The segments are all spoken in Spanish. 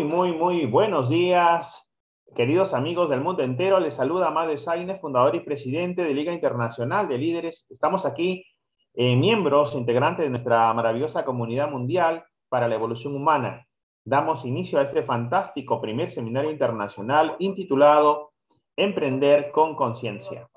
Muy, muy, muy buenos días, queridos amigos del mundo entero. Les saluda Amadeo Sainz, fundador y presidente de Liga Internacional de Líderes. Estamos aquí eh, miembros integrantes de nuestra maravillosa comunidad mundial para la evolución humana. Damos inicio a este fantástico primer seminario internacional intitulado Emprender con Conciencia.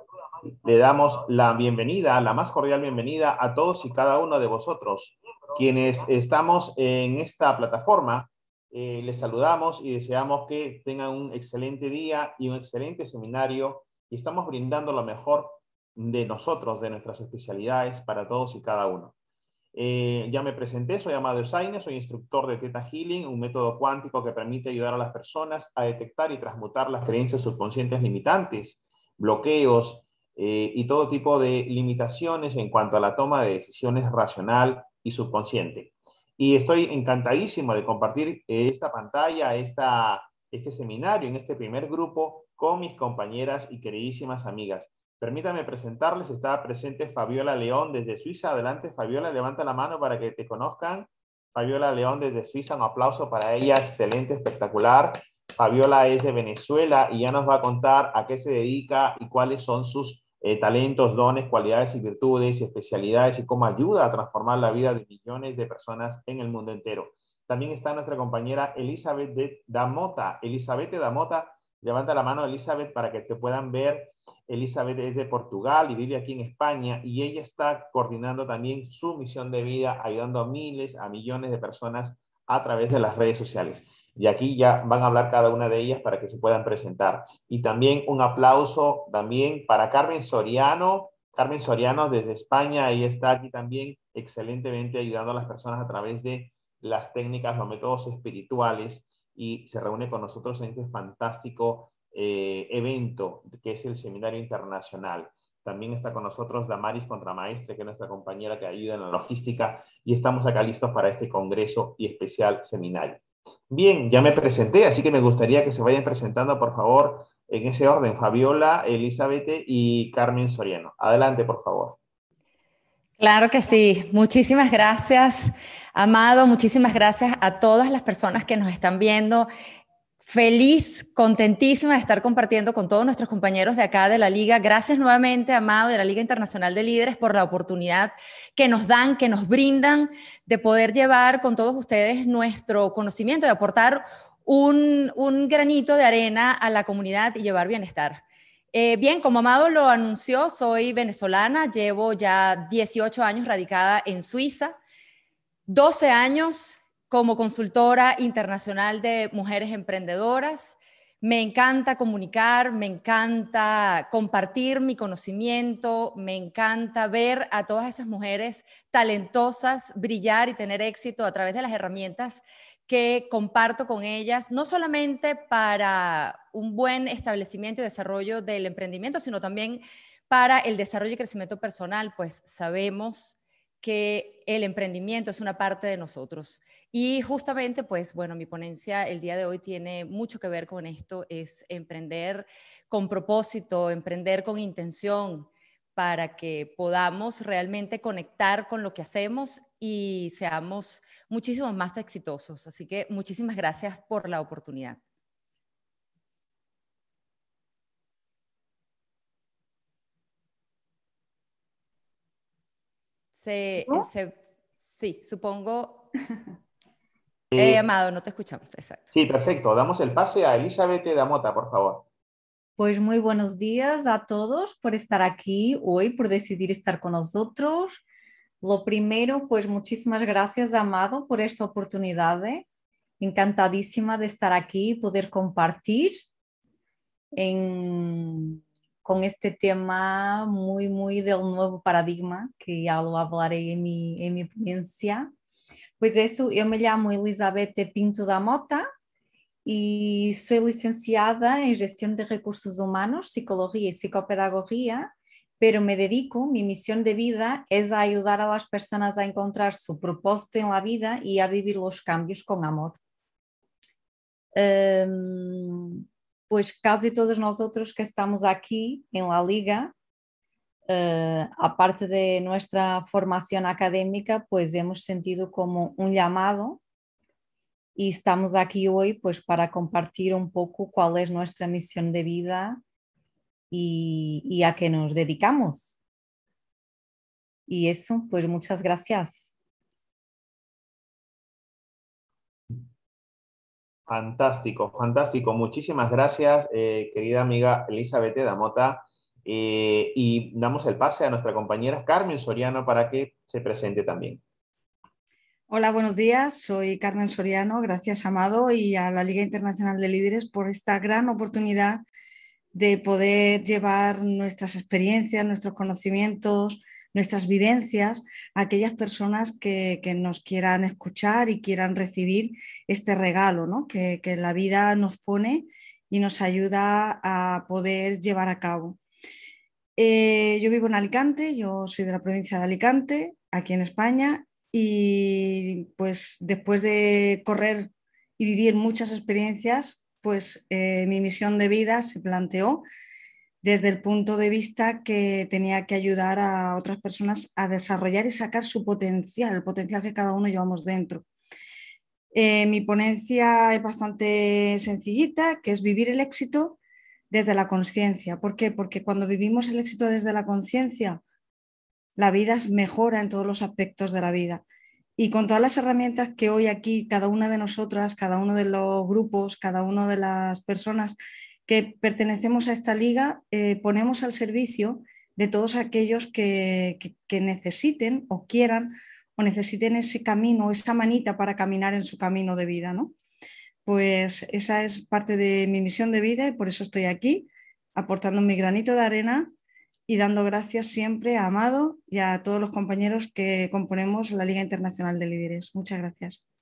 Le damos la bienvenida, la más cordial bienvenida a todos y cada uno de vosotros, quienes estamos en esta plataforma. Eh, les saludamos y deseamos que tengan un excelente día y un excelente seminario y estamos brindando lo mejor de nosotros, de nuestras especialidades para todos y cada uno. Eh, ya me presenté, soy Amado Sainz, soy instructor de Theta Healing, un método cuántico que permite ayudar a las personas a detectar y transmutar las creencias subconscientes limitantes, bloqueos eh, y todo tipo de limitaciones en cuanto a la toma de decisiones racional y subconsciente. Y estoy encantadísimo de compartir esta pantalla, esta, este seminario en este primer grupo con mis compañeras y queridísimas amigas. Permítame presentarles, está presente Fabiola León desde Suiza. Adelante, Fabiola, levanta la mano para que te conozcan. Fabiola León desde Suiza, un aplauso para ella, excelente, espectacular. Fabiola es de Venezuela y ya nos va a contar a qué se dedica y cuáles son sus eh, talentos, dones, cualidades y virtudes y especialidades y cómo ayuda a transformar la vida de millones de personas en el mundo entero. También está nuestra compañera Elizabeth de Damota. Elizabeth de Damota, levanta la mano Elizabeth para que te puedan ver Elizabeth es de Portugal y vive aquí en España y ella está coordinando también su misión de vida, ayudando a miles, a millones de personas a través de las redes sociales. Y aquí ya van a hablar cada una de ellas para que se puedan presentar. Y también un aplauso también para Carmen Soriano. Carmen Soriano desde España, ella está aquí también excelentemente ayudando a las personas a través de las técnicas, los métodos espirituales y se reúne con nosotros en este fantástico eh, evento que es el Seminario Internacional. También está con nosotros Damaris Contramaestre, que es nuestra compañera que ayuda en la logística, y estamos acá listos para este congreso y especial seminario. Bien, ya me presenté, así que me gustaría que se vayan presentando, por favor, en ese orden, Fabiola, Elizabeth y Carmen Soriano. Adelante, por favor. Claro que sí. Muchísimas gracias, Amado. Muchísimas gracias a todas las personas que nos están viendo Feliz, contentísima de estar compartiendo con todos nuestros compañeros de acá de la Liga. Gracias nuevamente, Amado, de la Liga Internacional de Líderes, por la oportunidad que nos dan, que nos brindan de poder llevar con todos ustedes nuestro conocimiento, de aportar un, granito de arena a la comunidad y llevar bienestar. Eh, bien, como Amado lo anunció, soy venezolana, llevo ya 18 años radicada en Suiza, 12 años como consultora internacional de mujeres emprendedoras. Me encanta comunicar, me encanta compartir mi conocimiento, me encanta ver a todas esas mujeres talentosas brillar y tener éxito a través de las herramientas que comparto con ellas, no solamente para un buen establecimiento y desarrollo del emprendimiento, sino también para el desarrollo y crecimiento personal, pues sabemos que el emprendimiento es una parte de nosotros. Y justamente, pues bueno, mi ponencia el día de hoy tiene mucho que ver con esto, es emprender con propósito, emprender con intención para que podamos realmente conectar con lo que hacemos y seamos muchísimo más exitosos. Así que muchísimas gracias por la oportunidad. Se, sí, supongo. He llamado, no te escuchamos, exacto. Sí, perfecto. Damos el pase a Elizabeth Damota, por favor. Pues muy buenos días a todos por estar aquí hoy, por decidir estar con nosotros. Lo primero, pues muchísimas gracias, Amado, por esta oportunidad. Encantadísima de estar aquí y poder compartir en con este tema muy, muy del nuevo paradigma, que ya lo hablaré en mi, en mi ponencia. Pues eso, yo me llamo Elizabeth Pinto da Mota y soy licenciada en Gestión de Recursos Humanos, Psicología y Psicopedagogía, pero me dedico, mi misión de vida es ayudar a las personas a encontrar su propósito en la vida y a vivir los cambios con amor. Um, pues casi todos nosotros que estamos aquí en la liga, uh, aparte de nuestra formación académica, pues hemos sentido como un llamado y estamos aquí hoy pues para compartir un poco cuál es nuestra misión de vida y, y a qué nos dedicamos. Y eso, pues muchas gracias. Fantástico, fantástico. Muchísimas gracias, eh, querida amiga Elizabeth Damota. Eh, y damos el pase a nuestra compañera Carmen Soriano para que se presente también. Hola, buenos días. Soy Carmen Soriano. Gracias, Amado, y a la Liga Internacional de Líderes por esta gran oportunidad de poder llevar nuestras experiencias, nuestros conocimientos, nuestras vivencias a aquellas personas que, nos quieran escuchar y quieran recibir este regalo ¿no? que, la vida nos pone y nos ayuda a poder llevar a cabo. Eh, yo vivo en Alicante, yo soy de la provincia de Alicante, aquí en España, y pues después de correr y vivir muchas experiencias, pues eh, mi misión de vida se planteó desde el punto de vista que tenía que ayudar a otras personas a desarrollar y sacar su potencial, el potencial que cada uno llevamos dentro. Eh, mi ponencia es bastante sencillita, que es vivir el éxito desde la conciencia. ¿Por qué? Porque cuando vivimos el éxito desde la conciencia, la vida mejora en todos los aspectos de la vida. Y con todas las herramientas que hoy aquí cada una de nosotras, cada uno de los grupos, cada una de las personas que pertenecemos a esta liga, eh, ponemos al servicio de todos aquellos que, necesiten o quieran o necesiten ese camino, esa manita para caminar en su camino de vida, ¿no? Pues esa es parte de mi misión de vida y por eso estoy aquí, aportando mi granito de arena y dando gracias siempre a Amado y a todos los compañeros que componemos la Liga Internacional de Líderes. Muchas gracias.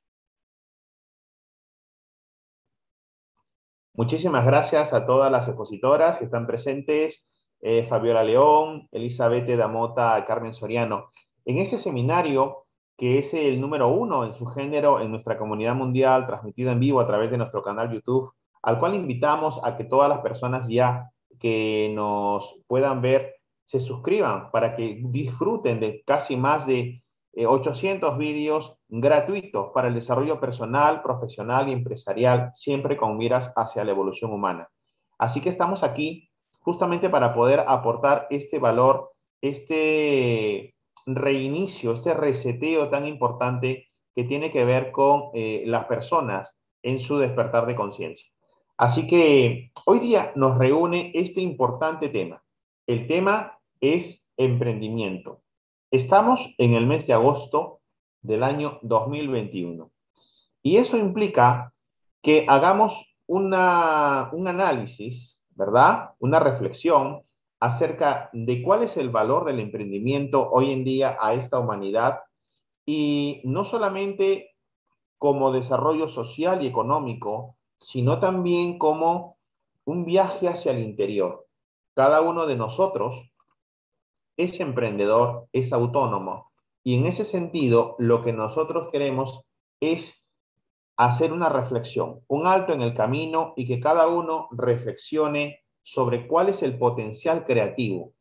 Muchísimas gracias a todas las expositoras que están presentes, eh, Fabiola León, Elizabeth Damota, Carmen Soriano. En este seminario, que es el número uno en su género en nuestra comunidad mundial, transmitido en vivo a través de nuestro canal YouTube, al cual invitamos a que todas las personas ya que nos puedan ver se suscriban para que disfruten de casi más de 800 eh, vídeos gratuitos para el desarrollo personal, profesional y empresarial, siempre con miras hacia la evolución humana. Así que estamos aquí justamente para poder aportar este valor, este reinicio, este reseteo tan importante que tiene que ver con eh, las personas en su despertar de conciencia. Así que hoy día nos reúne este importante tema. El tema es emprendimiento. Estamos en el mes de agosto del año 2021 y eso implica que hagamos una, un análisis, ¿verdad? Una reflexión acerca de cuál es el valor del emprendimiento hoy en día a esta humanidad y no solamente como desarrollo social y económico, sino también como un viaje hacia el interior. Cada uno de nosotros es emprendedor, es autónomo. Y en ese sentido, lo que nosotros queremos es hacer una reflexión, un alto en el camino y que cada uno reflexione sobre cuál es el potencial creativo.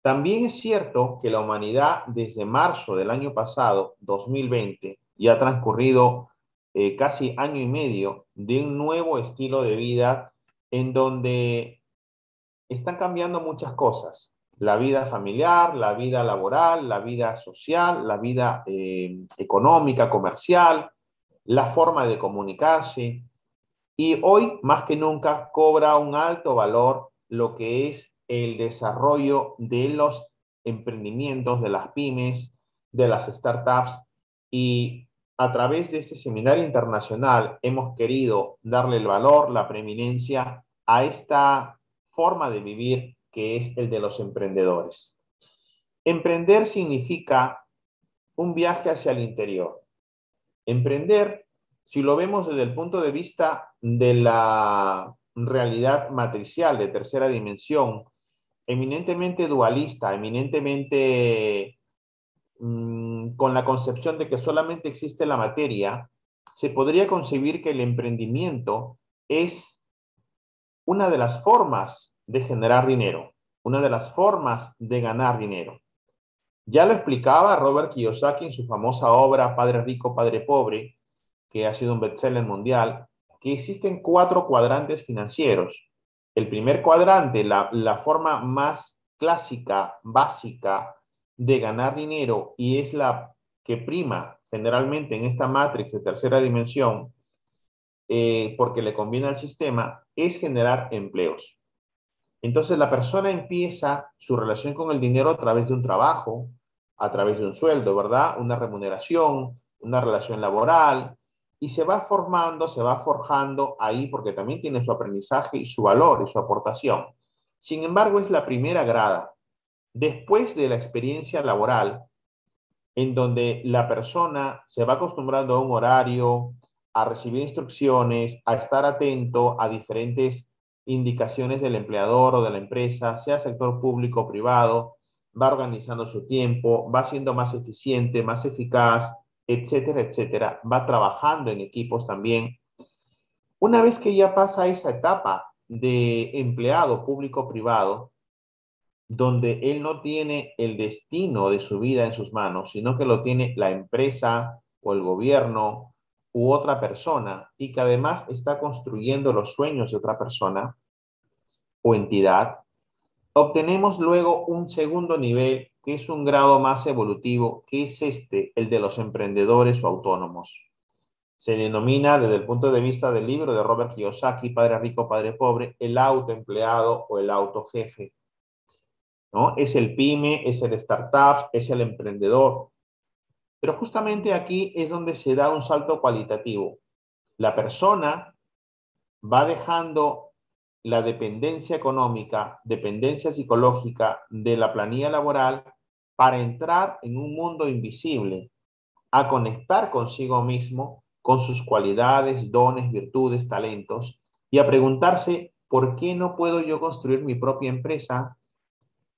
También es cierto que la humanidad desde marzo del año pasado, 2020, ya ha transcurrido eh, casi año y medio de un nuevo estilo de vida en donde están cambiando muchas cosas. La vida familiar, la vida laboral, la vida social, la vida eh, económica, comercial, la forma de comunicarse. Y hoy, más que nunca, cobra un alto valor lo que es el desarrollo de los emprendimientos, de las pymes, de las startups. Y a través de este seminario internacional hemos querido darle el valor, la preeminencia a esta forma de vivir que es el de los emprendedores. Emprender significa un viaje hacia el interior. Emprender, si lo vemos desde el punto de vista de la realidad matricial de tercera dimensión, eminentemente dualista, eminentemente Mm, con la concepción de que solamente existe la materia, se podría concebir que el emprendimiento es una de las formas de generar dinero, una de las formas de ganar dinero. Ya lo explicaba Robert Kiyosaki en su famosa obra Padre Rico, Padre Pobre, que ha sido un bestseller mundial, que existen cuatro cuadrantes financieros. El primer cuadrante, la, forma más clásica, básica, de ganar dinero y es la que prima generalmente en esta matrix de tercera dimensión, eh, porque le conviene al sistema, es generar empleos. Entonces la persona empieza su relación con el dinero a través de un trabajo, a través de un sueldo, ¿verdad? Una remuneración, una relación laboral, y se va formando, se va forjando ahí porque también tiene su aprendizaje y su valor y su aportación. Sin embargo, es la primera grada. Después de la experiencia laboral, en donde la persona se va acostumbrando a un horario, a recibir instrucciones, a estar atento a diferentes indicaciones del empleador o de la empresa, sea sector público o privado, va organizando su tiempo, va siendo más eficiente, más eficaz, etcétera, etcétera, va trabajando en equipos también. Una vez que ya pasa esa etapa de empleado público-privado, donde él no tiene el destino de su vida en sus manos, sino que lo tiene la empresa o el gobierno u otra persona y que además está construyendo los sueños de otra persona o entidad, obtenemos luego un segundo nivel que es un grado más evolutivo, que es este, el de los emprendedores o autónomos. Se denomina desde el punto de vista del libro de Robert Kiyosaki, Padre Rico, Padre Pobre, el autoempleado o el autojefe. ¿no? Es el pyme, es el startup, es el emprendedor, pero justamente aquí es donde se da un salto cualitativo. La persona va dejando la dependencia económica, dependencia psicológica de la planilla laboral para entrar en un mundo invisible, a conectar consigo mismo, con sus cualidades, dones, virtudes, talentos, y a preguntarse, ¿por qué no puedo yo construir mi propia empresa?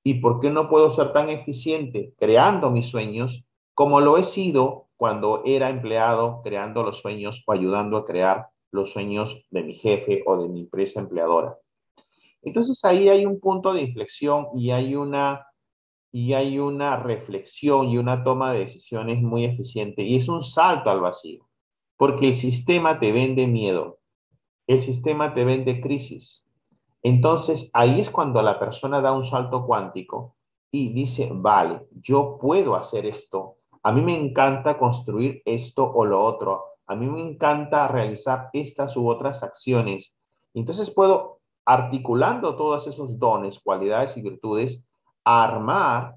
¿Y por qué no puedo ser tan eficiente creando mis sueños como lo he sido cuando era empleado creando los sueños o ayudando a crear los sueños de mi jefe o de mi empresa empleadora. Entonces ahí hay un punto de inflexión y hay una y hay una reflexión y una toma de decisiones muy eficiente y es un salto al vacío, porque el sistema te vende miedo, el sistema te vende crisis. Entonces ahí es cuando la persona da un salto cuántico y dice, vale, yo puedo hacer esto, a mí me encanta construir esto o lo otro. A mí me encanta realizar estas u otras acciones. Entonces puedo, articulando todos esos dones, cualidades y virtudes, armar,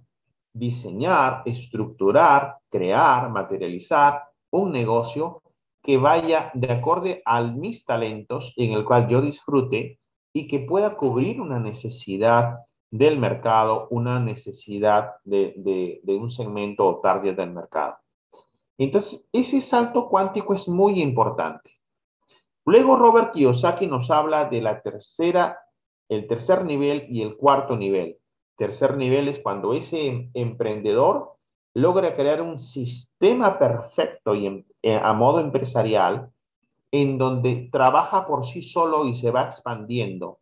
diseñar, estructurar, crear, materializar un negocio que vaya de acorde a mis talentos en el cual yo disfrute y que pueda cubrir una necesidad del mercado, una necesidad de, un segmento o target del mercado. Entonces, ese salto cuántico es muy importante. Luego Robert Kiyosaki nos habla de la tercera, el tercer nivel y el cuarto nivel. Tercer nivel es cuando ese emprendedor logra crear un sistema perfecto y eh, a modo empresarial en donde trabaja por sí solo y se va expandiendo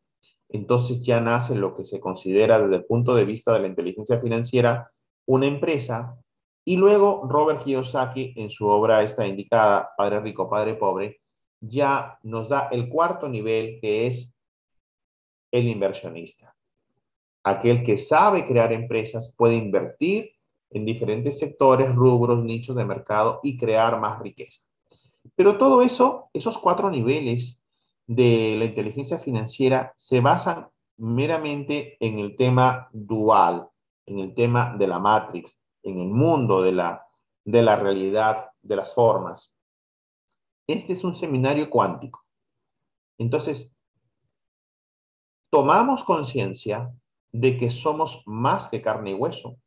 entonces ya nace lo que se considera desde el punto de vista de la inteligencia financiera una empresa. Y luego Robert Kiyosaki, en su obra esta indicada, Padre Rico, Padre Pobre, ya nos da el cuarto nivel que es el inversionista. Aquel que sabe crear empresas puede invertir en diferentes sectores, rubros, nichos de mercado y crear más riqueza. Pero todo eso, esos cuatro niveles de la inteligencia financiera se basan meramente en el tema dual, en el tema de la matrix, en el mundo de la, de la realidad, de las formas. Este es un seminario cuántico. Entonces, tomamos conciencia de que somos más que carne y hueso.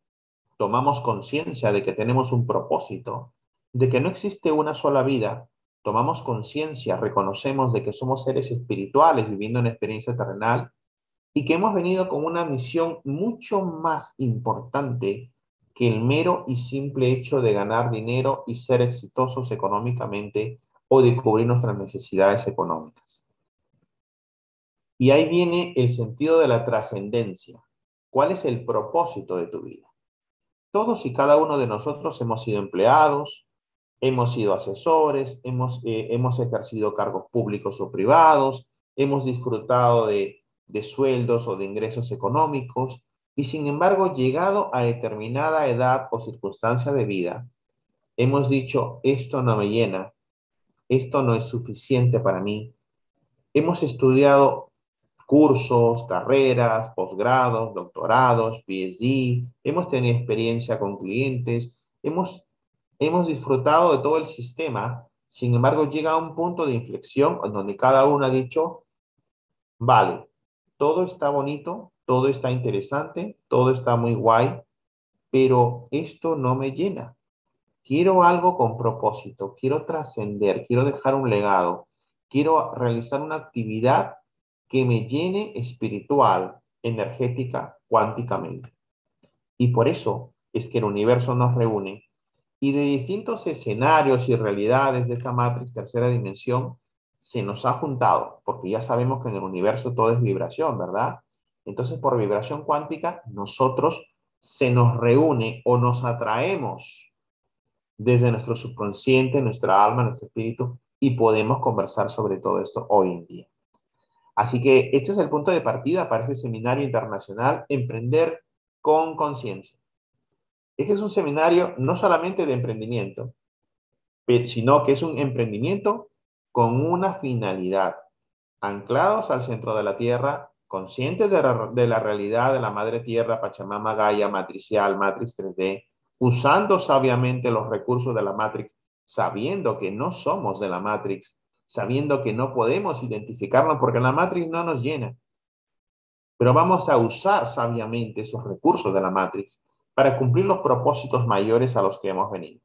Tomamos conciencia de que tenemos un propósito, de que no existe una sola vida, tomamos conciencia, reconocemos de que somos seres espirituales viviendo una experiencia terrenal y que hemos venido con una misión mucho más importante que el mero y simple hecho de ganar dinero y ser exitosos económicamente o de cubrir nuestras necesidades económicas. Y ahí viene el sentido de la trascendencia. ¿Cuál es el propósito de tu vida? Todos y cada uno de nosotros hemos sido empleados, Hemos sido asesores, hemos, eh, hemos ejercido cargos públicos o privados, hemos disfrutado de, de sueldos o de ingresos económicos Y sin embargo, llegado a determinada edad o circunstancia de vida, hemos dicho, esto no me llena, esto no es suficiente para mí. Hemos estudiado cursos, carreras, posgrados, doctorados, PhD, hemos tenido experiencia con clientes, hemos, hemos disfrutado de todo el sistema, sin embargo llega a un punto de inflexión en donde cada uno ha dicho, vale, todo está bonito, todo está interesante, todo está muy guay, pero esto no me llena. Quiero algo con propósito, quiero trascender, quiero dejar un legado, quiero realizar una actividad que me llene espiritual, energética, cuánticamente. Y por eso es que el universo nos reúne y de distintos escenarios y realidades de esta matriz tercera dimensión se nos ha juntado, porque ya sabemos que en el universo todo es vibración, ¿verdad? Entonces, por vibración cuántica, nosotros se nos reúne o nos atraemos desde nuestro subconsciente, nuestra alma, nuestro espíritu, y podemos conversar sobre todo esto hoy en día. Así que este es el punto de partida para este seminario internacional, Emprender con Conciencia. Este es un seminario no solamente de emprendimiento, sino que es un emprendimiento con una finalidad, anclados al centro de la Tierra, conscientes de, la realidad de la Madre Tierra, Pachamama Gaia, matricial, Matrix 3D, usando sabiamente los recursos de la Matrix, sabiendo que no somos de la Matrix, sabiendo que no podemos identificarnos porque la Matrix no nos llena. Pero vamos a usar sabiamente esos recursos de la Matrix para cumplir los propósitos mayores a los que hemos venido.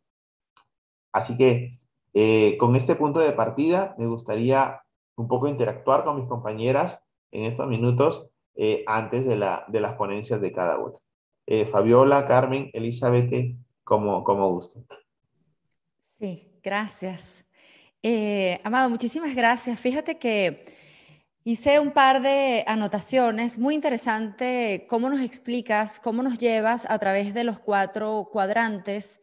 Así que eh, con este punto de partida me gustaría un poco interactuar con mis compañeras en estos minutos eh, antes de, la, de, las ponencias de cada una. Eh, Fabiola, Carmen, Elizabeth, como, como gusten. Sí, gracias. Eh, Amado, muchísimas gracias. Fíjate que hice un par de anotaciones. Muy interesante cómo nos explicas, cómo nos llevas a través de los cuatro cuadrantes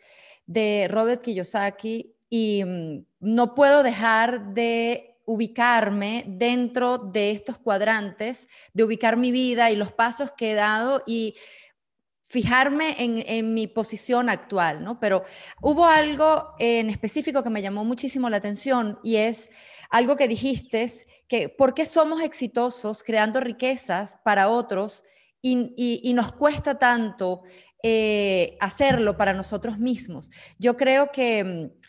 de Robert Kiyosaki y mm, no puedo dejar de ubicarme dentro de estos cuadrantes, de ubicar mi vida y los pasos que he dado y fijarme en, mi posición actual, ¿no? Pero hubo algo en específico que me llamó muchísimo la atención y es algo que dijiste, que ¿por qué somos exitosos creando riquezas para otros y, nos cuesta tanto eh, hacerlo para nosotros mismos? Yo creo que mm,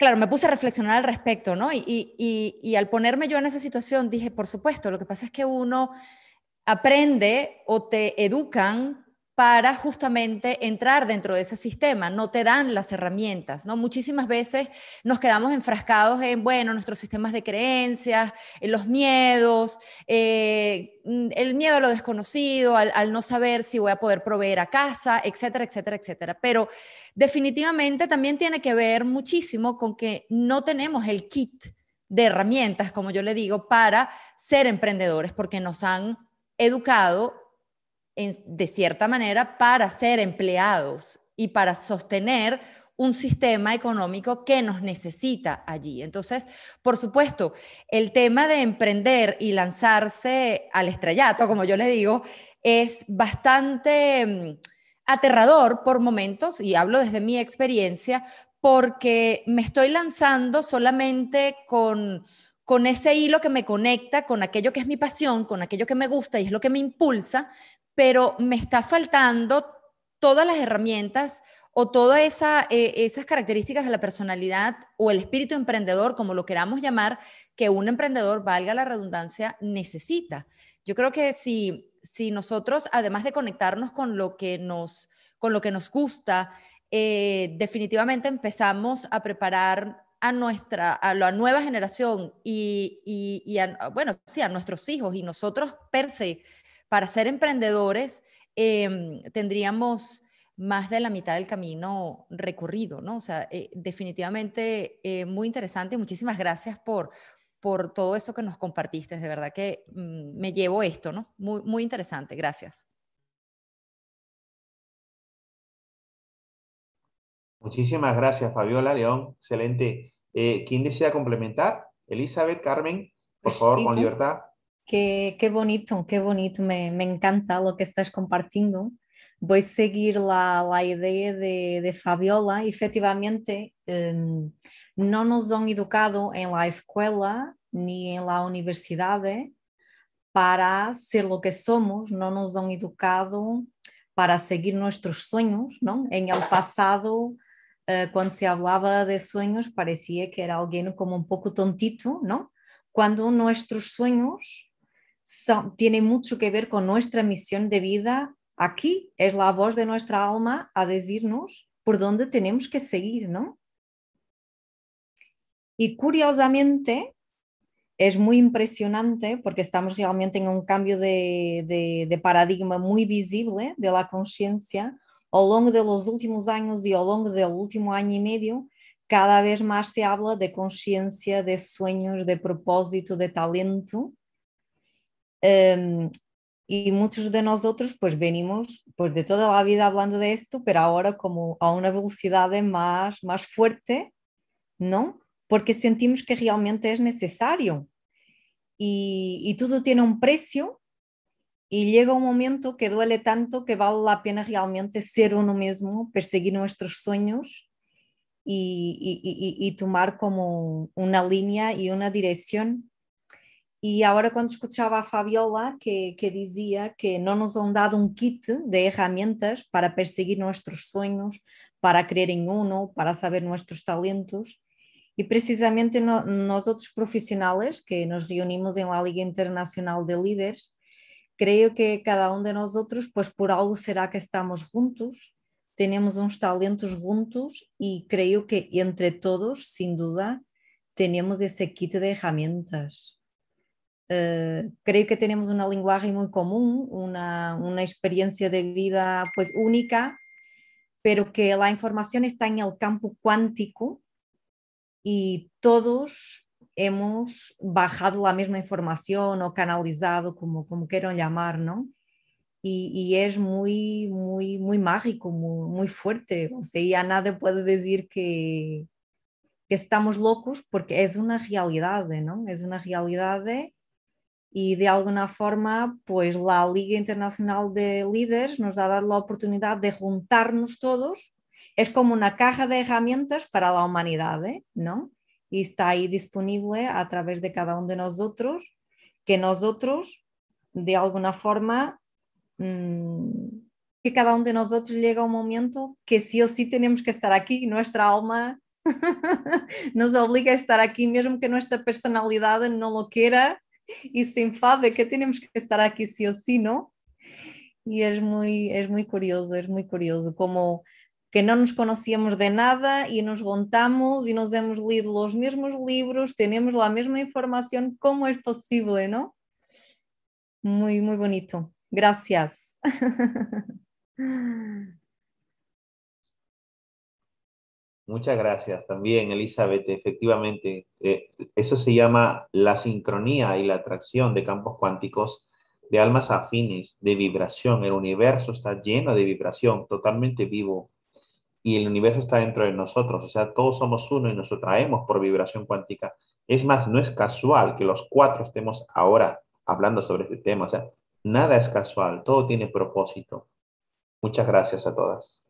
claro, me puse a reflexionar al respecto, ¿no? y, al ponerme yo en esa situación, dije, por supuesto, lo que pasa es que uno aprende o te educan para justamente entrar dentro de ese sistema, no te dan las herramientas, ¿no? Muchísimas veces nos quedamos enfrascados en, bueno, nuestros sistemas de creencias, en los miedos, eh, el miedo a lo desconocido, al, al, no saber si voy a poder proveer a casa, etcétera, etcétera, etcétera. Pero definitivamente también tiene que ver muchísimo con que no tenemos el kit de herramientas, como yo le digo, para ser emprendedores, porque nos han educado de cierta manera para ser empleados y para sostener un sistema económico que nos necesita allí. Entonces, por supuesto, el tema de emprender y lanzarse al estrellato, como yo le digo, es bastante mm, aterrador por momentos, y hablo desde mi experiencia, porque me estoy lanzando solamente con, con ese hilo que me conecta con aquello que es mi pasión, con aquello que me gusta y es lo que me impulsa, pero me está faltando todas las herramientas o todas esa, eh, esas características de la personalidad o el espíritu emprendedor, como lo queramos llamar, que un emprendedor, valga la redundancia, necesita. Yo creo que si, si nosotros, además de conectarnos con lo que nos, con lo que nos gusta, eh, definitivamente empezamos a preparar a nuestra, a la nueva generación y, y, bueno, sí, a nuestros hijos y nosotros per se, para ser emprendedores em, tendríamos más de la mitad del camino recorrido, ¿no? O sea, eh, definitivamente eh, muy interesante. Muchísimas gracias por, por todo eso que nos compartiste. De verdad que mm, me llevo esto, ¿no? Muy, muy interesante. Gracias. Muchísimas gracias, Fabiola León. Excelente. Eh, ¿Quién desea complementar? Elizabeth, Carmen, por favor, con libertad. Qué, qué bonito, qué bonito, me, me, encanta lo que estás compartiendo. Voy a seguir la, la idea de, de, Fabiola. Efectivamente, um, no nos han educado en la escuela ni en la universidad para ser lo que somos, no nos han educado para seguir nuestros sueños, ¿no? En el pasado, eh, cuando se hablaba de sueños, parecía que era alguien como un poco tontito, ¿no? Cuando nuestros sueños son, tienen mucho que ver con nuestra misión de vida, aquí es la voz de nuestra alma a decirnos por dónde tenemos que seguir, ¿no? Y curiosamente, es muy impresionante porque estamos realmente en un cambio de, de, de paradigma muy visible de la conciencia ao longo de los últimos años y ao longo del último año y medio, cada vez más se habla de conciencia, de sueños, de propósito, de talento. Um, y muchos de nosotros pues venimos pues de toda la vida hablando de esto, pero ahora como a una velocidad más, más fuerte, ¿no? Porque sentimos que realmente es necesario y, y todo tiene un precio y llega un momento que duele tanto que vale la pena realmente ser uno mismo, perseguir nuestros sueños y, y, tomar como una línea y una dirección. Y ahora cuando escuchaba a Fabiola que, que decía que no nos han dado un kit de herramientas para perseguir nuestros sueños, para creer en uno, para saber nuestros talentos, y precisamente no, nosotros profesionales que nos reunimos en la Liga Internacional de Líderes, creo que cada uno de nosotros, pues por algo será que estamos juntos, tenemos uns talentos juntos y creo que entre todos, sin duda, tenemos ese kit de herramientas. Uh, creo que tenemos una lenguaje muy común, una, una experiencia de vida pues única, pero que la información está en el campo cuántico y todos hemos bajado la misma información o canalizado, como, como quieran llamar, ¿no? Y, y, es muy, muy, muy mágico, muy, muy fuerte. O sea, ya nadie puede decir que, que estamos locos porque es una realidad, ¿no? Es una realidad y de alguna forma, pues la Liga Internacional de Líderes nos ha dado la oportunidad de juntarnos todos es como una caja de herramientas para la humanidad, ¿eh? ¿no? Y está ahí disponible a través de cada uno de nosotros, que nosotros, de alguna forma, mmm, que cada uno de nosotros llega un momento que sí o sí tenemos que estar aquí, nuestra alma nos obliga a estar aquí, mesmo que nuestra personalidad no lo quiera y se enfade que tenemos que estar aquí sí o sí, ¿no? Y es muy, es muy curioso, es muy curioso como que no nos conocíamos de nada y nos juntamos y nos hemos leído los mismos libros, tenemos la misma información, ¿cómo es posible, no? Muy, muy bonito. Gracias. Muchas gracias también, Elizabeth. Efectivamente, eh, eso se llama la sincronía y la atracción de campos cuánticos de almas afines, de vibración. El universo está lleno de vibración, totalmente vivo y el universo está dentro de nosotros, o sea, todos somos uno y nos atraemos por vibración cuántica. Es más, no es casual que los cuatro estemos ahora hablando sobre este tema, o sea, nada es casual, todo tiene propósito. Muchas gracias a todas.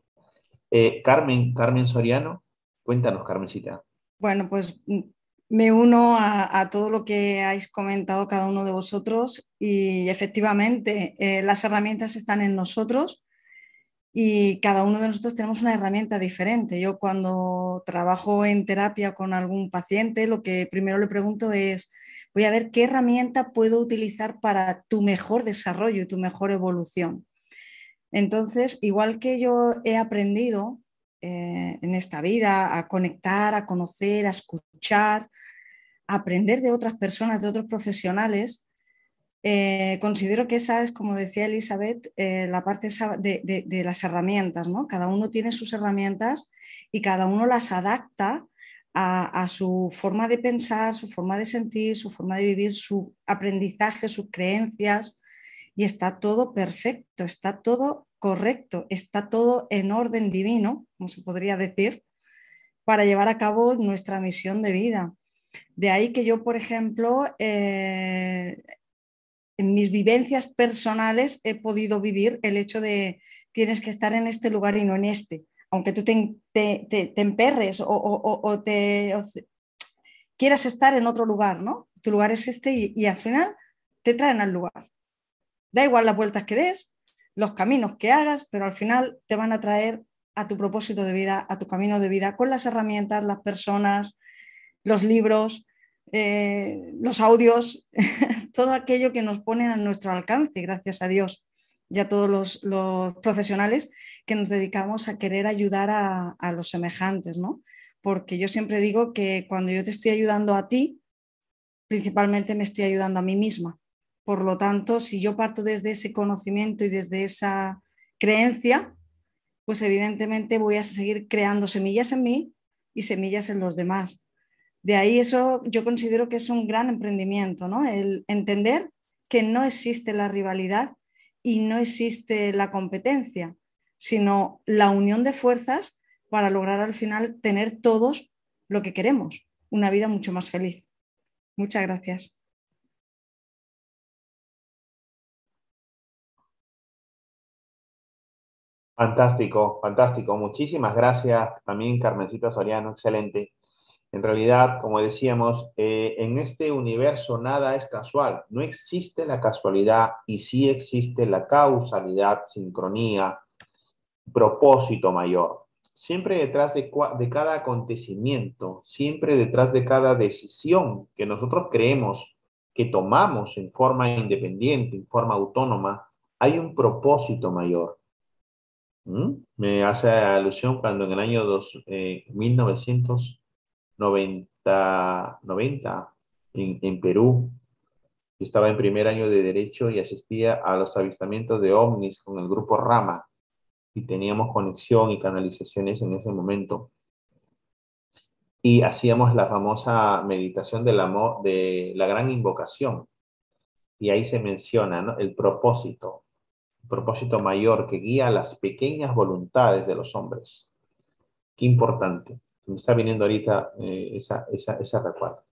Eh, Carmen, Carmen Soriano, cuéntanos, Carmencita. Bueno, pues mm, me uno a, todo lo que habéis comentado cada uno de vosotros y efectivamente eh, las herramientas están en nosotros y cada uno de nosotros tenemos una herramienta diferente. Yo cuando trabajo en terapia con algún paciente, lo que primero le pregunto es, voy a ver qué herramienta puedo utilizar para tu mejor desarrollo y tu mejor evolución. Entonces, igual que yo he aprendido eh, en esta vida a conectar, a conocer, a escuchar, a aprender de otras personas, de otros profesionales, eh, considero que esa es, como decía Elizabeth, eh, la parte de, las herramientas, ¿no? Cada uno tiene sus herramientas y cada uno las adapta a, su forma de pensar, su forma de sentir, su forma de vivir, su aprendizaje, sus creencias y está todo perfecto, está todo correcto, está todo en orden divino, como se podría decir, para llevar a cabo nuestra misión de vida. De ahí que yo, por ejemplo, eh, en mis vivencias personales he podido vivir el hecho de tienes que estar en este lugar y no en este. Aunque tú te, te, emperres o, te quieras estar en otro lugar, ¿no? Tu lugar es este y, y al final te traen al lugar. Da igual las vueltas que des, los caminos que hagas, pero al final te van a traer a tu propósito de vida, a tu camino de vida, con las herramientas, las personas, los libros, eh, los audios, todo aquello que nos pone a nuestro alcance, gracias a Dios y a todos los, profesionales que nos dedicamos a querer ayudar a, a, los semejantes, ¿no? Porque yo siempre digo que cuando yo te estoy ayudando a ti, principalmente me estoy ayudando a mí misma. Por lo tanto, si yo parto desde ese conocimiento y desde esa creencia, pues evidentemente voy a seguir creando semillas en mí y semillas en los demás. De ahí eso yo considero que es un gran emprendimiento, ¿no? El entender que no existe la rivalidad y no existe la competencia, sino la unión de fuerzas para lograr al final tener todos lo que queremos, una vida mucho más feliz. Muchas gracias. Fantástico, fantástico. Muchísimas gracias también, Carmencita Soriano, excelente. En realidad, como decíamos, eh, en este universo nada es casual. No existe la casualidad y sí existe la causalidad, sincronía, propósito mayor. Siempre detrás de, de cada acontecimiento, siempre detrás de cada decisión que nosotros creemos que tomamos en forma independiente, en forma autónoma, hay un propósito mayor. ¿Mm? Me hace alusión cuando en el año dos, 1990 eh, en, Perú, yo estaba en primer año de Derecho y asistía a los avistamientos de ovnis con el grupo Rama y teníamos conexión y canalizaciones en ese momento. Y hacíamos la famosa meditación de la gran invocación. Y ahí se menciona el propósito, propósito mayor que guía las pequeñas voluntades de los hombres. Qué importante. Me está viniendo ahorita eh, esa, esa, esa recuerdo.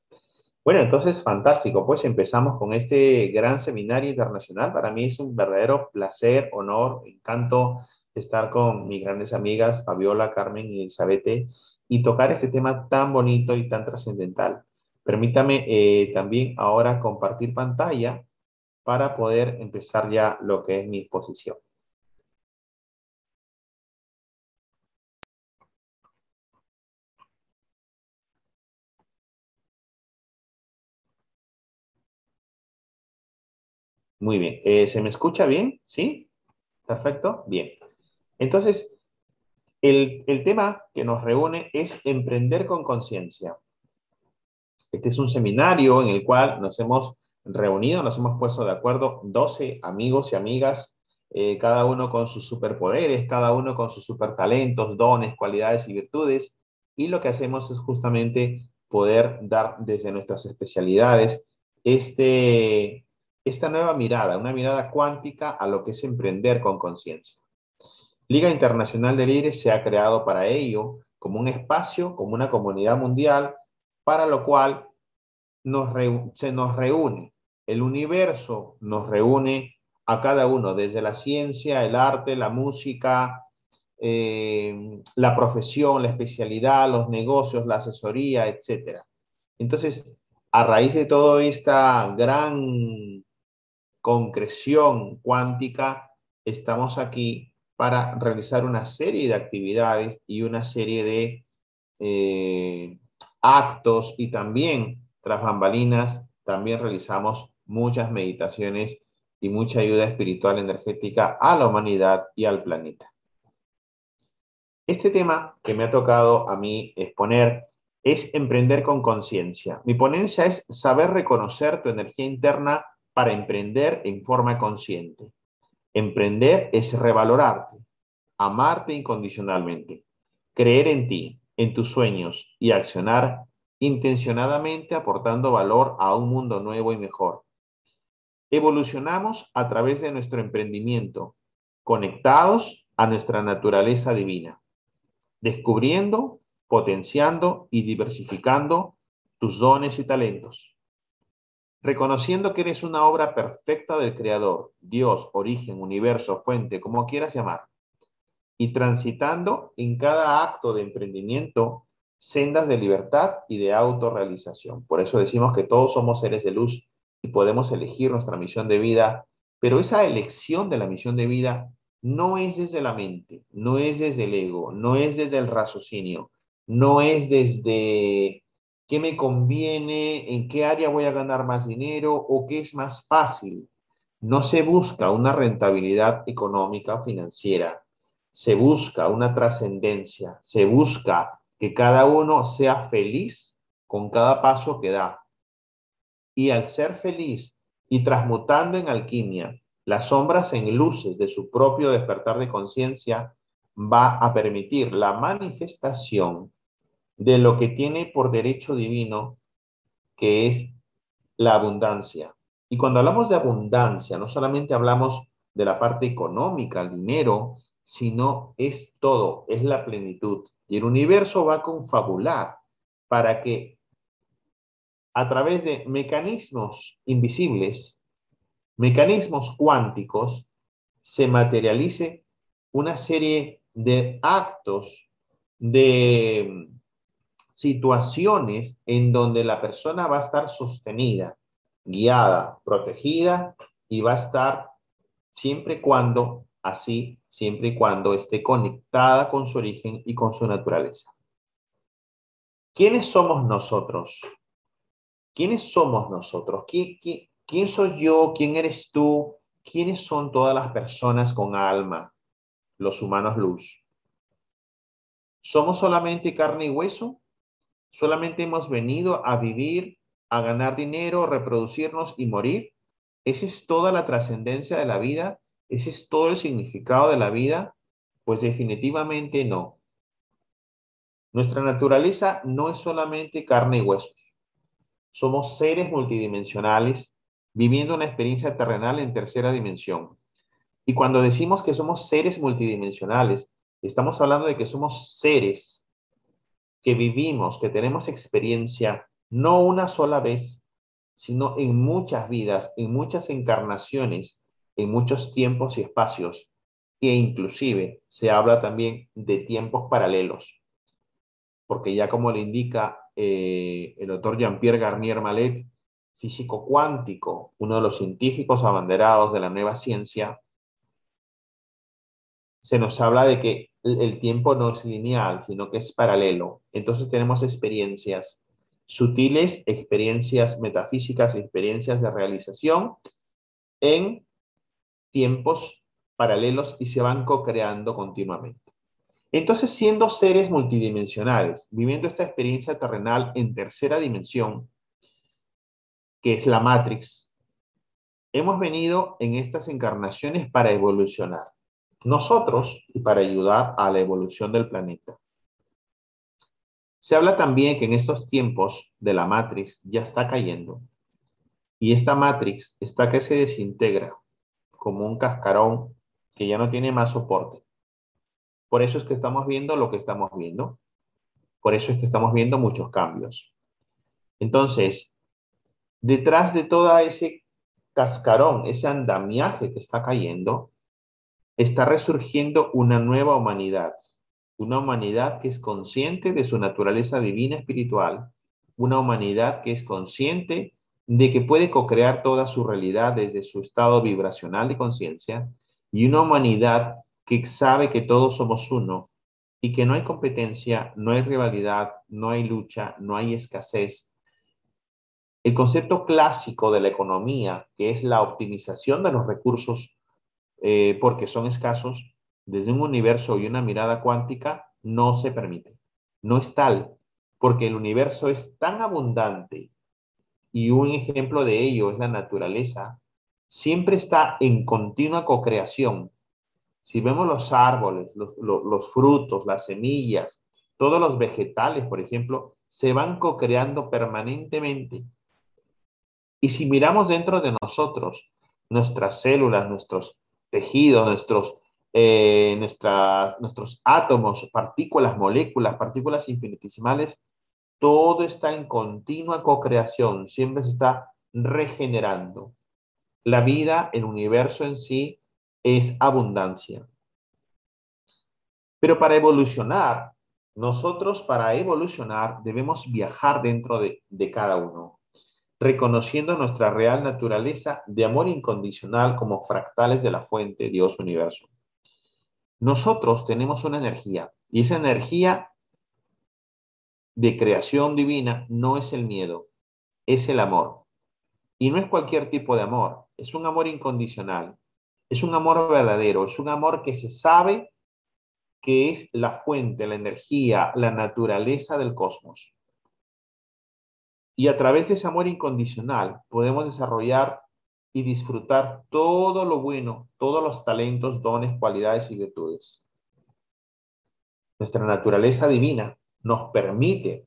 Bueno, entonces, fantástico. Pues empezamos con este gran seminario internacional. Para mí es un verdadero placer, honor, encanto estar con mis grandes amigas Fabiola, Carmen y Elizabeth y tocar este tema tan bonito y tan trascendental. Permítame eh, también ahora compartir pantalla para poder empezar ya lo que es mi exposición. Muy bien. Eh, ¿Se me escucha bien? ¿Sí? Perfecto. Bien. Entonces, el, el tema que nos reúne es emprender con conciencia. Este es un seminario en el cual nos hemos reunido, nos hemos puesto de acuerdo 12 amigos y amigas, eh, cada uno con sus superpoderes, cada uno con sus supertalentos, dones, cualidades y virtudes. Y lo que hacemos es justamente poder dar desde nuestras especialidades este, esta nueva mirada, una mirada cuántica a lo que es emprender con conciencia. Liga Internacional de Líderes se ha creado para ello como un espacio, como una comunidad mundial, para lo cual nos se nos reúne el universo nos reúne a cada uno, desde la ciencia, el arte, la música, eh, la profesión, la especialidad, los negocios, la asesoría, etc. Entonces, a raíz de toda esta gran concreción cuántica, estamos aquí para realizar una serie de actividades y una serie de eh, actos y también tras bambalinas también realizamos muchas meditaciones y mucha ayuda espiritual energética a la humanidad y al planeta. Este tema que me ha tocado a mí exponer es emprender con conciencia. Mi ponencia es saber reconocer tu energía interna para emprender en forma consciente. Emprender es revalorarte, amarte incondicionalmente, creer en ti, en tus sueños y accionar intencionadamente aportando valor a un mundo nuevo y mejor. Evolucionamos a través de nuestro emprendimiento, conectados a nuestra naturaleza divina, descubriendo, potenciando y diversificando tus dones y talentos. reconociendo que eres una obra perfecta del Creador, Dios, origen, universo, fuente, como quieras llamar, y transitando en cada acto de emprendimiento sendas de libertad y de autorrealización. Por eso decimos que todos somos seres de luz y podemos elegir nuestra misión de vida, pero esa elección de la misión de vida no es desde la mente, no es desde el ego, no es desde el raciocinio, no es desde qué me conviene, en qué área voy a ganar más dinero o qué es más fácil. No se busca una rentabilidad económica o financiera, se busca una trascendencia, se busca que cada uno sea feliz con cada paso que da. Y al ser feliz y transmutando en alquimia las sombras en luces de su propio despertar de conciencia, va a permitir la manifestación de lo que tiene por derecho divino, que es la abundancia. Y cuando hablamos de abundancia, no solamente hablamos de la parte económica, el dinero, sino es todo, es la plenitud. Y el universo va a confabular para que a través de mecanismos invisibles mecanismos cuánticos se materialice una serie de actos, de situaciones en donde la persona va a estar sostenida, guiada, protegida y va a estar siempre y cuando, así, siempre y cuando esté conectada con su origen y con su naturaleza. ¿Quiénes somos nosotros? ¿Quiénes somos nosotros? ¿Qué, qué, ¿Quién soy yo? ¿Quién eres tú? ¿Quiénes son todas las personas con alma? Los humanos luz. ¿Somos solamente carne y hueso? ¿Solamente hemos venido a vivir, a ganar dinero, reproducirnos y morir? ¿Esa es toda la trascendencia de la vida? ¿Ese es todo el significado de la vida? Pues definitivamente no. Nuestra naturaleza no es solamente carne y huesos. Somos seres multidimensionales viviendo una experiencia terrenal en tercera dimensión. Y cuando decimos que somos seres multidimensionales, estamos hablando de que somos seres que vivimos, que tenemos experiencia no una sola vez, sino en muchas vidas, en muchas encarnaciones, en muchos tiempos y espacios, e inclusive se habla también de tiempos paralelos, porque ya como le indica eh, el doctor Jean-Pierre Garnier Malet, físico cuántico, uno de los científicos abanderados de la nueva ciencia, se nos habla de que el tiempo no es lineal, sino que es paralelo. Entonces tenemos experiencias sutiles, experiencias metafísicas, experiencias de realización en tiempos paralelos y se van co-creando continuamente. Entonces, siendo seres multidimensionales, viviendo esta experiencia terrenal en tercera dimensión, que es la Matrix, hemos venido en estas encarnaciones para evolucionar, nosotros y para ayudar a la evolución del planeta. Se habla también que en estos tiempos de la Matrix ya está cayendo y esta Matrix está que se desintegra como un cascarón que ya no tiene más soporte. Por eso es que estamos viendo lo que estamos viendo. Por eso es que estamos viendo muchos cambios. Entonces, detrás de todo ese cascarón, ese andamiaje que está cayendo, está resurgiendo una nueva humanidad, una humanidad que es consciente de su naturaleza divina espiritual, una humanidad que es consciente de que puede co-crear toda su realidad desde su estado vibracional de conciencia y una humanidad que sabe que todos somos uno y que no hay competencia, no hay rivalidad, no hay lucha, no hay escasez, el concepto clásico de la economía, que es la optimización de los recursos eh, porque son escasos, desde un universo y una mirada cuántica, no se permite. No es tal, porque el universo es tan abundante y un ejemplo de ello es la naturaleza, siempre está en continua co-creación. Si vemos los árboles, los, los frutos, las semillas, todos los vegetales, por ejemplo, se van co-creando permanentemente y si miramos dentro de nosotros, nuestras células, nuestros tejidos, nuestros, eh, nuestras, nuestros átomos, partículas, moléculas, partículas infinitesimales, todo está en continua co-creación, siempre se está regenerando. La vida, el universo en sí, es abundancia. Pero para evolucionar, nosotros para evolucionar debemos viajar dentro de, de cada uno, reconociendo nuestra real naturaleza de amor incondicional como fractales de la fuente Dios universo. Nosotros tenemos una energía y esa energía de creación divina no es el miedo, es el amor. Y no es cualquier tipo de amor, es un amor incondicional, es un amor verdadero, es un amor que se sabe que es la fuente, la energía, la naturaleza del cosmos. Y a través de ese amor incondicional podemos desarrollar y disfrutar todo lo bueno, todos los talentos, dones, cualidades y virtudes. Nuestra naturaleza divina nos permite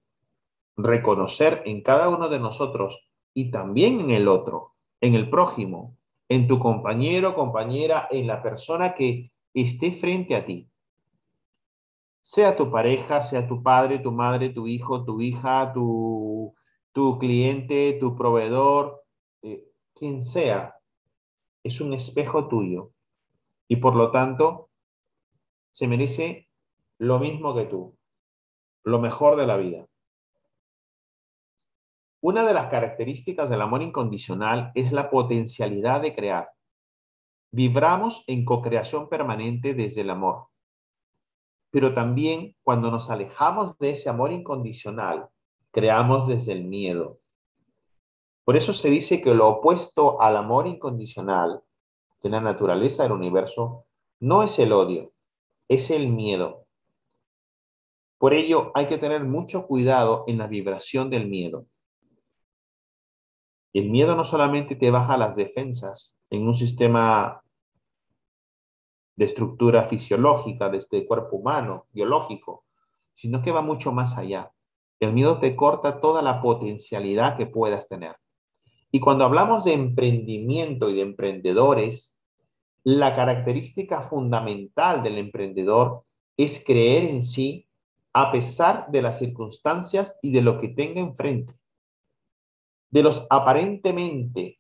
reconocer en cada uno de nosotros y también en el otro, en el prójimo, en tu compañero, compañera, en la persona que esté frente a ti. Sea tu pareja, sea tu padre, tu madre, tu hijo, tu hija, tu, cliente, tu proveedor, eh, quien sea, es un espejo tuyo y por lo tanto se merece lo mismo que tú, lo mejor de la vida. Una de las características del amor incondicional es la potencialidad de crear. Vibramos en co-creación permanente desde el amor. Pero también cuando nos alejamos de ese amor incondicional, creamos desde el miedo. Por eso se dice que lo opuesto al amor incondicional, de la naturaleza del universo, no es el odio, es el miedo. Por ello hay que tener mucho cuidado en la vibración del miedo. El miedo no solamente te baja las defensas en un sistema de estructura fisiológica, el este cuerpo humano, biológico, sino que va mucho más allá. El miedo te corta toda la potencialidad que puedas tener. Y cuando hablamos de emprendimiento y de emprendedores, la característica fundamental del emprendedor es creer en sí a pesar de las circunstancias y de lo que tenga enfrente de los aparentemente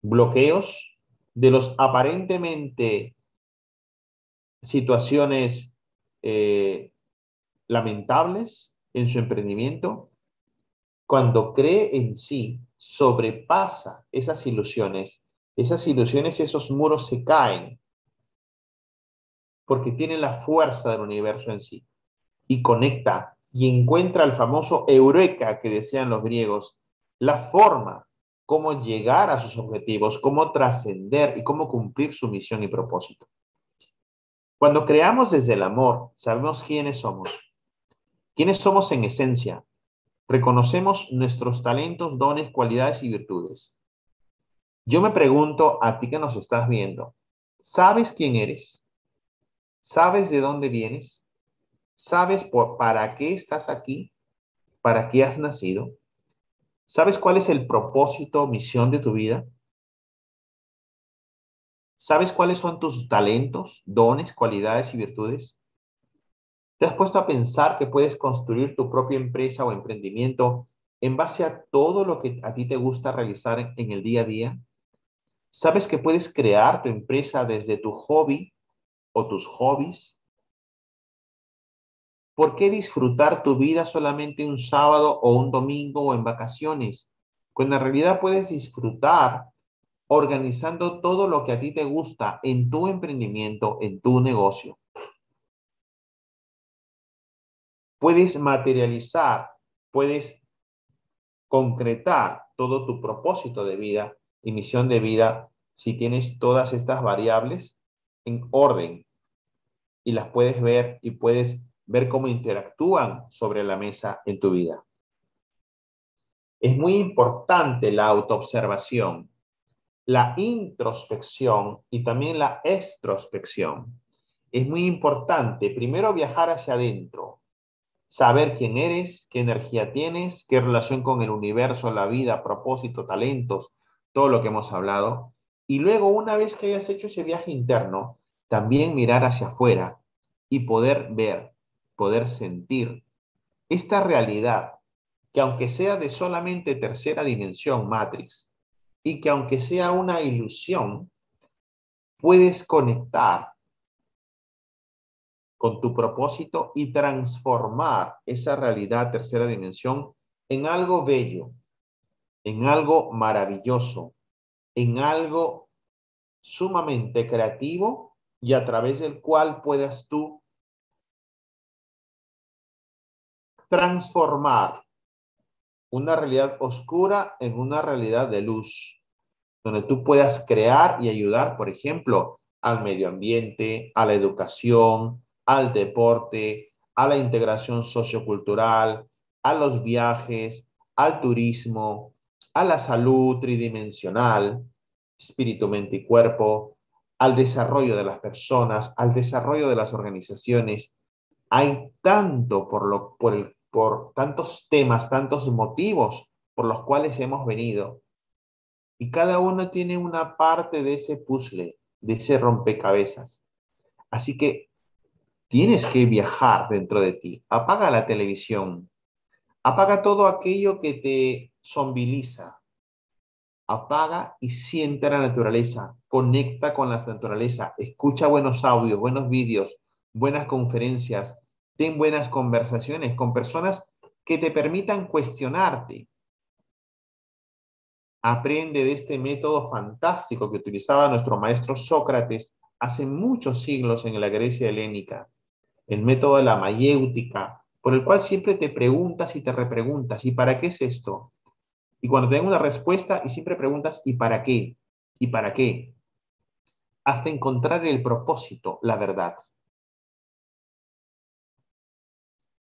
bloqueos, de los aparentemente situaciones eh, lamentables en su emprendimiento, cuando cree en sí, sobrepasa esas ilusiones, esas ilusiones y esos muros se caen porque tiene la fuerza del universo en sí y conecta y encuentra el famoso eureka que decían los griegos, la forma, cómo llegar a sus objetivos, cómo trascender y cómo cumplir su misión y propósito. Cuando creamos desde el amor, sabemos quiénes somos. ¿Quiénes somos en esencia? Reconocemos nuestros talentos, dones, cualidades y virtudes. Yo me pregunto a ti que nos estás viendo, ¿sabes quién eres? ¿Sabes de dónde vienes? ¿Sabes para qué estás aquí? ¿Para qué has nacido? ¿Sabes cuál es el propósito, misión de tu vida? ¿Sabes cuáles son tus talentos, dones, cualidades y virtudes? ¿Te has puesto a pensar que puedes construir tu propia empresa o emprendimiento en base a todo lo que a ti te gusta realizar en el día a día? ¿Sabes que puedes crear tu empresa desde tu hobby o tus hobbies? ¿Por qué disfrutar tu vida solamente un sábado o un domingo o en vacaciones? Cuando en realidad puedes disfrutar organizando todo lo que a ti te gusta en tu emprendimiento, en tu negocio. Puedes materializar, puedes concretar todo tu propósito de vida y misión de vida si tienes todas estas variables en orden y las puedes ver y puedes ver cómo interactúan sobre la mesa en tu vida. Es muy importante la autoobservación, la introspección y también la extrospección. Es muy importante primero viajar hacia adentro, saber quién eres, qué energía tienes, qué relación con el universo, la vida, propósito, talentos, todo lo que hemos hablado. Y luego, una vez que hayas hecho ese viaje interno, también mirar hacia afuera y poder ver poder sentir esta realidad que aunque sea de solamente tercera dimensión, Matrix, y que aunque sea una ilusión, puedes conectar con tu propósito y transformar esa realidad tercera dimensión en algo bello, en algo maravilloso, en algo sumamente creativo y a través del cual puedas tú transformar una realidad oscura en una realidad de luz, donde tú puedas crear y ayudar, por ejemplo, al medio ambiente, a la educación, al deporte, a la integración sociocultural, a los viajes, al turismo, a la salud tridimensional, espíritu, mente y cuerpo, al desarrollo de las personas, al desarrollo de las organizaciones. Hay tanto por, lo, por el por tantos temas, tantos motivos por los cuales hemos venido. Y cada uno tiene una parte de ese puzzle, de ese rompecabezas. Así que tienes que viajar dentro de ti. Apaga la televisión. Apaga todo aquello que te zombiliza. Apaga y siente la naturaleza. Conecta con la naturaleza. Escucha buenos audios, buenos vídeos, buenas conferencias, Ten buenas conversaciones con personas que te permitan cuestionarte. Aprende de este método fantástico que utilizaba nuestro maestro Sócrates hace muchos siglos en la Grecia helénica, el método de la mayéutica, por el cual siempre te preguntas y te repreguntas, ¿y para qué es esto? Y cuando te una respuesta y siempre preguntas, ¿y para qué? ¿Y para qué? Hasta encontrar el propósito, la verdad.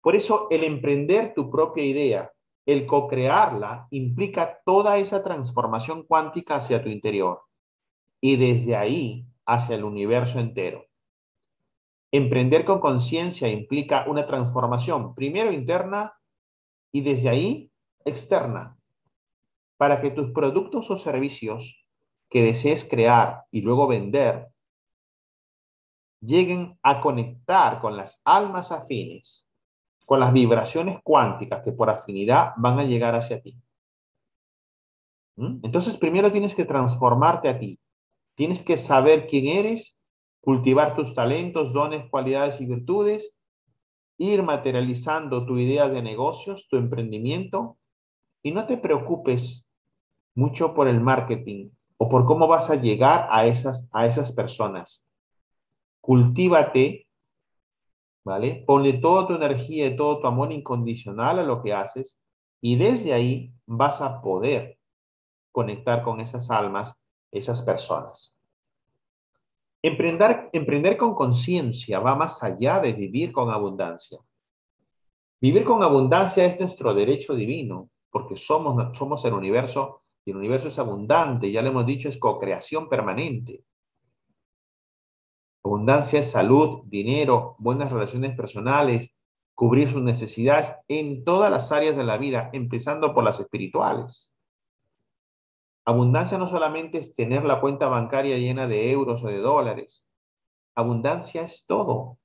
Por eso el emprender tu propia idea, el co-crearla, implica toda esa transformación cuántica hacia tu interior y desde ahí hacia el universo entero. Emprender con conciencia implica una transformación, primero interna y desde ahí externa, para que tus productos o servicios que desees crear y luego vender lleguen a conectar con las almas afines con las vibraciones cuánticas que por afinidad van a llegar hacia ti. ¿Mm? Entonces, primero tienes que transformarte a ti. Tienes que saber quién eres, cultivar tus talentos, dones, cualidades y virtudes, ir materializando tu idea de negocios, tu emprendimiento, y no te preocupes mucho por el marketing o por cómo vas a llegar a esas, a esas personas. Cultívate ¿vale? Ponle toda tu energía y todo tu amor incondicional a lo que haces y desde ahí vas a poder conectar con esas almas, esas personas. Emprender, emprender con conciencia va más allá de vivir con abundancia. Vivir con abundancia es nuestro derecho divino, porque somos, somos el universo y el universo es abundante, ya lo hemos dicho, es co-creación permanente. Abundancia es salud, dinero, buenas relaciones personales, cubrir sus necesidades en todas las áreas de la vida, empezando por las espirituales. Abundancia no solamente es tener la cuenta bancaria llena de euros o de dólares. Abundancia es todo.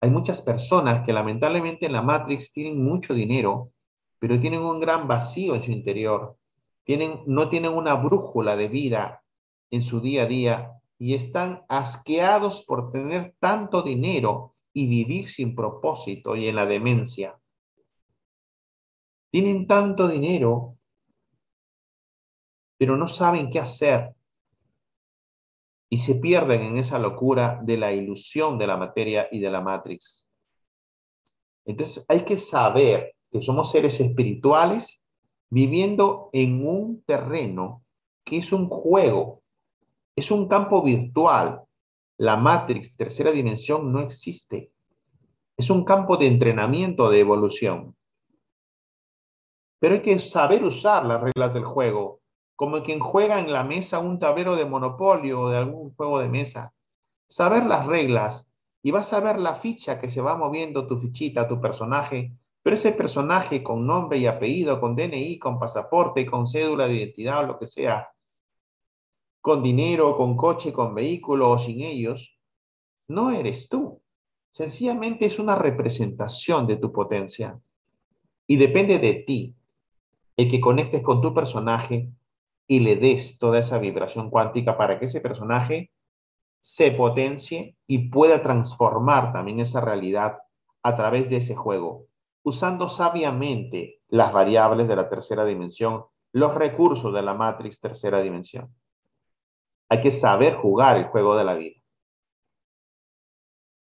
Hay muchas personas que lamentablemente en la Matrix tienen mucho dinero, pero tienen un gran vacío en su interior. Tienen, no tienen una brújula de vida en su día a día y están asqueados por tener tanto dinero y vivir sin propósito y en la demencia. Tienen tanto dinero, pero no saben qué hacer y se pierden en esa locura de la ilusión de la materia y de la matrix. Entonces hay que saber que somos seres espirituales viviendo en un terreno que es un juego es un campo virtual. La Matrix, tercera dimensión, no existe. Es un campo de entrenamiento, de evolución. Pero hay que saber usar las reglas del juego, como quien juega en la mesa un tablero de monopolio o de algún juego de mesa. Saber las reglas y vas a ver la ficha que se va moviendo tu fichita, tu personaje, pero ese personaje con nombre y apellido, con DNI, con pasaporte, con cédula de identidad o lo que sea, con dinero, con coche, con vehículo o sin ellos, no eres tú. Sencillamente es una representación de tu potencia. Y depende de ti el que conectes con tu personaje y le des toda esa vibración cuántica para que ese personaje se potencie y pueda transformar también esa realidad a través de ese juego, usando sabiamente las variables de la tercera dimensión, los recursos de la Matrix tercera dimensión. Hay que saber jugar el juego de la vida.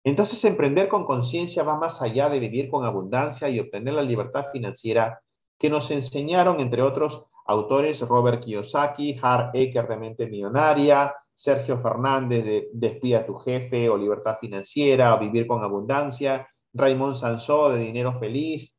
Entonces, emprender con conciencia va más allá de vivir con abundancia y obtener la libertad financiera que nos enseñaron, entre otros autores, Robert Kiyosaki, Hart Ecker de Mente Millonaria, Sergio Fernández de Despida a tu jefe o Libertad Financiera o Vivir con Abundancia, Raymond Sansó de Dinero Feliz,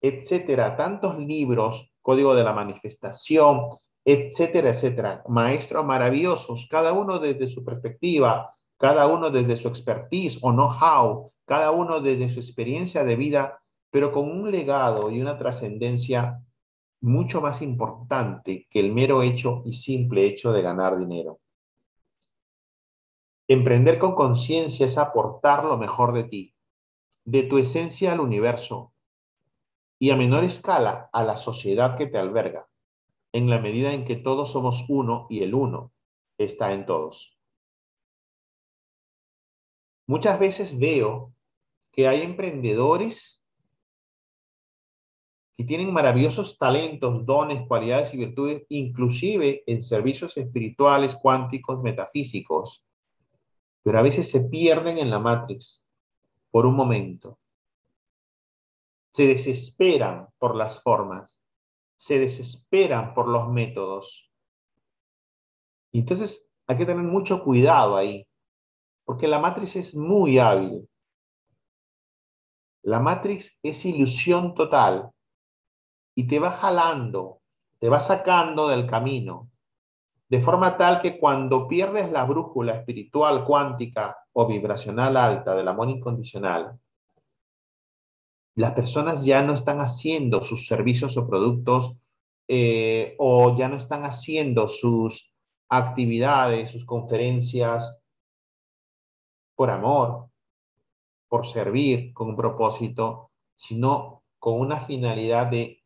etcétera. Tantos libros, Código de la Manifestación, etcétera, etcétera. Maestros maravillosos, cada uno desde su perspectiva, cada uno desde su expertise o know-how, cada uno desde su experiencia de vida, pero con un legado y una trascendencia mucho más importante que el mero hecho y simple hecho de ganar dinero. Emprender con conciencia es aportar lo mejor de ti, de tu esencia al universo y a menor escala a la sociedad que te alberga, en la medida en que todos somos uno y el uno está en todos. Muchas veces veo que hay emprendedores que tienen maravillosos talentos, dones, cualidades y virtudes, inclusive en servicios espirituales, cuánticos, metafísicos, pero a veces se pierden en la Matrix por un momento. Se desesperan por las formas, se desesperan por los métodos. Entonces hay que tener mucho cuidado ahí, porque la Matrix es muy hábil. La Matrix es ilusión total y te va jalando, te va sacando del camino de forma tal que cuando pierdes la brújula espiritual, cuántica o vibracional alta del amor incondicional, las personas ya no están haciendo sus servicios o productos eh, o ya no están haciendo sus actividades, sus conferencias por amor, por servir con un propósito, sino con una finalidad de,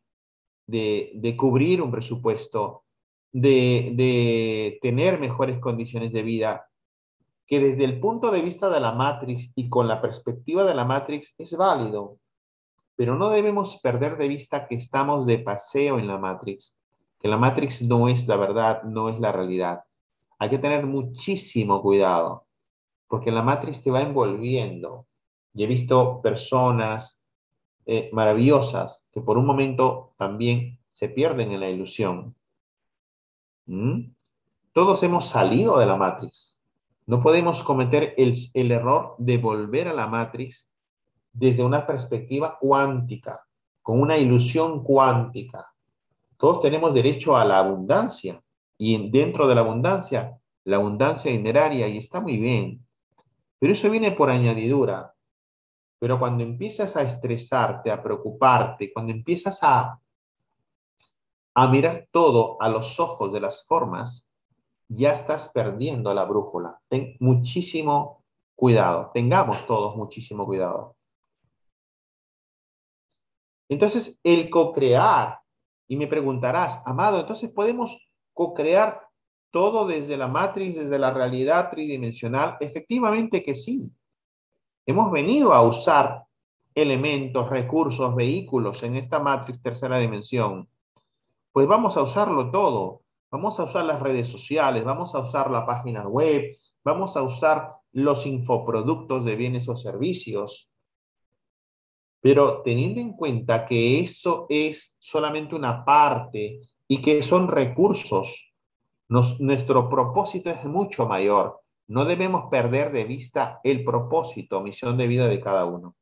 de cubrir un presupuesto, de, tener mejores condiciones de vida, que desde el punto de vista de la Matrix y con la perspectiva de la Matrix es válido, pero no debemos perder de vista que estamos de paseo en la Matrix, que la Matrix no es la verdad, no es la realidad. Hay que tener muchísimo cuidado, porque la Matrix te va envolviendo. Y he visto personas eh, maravillosas que por un momento también se pierden en la ilusión ¿Mm? Todos hemos salido de la Matrix. No podemos cometer el, el error de volver a la Matrix desde una perspectiva cuántica, con una ilusión cuántica. Todos tenemos derecho a la abundancia y dentro de la abundancia, la abundancia dineraria y está muy bien. Pero eso viene por añadidura. Pero cuando empiezas a estresarte, a preocuparte, cuando empiezas a a mirar todo a los ojos de las formas, ya estás perdiendo la brújula. Ten muchísimo cuidado. Tengamos todos muchísimo cuidado. Entonces, el co-crear, y me preguntarás, amado, entonces podemos co-crear todo desde la matriz, desde la realidad tridimensional. Efectivamente que sí. Hemos venido a usar elementos, recursos, vehículos en esta matriz tercera dimensión pues vamos a usarlo todo. Vamos a usar las redes sociales, vamos a usar la página web, vamos a usar los infoproductos de bienes o servicios. Pero teniendo en cuenta que eso es solamente una parte y que son recursos, nuestro propósito es mucho mayor. No debemos perder de vista el propósito, misión de vida de cada uno.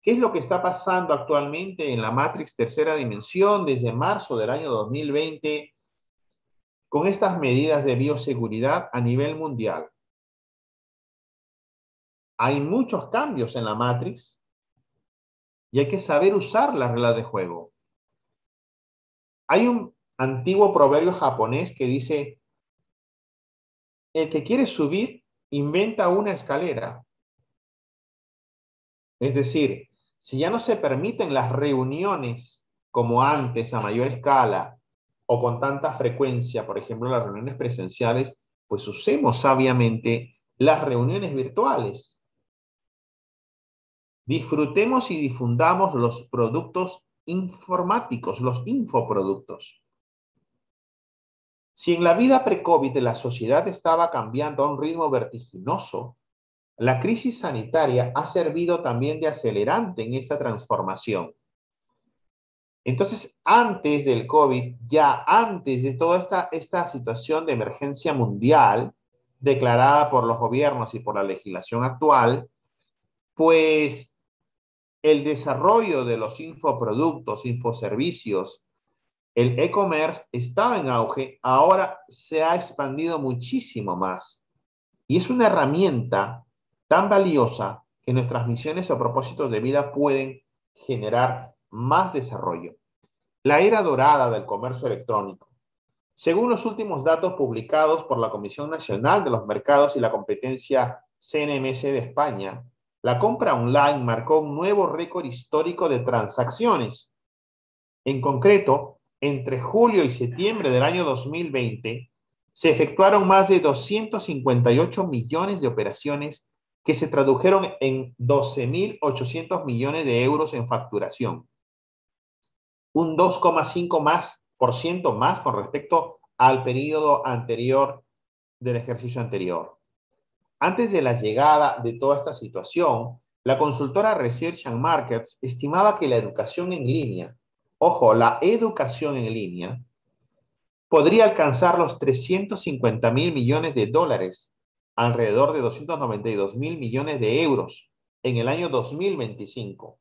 ¿Qué es lo que está pasando actualmente en la Matrix tercera dimensión desde marzo del año 2020 con estas medidas de bioseguridad a nivel mundial? Hay muchos cambios en la Matrix y hay que saber usar las reglas de juego. Hay un antiguo proverbio japonés que dice, el que quiere subir inventa una escalera. Es decir, si ya no se permiten las reuniones como antes a mayor escala o con tanta frecuencia, por ejemplo, las reuniones presenciales, pues usemos sabiamente las reuniones virtuales. Disfrutemos y difundamos los productos informáticos, los infoproductos. Si en la vida pre-COVID la sociedad estaba cambiando a un ritmo vertiginoso, la crisis sanitaria ha servido también de acelerante en esta transformación. Entonces, antes del COVID, ya antes de toda esta, esta situación de emergencia mundial declarada por los gobiernos y por la legislación actual, pues el desarrollo de los infoproductos, infoservicios, el e-commerce estaba en auge, ahora se ha expandido muchísimo más. Y es una herramienta tan valiosa que nuestras misiones o propósitos de vida pueden generar más desarrollo. La era dorada del comercio electrónico. Según los últimos datos publicados por la Comisión Nacional de los Mercados y la Competencia CNMC de España, la compra online marcó un nuevo récord histórico de transacciones. En concreto, entre julio y septiembre del año 2020, se efectuaron más de 258 millones de operaciones que se tradujeron en 12.800 millones de euros en facturación. Un 2,5 más por ciento más con respecto al periodo anterior del ejercicio anterior. Antes de la llegada de toda esta situación, la consultora Research and Markets estimaba que la educación en línea, ojo, la educación en línea, podría alcanzar los 350 mil millones de dólares alrededor de 292 mil millones de euros en el año 2025.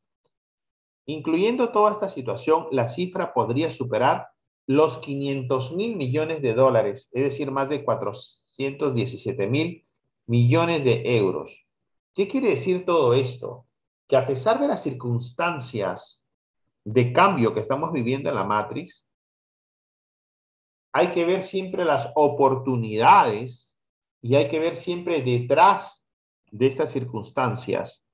Incluyendo toda esta situación, la cifra podría superar los 500 mil millones de dólares, es decir, más de 417 mil millones de euros. ¿Qué quiere decir todo esto? Que a pesar de las circunstancias de cambio que estamos viviendo en la Matrix, hay que ver siempre las oportunidades y hay que ver siempre detrás de estas circunstancias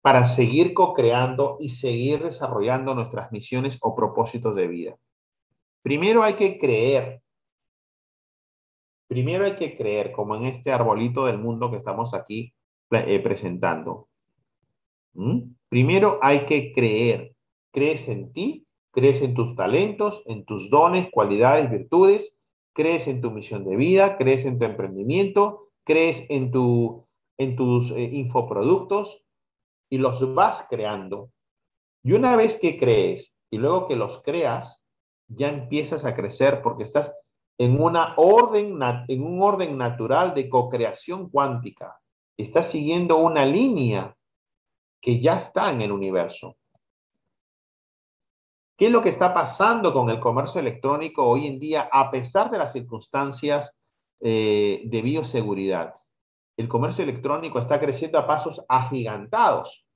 para seguir co-creando y seguir desarrollando nuestras misiones o propósitos de vida. Primero hay que creer. Primero hay que creer, como en este arbolito del mundo que estamos aquí eh, presentando. ¿Mm? Primero hay que creer. Crees en ti, crees en tus talentos, en tus dones, cualidades, virtudes crees en tu misión de vida, crees en tu emprendimiento, crees en, tu, en tus eh, infoproductos y los vas creando. Y una vez que crees y luego que los creas, ya empiezas a crecer porque estás en, una orden, en un orden natural de co-creación cuántica. Estás siguiendo una línea que ya está en el universo. ¿Qué es lo que está pasando con el comercio electrónico hoy en día a pesar de las circunstancias eh, de bioseguridad? El comercio electrónico está creciendo a pasos agigantados.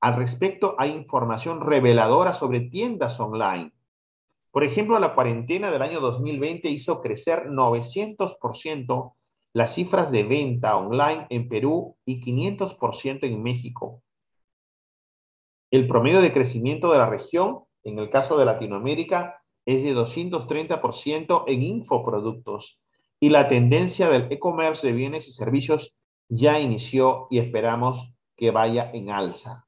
Al respecto, hay información reveladora sobre tiendas online. Por ejemplo, la cuarentena del año 2020 hizo crecer 900% las cifras de venta online en Perú y 500% en México. El promedio de crecimiento de la región en el caso de Latinoamérica es de 230% en infoproductos y la tendencia del e-commerce de bienes y servicios ya inició y esperamos que vaya en alza.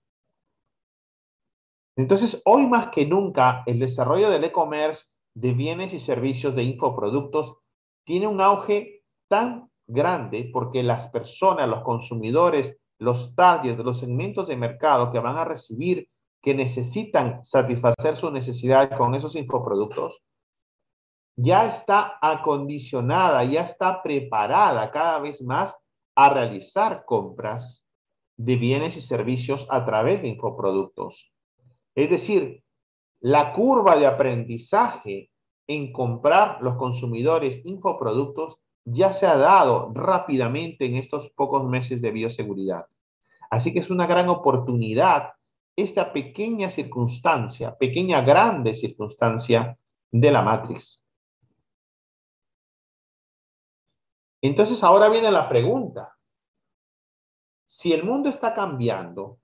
Entonces, hoy más que nunca, el desarrollo del e-commerce de bienes y servicios de infoproductos tiene un auge tan grande porque las personas, los consumidores, los targets, los segmentos de mercado que van a recibir que necesitan satisfacer sus necesidades con esos infoproductos, ya está acondicionada, ya está preparada cada vez más a realizar compras de bienes y servicios a través de infoproductos. Es decir, la curva de aprendizaje en comprar los consumidores infoproductos ya se ha dado rápidamente en estos pocos meses de bioseguridad. Así que es una gran oportunidad esta pequeña circunstancia, pequeña grande circunstancia de la matriz. Entonces ahora viene la pregunta. Si el mundo está cambiando,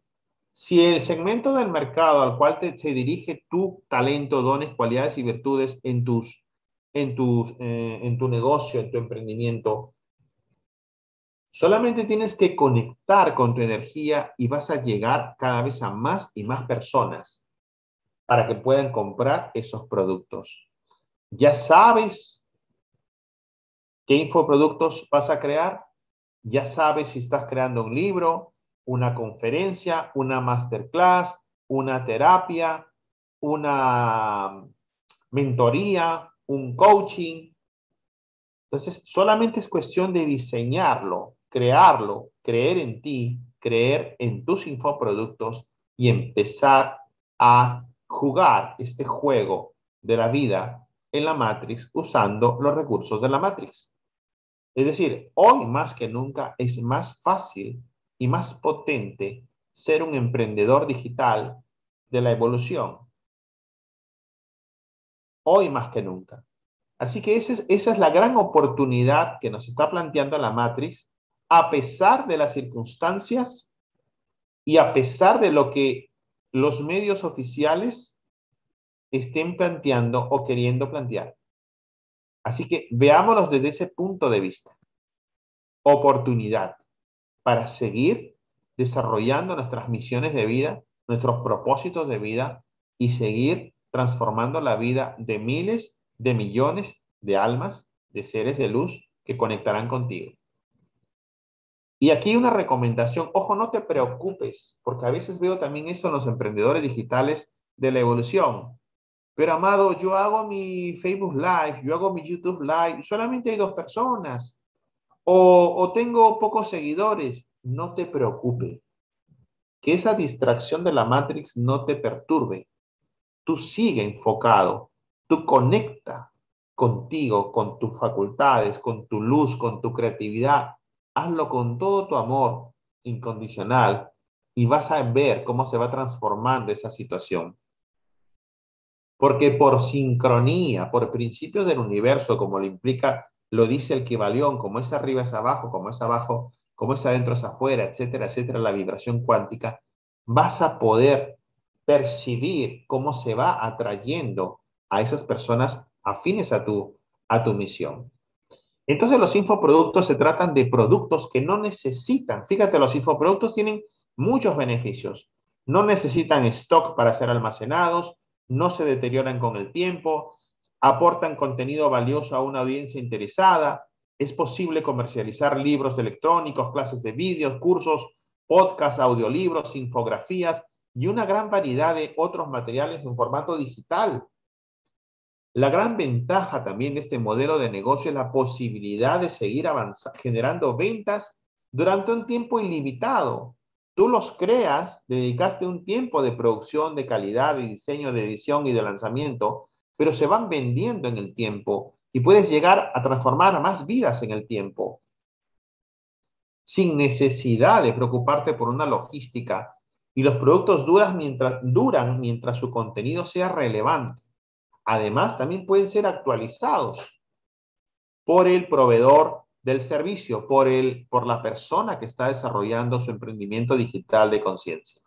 Si el segmento del mercado al cual te, dirige tu talento, dones, cualidades y virtudes en, tus, en, tus, eh, en tu negocio, en tu emprendimiento, solamente tienes que conectar con tu energía y vas a llegar cada vez a más y más personas para que puedan comprar esos productos. Ya sabes qué infoproductos vas a crear, ya sabes si estás creando un libro, una conferencia, una masterclass, una terapia, una mentoría, un coaching. Entonces, solamente es cuestión de diseñarlo, crearlo, creer en ti, creer en tus infoproductos y empezar a jugar este juego de la vida en la Matrix usando los recursos de la Matrix. Es decir, hoy más que nunca es más fácil y más potente ser un emprendedor digital de la evolución. Hoy más que nunca. Así que esa es, esa es la gran oportunidad que nos está planteando la matriz, a pesar de las circunstancias y a pesar de lo que los medios oficiales estén planteando o queriendo plantear. Así que veámonos desde ese punto de vista. Oportunidad para seguir desarrollando nuestras misiones de vida, nuestros propósitos de vida y seguir transformando la vida de miles, de millones de almas, de seres de luz que conectarán contigo. Y aquí una recomendación, ojo, no te preocupes, porque a veces veo también esto en los emprendedores digitales de la evolución. Pero amado, yo hago mi Facebook Live, yo hago mi YouTube Live, solamente hay dos personas o, tengo pocos seguidores, no te preocupe. Que esa distracción de la Matrix no te perturbe. Tú sigue enfocado, tú conecta contigo, con tus facultades, con tu luz, con tu creatividad. Hazlo con todo tu amor incondicional y vas a ver cómo se va transformando esa situación. Porque por sincronía, por principios del universo, como lo implica lo dice el Kibalión, como es arriba es abajo, como es abajo, como es adentro es afuera, etcétera, etcétera, la vibración cuántica, vas a poder percibir cómo se va atrayendo a esas personas afines a tu, a tu misión. Entonces los infoproductos se tratan de productos que no necesitan, fíjate, los infoproductos tienen muchos beneficios. No necesitan stock para ser almacenados, no se deterioran con el tiempo, aportan contenido valioso a una audiencia interesada, es posible comercializar libros electrónicos, clases de vídeos, cursos, podcasts, audiolibros, infografías y una gran variedad de otros materiales en formato digital. La gran ventaja también de este modelo de negocio es la posibilidad de seguir avanzando, generando ventas durante un tiempo ilimitado. Tú los creas, dedicaste un tiempo de producción, de calidad, de diseño, de edición y de lanzamiento, pero se van vendiendo en el tiempo y puedes llegar a transformar más vidas en el tiempo sin necesidad de preocuparte por una logística y los productos duran mientras, duran mientras su contenido sea relevante. Además, también pueden ser actualizados por el proveedor del servicio, por, el, por la persona que está desarrollando su emprendimiento digital de conciencia.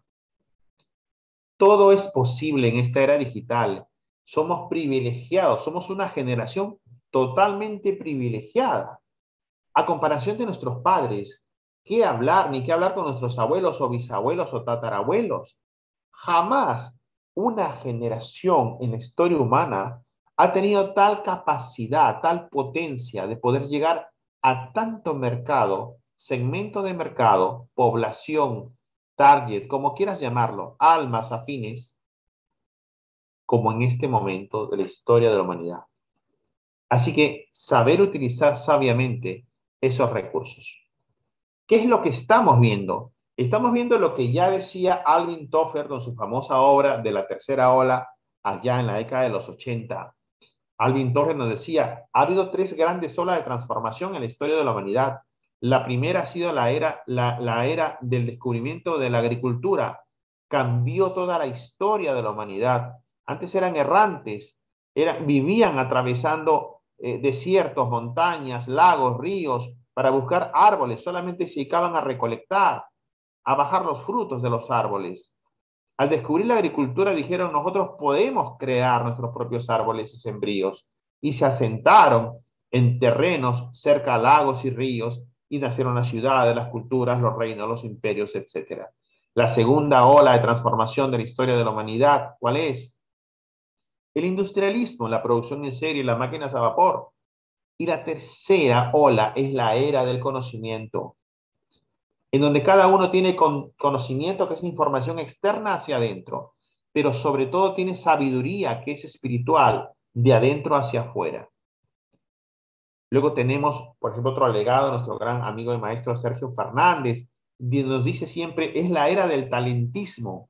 Todo es posible en esta era digital somos privilegiados, somos una generación totalmente privilegiada. A comparación de nuestros padres, ¿qué hablar? Ni qué hablar con nuestros abuelos o bisabuelos o tatarabuelos. Jamás una generación en la historia humana ha tenido tal capacidad, tal potencia de poder llegar a tanto mercado, segmento de mercado, población, target, como quieras llamarlo, almas afines, como en este momento de la historia de la humanidad. Así que saber utilizar sabiamente esos recursos. ¿Qué es lo que estamos viendo? Estamos viendo lo que ya decía Alvin Toffler con su famosa obra de la tercera ola allá en la década de los 80. Alvin Toffler nos decía, ha habido tres grandes olas de transformación en la historia de la humanidad. La primera ha sido la era, la, la era del descubrimiento de la agricultura. Cambió toda la historia de la humanidad. Antes eran errantes, vivían atravesando eh, desiertos, montañas, lagos, ríos, para buscar árboles. Solamente se dedicaban a recolectar, a bajar los frutos de los árboles. Al descubrir la agricultura dijeron, nosotros podemos crear nuestros propios árboles y sembríos. Y se asentaron en terrenos cerca a lagos y ríos y nacieron las ciudades, las culturas, los reinos, los imperios, etc. La segunda ola de transformación de la historia de la humanidad, ¿cuál es? El industrialismo, la producción en serie, las máquinas a vapor. Y la tercera ola es la era del conocimiento, en donde cada uno tiene conocimiento, que es información externa hacia adentro, pero sobre todo tiene sabiduría, que es espiritual, de adentro hacia afuera. Luego tenemos, por ejemplo, otro alegado, nuestro gran amigo y maestro Sergio Fernández, nos dice siempre, es la era del talentismo.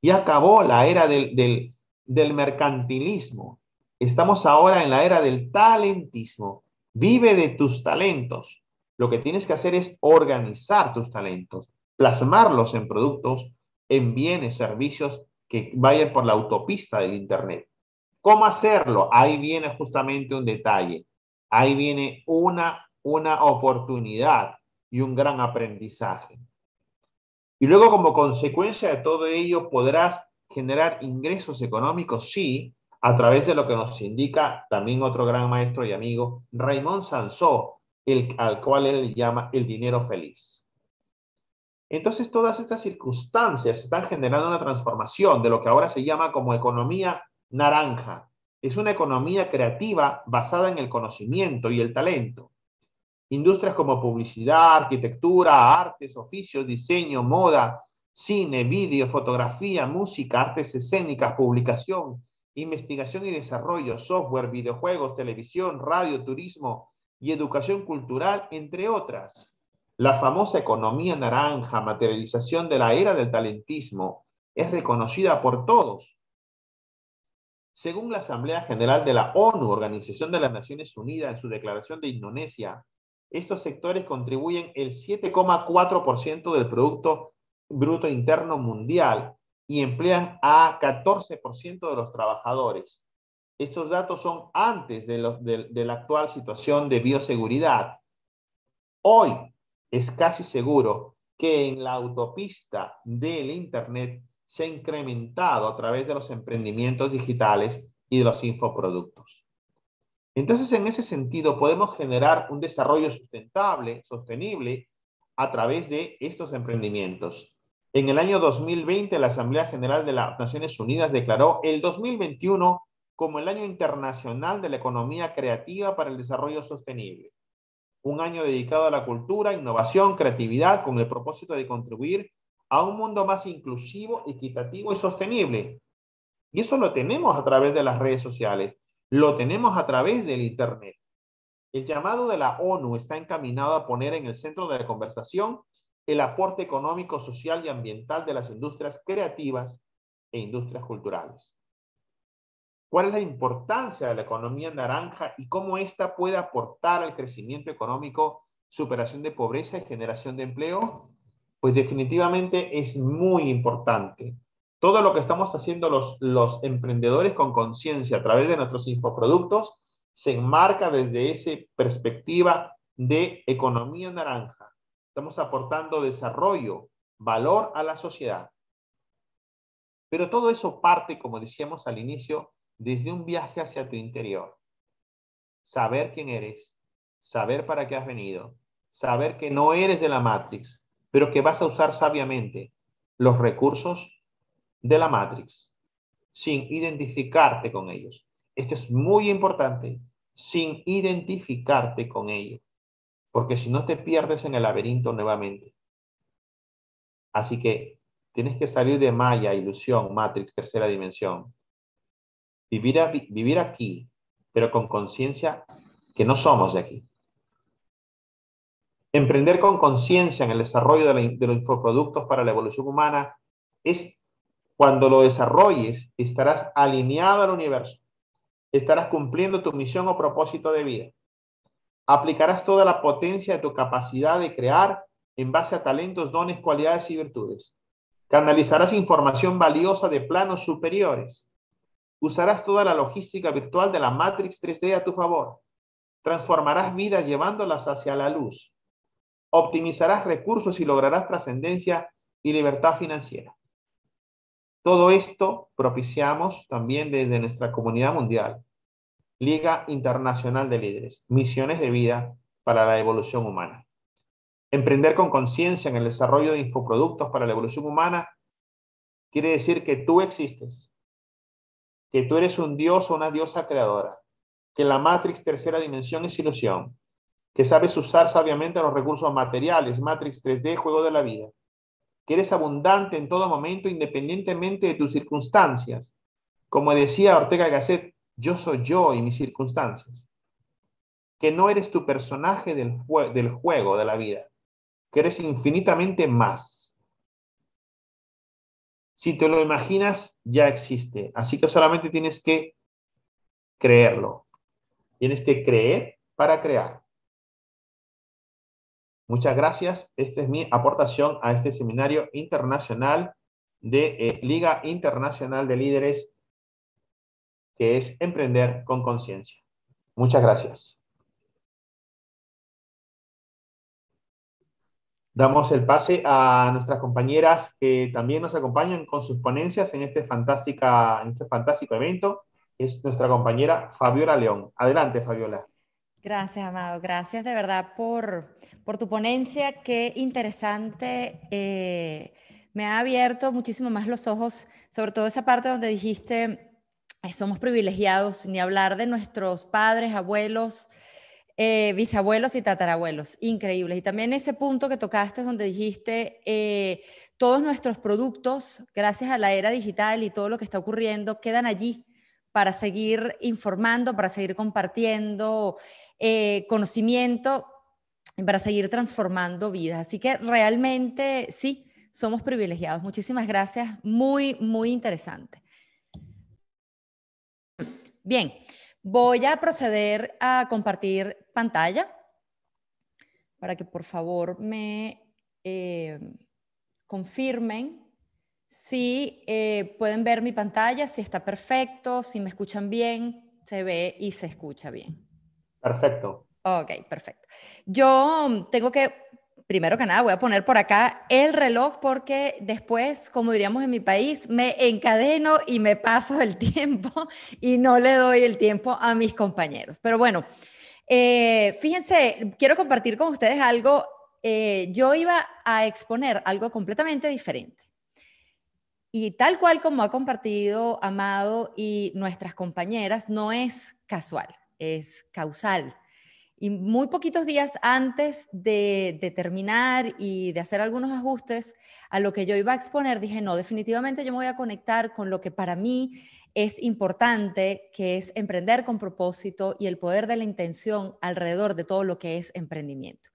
Y acabó la era del mercantilismo. Estamos ahora en la era del talentismo. Vive de tus talentos. Lo que tienes que hacer es organizar tus talentos, plasmarlos en productos, en bienes, servicios que vayan por la autopista del Internet. ¿Cómo hacerlo? Ahí viene justamente un detalle. Ahí viene una, una oportunidad y un gran aprendizaje. Y luego, como consecuencia de todo ello, podrás generar ingresos económicos, sí, a través de lo que nos indica también otro gran maestro y amigo, Raymond Sansó, el, al cual él llama el dinero feliz. Entonces, todas estas circunstancias están generando una transformación de lo que ahora se llama como economía naranja. Es una economía creativa basada en el conocimiento y el talento. Industrias como publicidad, arquitectura, artes, oficios, diseño, moda, cine, vídeo, fotografía, música, artes escénicas, publicación, investigación y desarrollo, software, videojuegos, televisión, radio, turismo y educación cultural, entre otras. La famosa economía naranja, materialización de la era del talentismo, es reconocida por todos. Según la Asamblea General de la ONU, Organización de las Naciones Unidas, en su declaración de Indonesia, estos sectores contribuyen el 7,4% del Producto Bruto Interno Mundial y emplean a 14% de los trabajadores. Estos datos son antes de, la actual situación de bioseguridad. Hoy es casi seguro que en la autopista del Internet se ha incrementado a través de los emprendimientos digitales y de los infoproductos. Entonces, en ese sentido, podemos generar un desarrollo sustentable, sostenible, a través de estos emprendimientos. En el año 2020, la Asamblea General de las Naciones Unidas declaró el 2021 como el Año Internacional de la Economía Creativa para el Desarrollo Sostenible. Un año dedicado a la cultura, innovación, creatividad, con el propósito de contribuir a un mundo más inclusivo, equitativo y sostenible. Y eso lo tenemos a través de las redes sociales lo tenemos a través del Internet. El llamado de la ONU está encaminado a poner en el centro de la conversación el aporte económico, social y ambiental de las industrias creativas e industrias culturales. ¿Cuál es la importancia de la economía naranja y cómo ésta puede aportar al crecimiento económico, superación de pobreza y generación de empleo? Pues definitivamente es muy importante. Todo lo que estamos haciendo los, los emprendedores con conciencia a través de nuestros infoproductos se enmarca desde esa perspectiva de economía naranja. Estamos aportando desarrollo, valor a la sociedad. Pero todo eso parte, como decíamos al inicio, desde un viaje hacia tu interior. Saber quién eres, saber para qué has venido, saber que no eres de la Matrix, pero que vas a usar sabiamente los recursos de la Matrix sin identificarte con ellos. Esto es muy importante, sin identificarte con ellos, porque si no te pierdes en el laberinto nuevamente. Así que tienes que salir de Maya, ilusión, Matrix, tercera dimensión. Vivir, vivir aquí, pero con conciencia que no somos de aquí. Emprender con conciencia en el desarrollo de, de los infoproductos para la evolución humana es cuando lo desarrolles, estarás alineado al universo. Estarás cumpliendo tu misión o propósito de vida. Aplicarás toda la potencia de tu capacidad de crear en base a talentos, dones, cualidades y virtudes. Canalizarás información valiosa de planos superiores. Usarás toda la logística virtual de la Matrix 3D a tu favor. Transformarás vidas llevándolas hacia la luz. Optimizarás recursos y lograrás trascendencia y libertad financiera. Todo esto propiciamos también desde nuestra comunidad mundial, Liga Internacional de Líderes, misiones de vida para la evolución humana. Emprender con conciencia en el desarrollo de infoproductos para la evolución humana quiere decir que tú existes, que tú eres un dios o una diosa creadora, que la Matrix tercera dimensión es ilusión, que sabes usar sabiamente los recursos materiales, Matrix 3D, juego de la vida, que eres abundante en todo momento independientemente de tus circunstancias. Como decía Ortega Gasset, yo soy yo y mis circunstancias. Que no eres tu personaje del, juego de la vida, que eres infinitamente más. Si te lo imaginas, ya existe. Así que solamente tienes que creerlo. Tienes que creer para crear. Muchas gracias. Esta es mi aportación a este seminario internacional de eh, Liga Internacional de Líderes, que es Emprender con Conciencia. Muchas gracias. Damos el pase a nuestras compañeras que también nos acompañan con sus ponencias en este, fantástica, en este fantástico evento. Es nuestra compañera Fabiola León. Adelante, Fabiola. Gracias, Amado. Gracias de verdad por, por tu ponencia. Qué interesante. Eh, me ha abierto muchísimo más los ojos, sobre todo esa parte donde dijiste, somos privilegiados, ni hablar de nuestros padres, abuelos, eh, bisabuelos y tatarabuelos. Increíbles. Y también ese punto que tocaste donde dijiste, eh, todos nuestros productos, gracias a la era digital y todo lo que está ocurriendo, quedan allí para seguir informando, para seguir compartiendo eh, conocimiento para seguir transformando vidas. Así que realmente sí, somos privilegiados. Muchísimas gracias. Muy, muy interesante. Bien, voy a proceder a compartir pantalla para que por favor me eh, confirmen si eh, pueden ver mi pantalla, si está perfecto, si me escuchan bien, se ve y se escucha bien. Perfecto. Ok, perfecto. Yo tengo que, primero que nada, voy a poner por acá el reloj porque después, como diríamos en mi país, me encadeno y me paso el tiempo y no le doy el tiempo a mis compañeros. Pero bueno, eh, fíjense, quiero compartir con ustedes algo. Eh, yo iba a exponer algo completamente diferente. Y tal cual como ha compartido Amado y nuestras compañeras, no es casual es causal. Y muy poquitos días antes de, terminar y de hacer algunos ajustes a lo que yo iba a exponer, dije, no, definitivamente yo me voy a conectar con lo que para mí es importante, que es emprender con propósito y el poder de la intención alrededor de todo lo que es emprendimiento.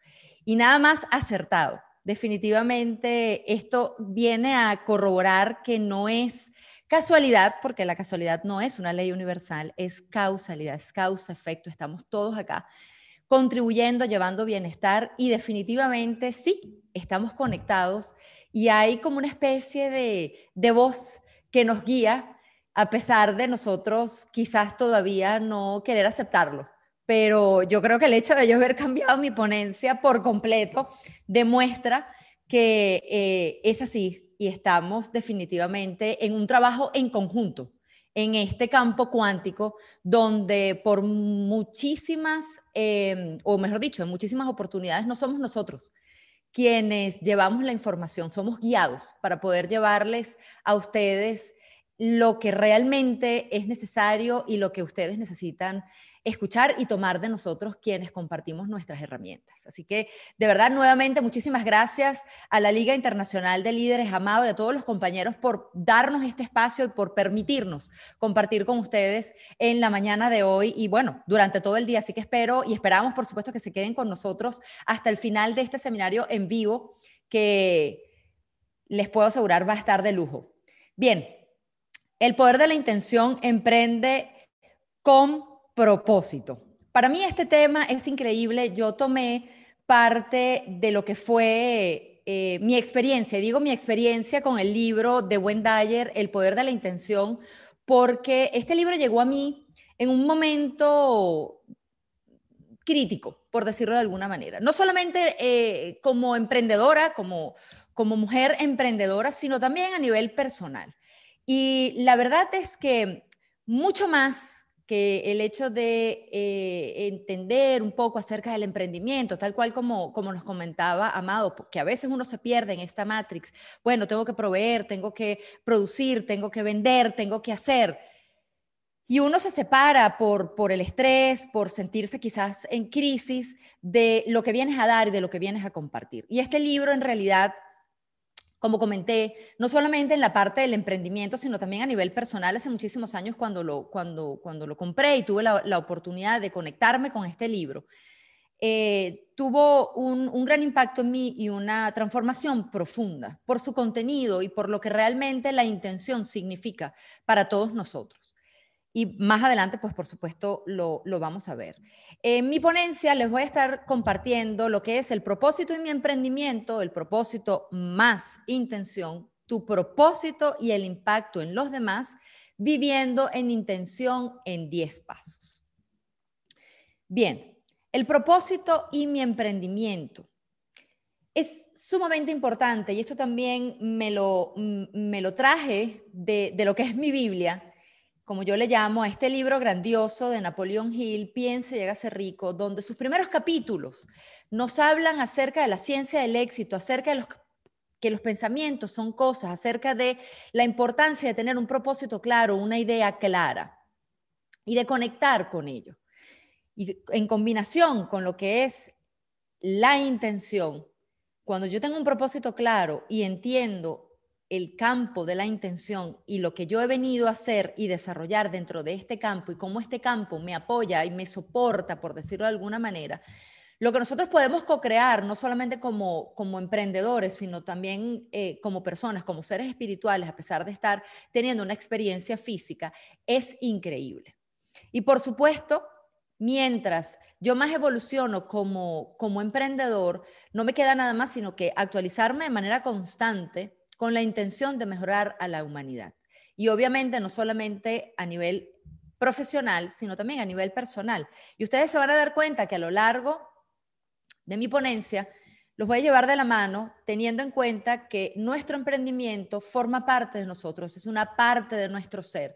Y nada más acertado. Definitivamente esto viene a corroborar que no es Casualidad, porque la casualidad no es una ley universal, es causalidad, es causa-efecto, estamos todos acá contribuyendo, llevando bienestar y definitivamente sí, estamos conectados y hay como una especie de, de voz que nos guía a pesar de nosotros quizás todavía no querer aceptarlo. Pero yo creo que el hecho de yo haber cambiado mi ponencia por completo demuestra que eh, es así, y estamos definitivamente en un trabajo en conjunto en este campo cuántico donde por muchísimas, em, o mejor dicho, en muchísimas oportunidades no somos nosotros quienes llevamos la información, somos guiados para poder llevarles a ustedes lo que realmente es necesario y lo que ustedes necesitan escuchar y tomar de nosotros quienes compartimos nuestras herramientas. Así que, de verdad, nuevamente, muchísimas gracias a la Liga Internacional de Líderes, Amado, y a todos los compañeros por darnos este espacio y por permitirnos compartir con ustedes en la mañana de hoy y, bueno, durante todo el día. Así que espero y esperamos, por supuesto, que se queden con nosotros hasta el final de este seminario en vivo que les puedo asegurar va a estar de lujo. Bien, el poder de la intención emprende con propósito. Para mí este tema es increíble. Yo tomé parte de lo que fue eh, mi experiencia, digo mi experiencia con el libro de Wendayer, El poder de la intención, porque este libro llegó a mí en un momento crítico, por decirlo de alguna manera. No solamente eh, como emprendedora, como, como mujer emprendedora, sino también a nivel personal. Y la verdad es que mucho más que el hecho de eh, entender un poco acerca del emprendimiento, tal cual como, como nos comentaba Amado, que a veces uno se pierde en esta matrix. Bueno, tengo que proveer, tengo que producir, tengo que vender, tengo que hacer. Y uno se separa por, por el estrés, por sentirse quizás en crisis de lo que vienes a dar y de lo que vienes a compartir. Y este libro en realidad como comenté, no solamente en la parte del emprendimiento, sino también a nivel personal, hace muchísimos años cuando lo, cuando, cuando lo compré y tuve la, oportunidad de conectarme con este libro, eh, tuvo un, un, gran impacto en mí y una transformación profunda por su contenido y por lo que realmente la intención significa para todos nosotros y más adelante, pues por supuesto, lo, vamos a ver. En mi ponencia les voy a estar compartiendo lo que es el propósito de mi emprendimiento, el propósito más intención, tu propósito y el impacto en los demás, viviendo en intención en 10 pasos. Bien, el propósito y mi emprendimiento. Es sumamente importante y esto también me lo, me lo traje de, de lo que es mi Biblia como yo le llamo, a este libro grandioso de Napoleón Hill, Piense, llega a ser rico, donde sus primeros capítulos nos hablan acerca de la ciencia del éxito, acerca de los que los pensamientos son cosas, acerca de la importancia de tener un propósito claro, una idea clara y de conectar con ello. Y en combinación con lo que es la intención, cuando yo tengo un propósito claro y entiendo el campo de la intención y lo que yo he venido a hacer y desarrollar dentro de este campo y cómo este campo me apoya y me soporta, por decirlo de alguna manera, lo que nosotros podemos co-crear, no solamente como, como emprendedores, sino también eh, como personas, como seres espirituales, a pesar de estar teniendo una experiencia física, es increíble. Y por supuesto, mientras yo más evoluciono como, como emprendedor, no me queda nada más sino que actualizarme de manera constante con la intención de mejorar a la humanidad. Y obviamente no solamente a nivel profesional, sino también a nivel personal. Y ustedes se van a dar cuenta que a lo largo de mi ponencia los voy a llevar de la mano teniendo en cuenta que nuestro emprendimiento forma parte de nosotros, es una parte de nuestro ser.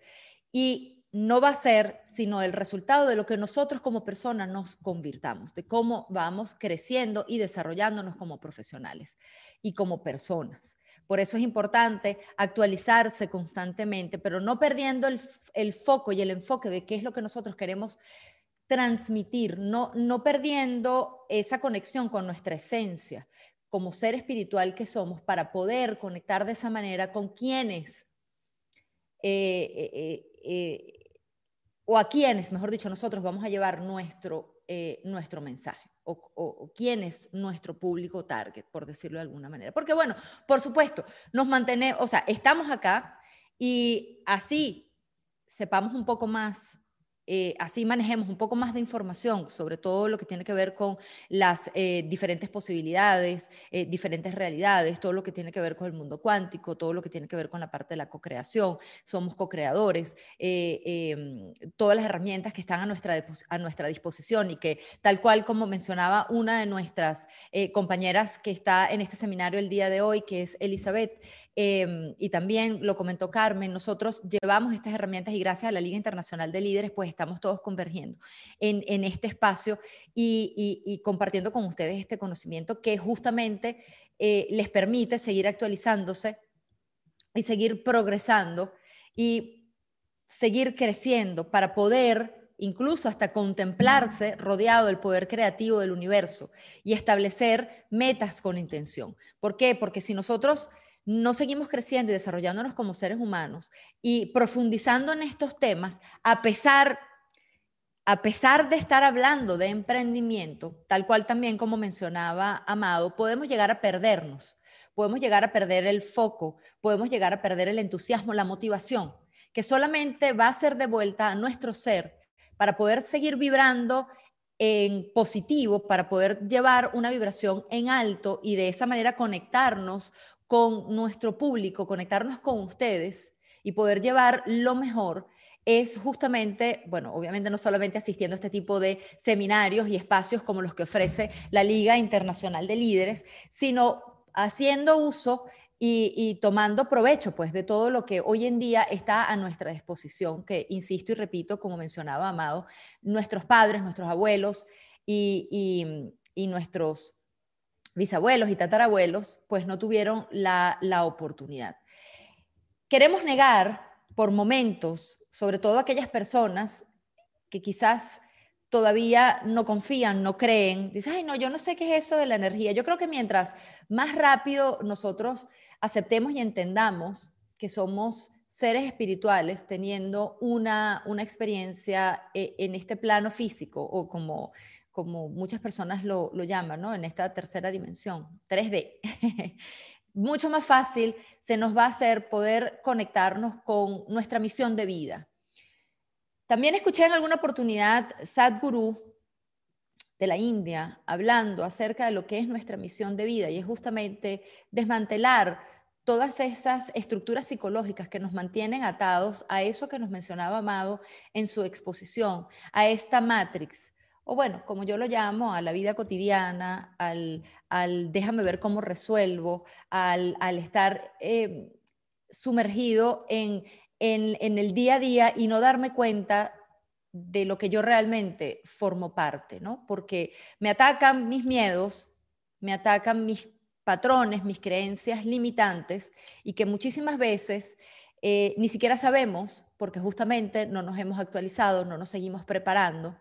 Y no va a ser sino el resultado de lo que nosotros como personas nos convirtamos, de cómo vamos creciendo y desarrollándonos como profesionales y como personas. Por eso es importante actualizarse constantemente, pero no perdiendo el, foco y el enfoque de qué es lo que nosotros queremos transmitir, no, no perdiendo esa conexión con nuestra esencia como ser espiritual que somos para poder conectar de esa manera con quienes eh, eh, eh, o a quienes, mejor dicho, nosotros vamos a llevar nuestro, nuestro mensaje o, quién es nuestro público target, por decirlo de alguna manera. Porque bueno, por supuesto, nos mantenemos, o sea, estamos acá y así sepamos un poco más eh, así manejemos un poco más de información sobre todo lo que tiene que ver con las eh, diferentes posibilidades, eh, diferentes realidades, todo lo que tiene que ver con el mundo cuántico, todo lo que tiene que ver con la parte de la co-creación, somos co-creadores, em, todas las herramientas que están a nuestra, a nuestra disposición y que tal cual como mencionaba una de nuestras compañeras que está en este seminario el día de hoy, que es Elizabeth, Em, y también lo comentó Carmen, nosotros llevamos estas herramientas y gracias a la Liga Internacional de Líderes, pues estamos todos convergiendo en, este espacio y, compartiendo con ustedes este conocimiento que justamente eh, les permite seguir actualizándose y seguir progresando y seguir creciendo para poder incluso hasta contemplarse rodeado del poder creativo del universo y establecer metas con intención. ¿Por qué? Porque si nosotros no seguimos creciendo y desarrollándonos como seres humanos y profundizando en estos temas, a pesar, a pesar de estar hablando de emprendimiento, tal cual también como mencionaba Amado, podemos llegar a perdernos, podemos llegar a perder el foco, podemos llegar a perder el entusiasmo, la motivación, que solamente va a ser de vuelta a nuestro ser para poder seguir vibrando en positivo, para poder llevar una vibración en alto y de esa manera conectarnos con nuestro público, conectarnos con ustedes y poder llevar lo mejor es justamente, bueno, obviamente no solamente asistiendo a este tipo de seminarios y espacios como los que ofrece la Liga Internacional de Líderes, sino haciendo uso y, tomando provecho pues de todo lo que hoy en día está a nuestra disposición, que insisto y repito, como mencionaba Amado, nuestros padres, nuestros abuelos y, nuestros bisabuelos y tatarabuelos pues no tuvieron la, la oportunidad. Queremos negar por momentos, sobre todo aquellas personas que quizás todavía no confían, no creen, dicen, ay, no, yo no sé qué es eso de la energía. Yo creo que mientras más rápido nosotros aceptemos y entendamos que somos seres espirituales teniendo una, una experiencia eh, en este plano físico o como, como muchas personas lo, llaman, ¿no? En esta tercera dimensión, 3D. Mucho más fácil se nos va a hacer poder conectarnos con nuestra misión de vida. También escuché en alguna oportunidad Sadhguru de la India hablando acerca de lo que es nuestra misión de vida y es justamente desmantelar todas esas estructuras psicológicas que nos mantienen atados a eso que nos mencionaba Amado en su exposición, a esta matrix, o bueno, como yo lo llamo, a la vida cotidiana, al, déjame ver cómo resuelvo, al, estar eh, sumergido en, en el día a día y no darme cuenta de lo que yo realmente formo parte, ¿no? Porque me atacan mis miedos, me atacan mis patrones, mis creencias limitantes y que muchísimas veces eh, ni siquiera sabemos, porque justamente no nos hemos actualizado, no nos seguimos preparando,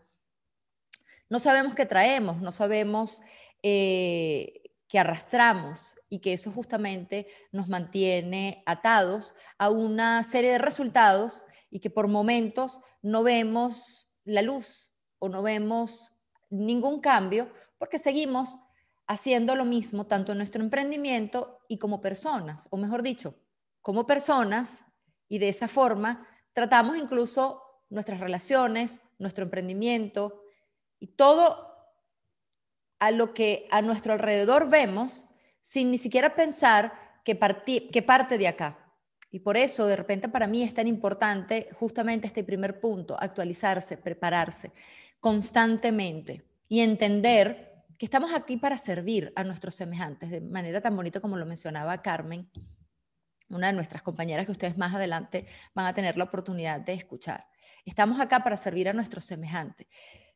no sabemos qué traemos, no sabemos eh, qué arrastramos y que eso justamente nos mantiene atados a una serie de resultados y que por momentos no vemos la luz o no vemos ningún cambio porque seguimos haciendo lo mismo tanto en nuestro emprendimiento y como personas, o mejor dicho, como personas, y de esa forma tratamos incluso nuestras relaciones, nuestro emprendimiento y todo a lo que a nuestro alrededor vemos sin ni siquiera pensar que, que parte de acá. Y por eso, de repente, para mí es tan importante justamente este primer punto, actualizarse, prepararse constantemente y entender que estamos aquí para servir a nuestros semejantes, de manera tan bonita como lo mencionaba Carmen, una de nuestras compañeras que ustedes más adelante van a tener la oportunidad de escuchar. Estamos acá para servir a nuestros semejantes,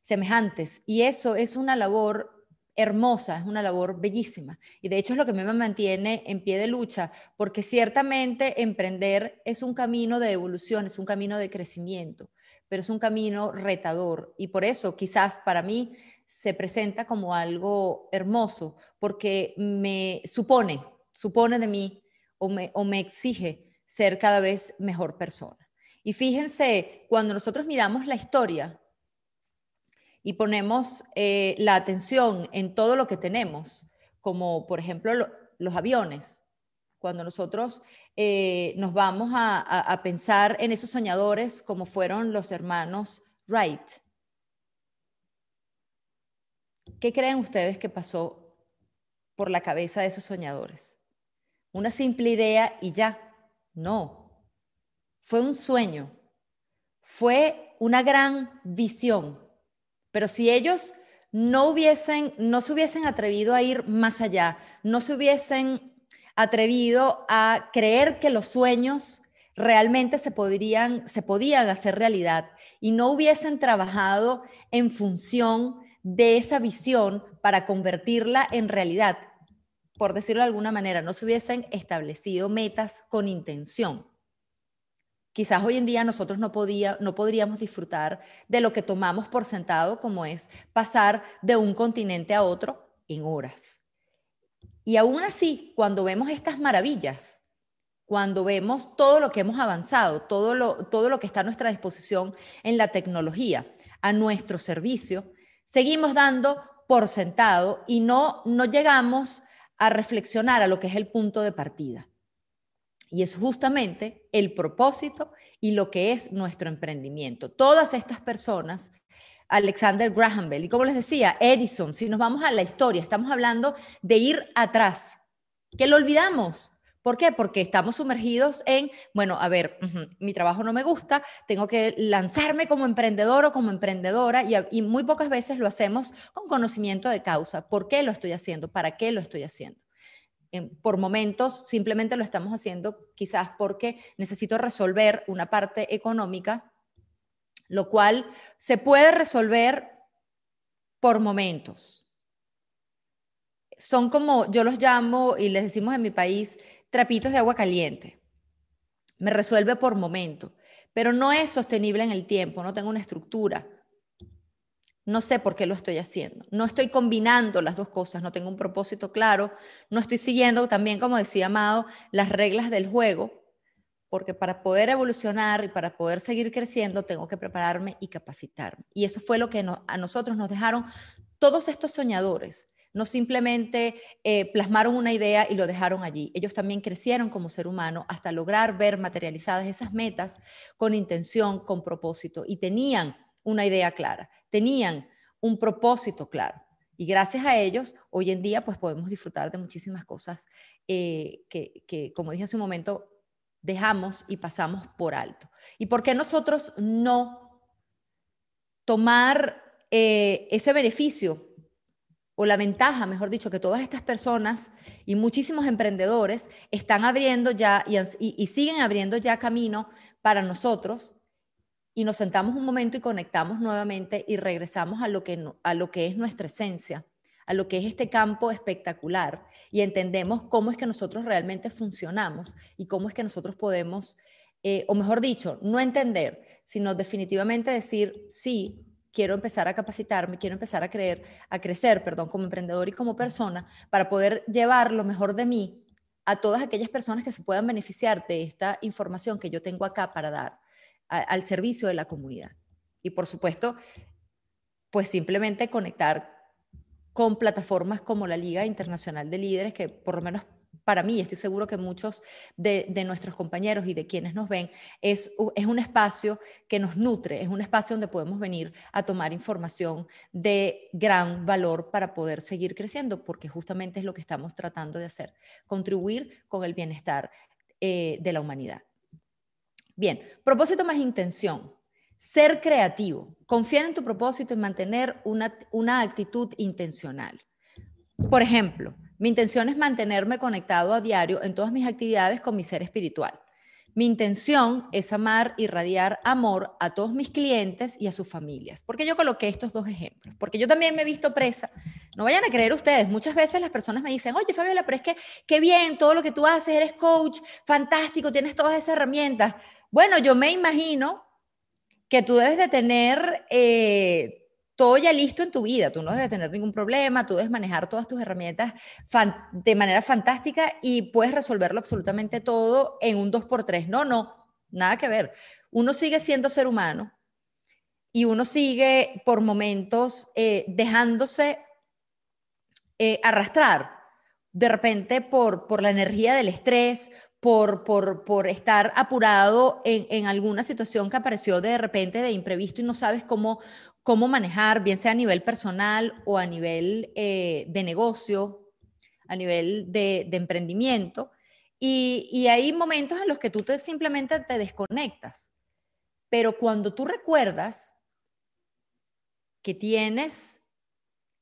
semejantes y eso es una labor hermosa, es una labor bellísima. Y de hecho es lo que me mantiene en pie de lucha, porque ciertamente emprender es un camino de evolución, es un camino de crecimiento, pero es un camino retador. Y por eso quizás para mí se presenta como algo hermoso, porque me supone, supone de mí o me, o me exige ser cada vez mejor persona. Y fíjense, cuando nosotros miramos la historia y ponemos eh, la atención en todo lo que tenemos, como por ejemplo los aviones, cuando nosotros eh, nos vamos a, a pensar en esos soñadores como fueron los hermanos Wright, ¿Qué creen ustedes que pasó por la cabeza de esos soñadores? ¿Una simple idea y ya? No. Fue un sueño. Fue una gran visión. Pero si ellos no hubiesen, no se hubiesen atrevido a ir más allá, no se hubiesen atrevido a creer que los sueños realmente se podrían, se podían hacer realidad y no hubiesen trabajado en función de esa visión para convertirla en realidad. Por decirlo de alguna manera, no se hubiesen establecido metas con intención. Quizás hoy en día nosotros no, podía, no podríamos disfrutar de lo que tomamos por sentado, como es pasar de un continente a otro en horas. Y aún así, cuando vemos estas maravillas, cuando vemos todo lo que hemos avanzado, todo lo, todo lo que está a nuestra disposición en la tecnología, a nuestro servicio, seguimos dando por sentado y no, no llegamos a reflexionar a lo que es el punto de partida. Y es justamente el propósito y lo que es nuestro emprendimiento. Todas estas personas, Alexander Graham Bell, y como les decía, Edison, si nos vamos a la historia, estamos hablando de ir atrás, que lo olvidamos, ¿Por qué? Porque estamos sumergidos en, bueno, a ver, mi trabajo no me gusta, tengo que lanzarme como emprendedor o como emprendedora y, y, muy pocas veces lo hacemos con conocimiento de causa. ¿Por qué lo estoy haciendo? ¿Para qué lo estoy haciendo? Por momentos simplemente lo estamos haciendo quizás porque necesito resolver una parte económica, lo cual se puede resolver por momentos. Son como, yo los llamo y les decimos en mi país, trapitos de agua caliente. Me resuelve por momento, pero no es sostenible en el tiempo, no tengo una estructura. No sé por qué lo estoy haciendo. No estoy combinando las dos cosas, no tengo un propósito claro, no estoy siguiendo también, como decía Amado, las reglas del juego, porque para poder evolucionar y para poder seguir creciendo tengo que prepararme y capacitarme. Y eso fue lo que a nosotros nos dejaron todos estos soñadores. No simplemente eh, plasmaron una idea y lo dejaron allí. Ellos también crecieron como ser humano hasta lograr ver materializadas esas metas con intención, con propósito y tenían una idea clara, tenían un propósito claro. Y gracias a ellos, hoy en día, pues podemos disfrutar de muchísimas cosas eh, que, como dije hace un momento, dejamos y pasamos por alto. ¿Y por qué nosotros no tomar eh, ese beneficio o la ventaja, mejor dicho, que todas estas personas y muchísimos emprendedores están abriendo ya y siguen abriendo ya camino para nosotros y nos sentamos un momento y conectamos nuevamente y regresamos a lo que, a lo que es nuestra esencia, a lo que es este campo espectacular y entendemos cómo es que nosotros realmente funcionamos y cómo es que nosotros podemos, eh, o mejor dicho, no entender, sino definitivamente decir, sí, quiero empezar a capacitarme, quiero empezar a creer, a crecer, perdón, como emprendedor y como persona para poder llevar lo mejor de mí a todas aquellas personas que se puedan beneficiar de esta información que yo tengo acá para dar al servicio de la comunidad. Y por supuesto, pues simplemente conectar con plataformas como la Liga Internacional de Líderes, que por lo menos para mí, estoy seguro que muchos de, nuestros compañeros y de quienes nos ven, es, es, un espacio que nos nutre, es un espacio donde podemos venir a tomar información de gran valor para poder seguir creciendo, porque justamente es lo que estamos tratando de hacer, contribuir con el bienestar eh, de la humanidad. Bien, propósito más intención. Ser creativo, confiar en tu propósito y mantener una, una actitud intencional. Por ejemplo, mi intención es mantenerme conectado a diario en todas mis actividades con mi ser espiritual. Mi intención es amar y radiar amor a todos mis clientes y a sus familias. ¿Por qué yo coloqué estos dos ejemplos? Porque yo también me he visto presa. No vayan a creer ustedes, muchas veces las personas me dicen, oye Fabiola, pero es que qué bien, todo lo que tú haces, eres coach, fantástico, tienes todas esas herramientas. Bueno, yo me imagino que tú debes de tener eh, todo ya listo en tu vida, tú no debes tener ningún problema, tú debes manejar todas tus herramientas de manera fantástica y puedes resolverlo absolutamente todo en un 2x3. No, no, nada que ver. Uno sigue siendo ser humano y uno sigue por momentos eh, dejándose eh, arrastrar de repente por, por la energía del estrés, por, por, estar apurado en, alguna situación que apareció de repente de imprevisto y no sabes cómo, cómo manejar, bien sea a nivel personal o a nivel eh, de negocio, a nivel de, de emprendimiento. Y, y, hay momentos en los que tú te, simplemente te desconectas. Pero cuando tú recuerdas que tienes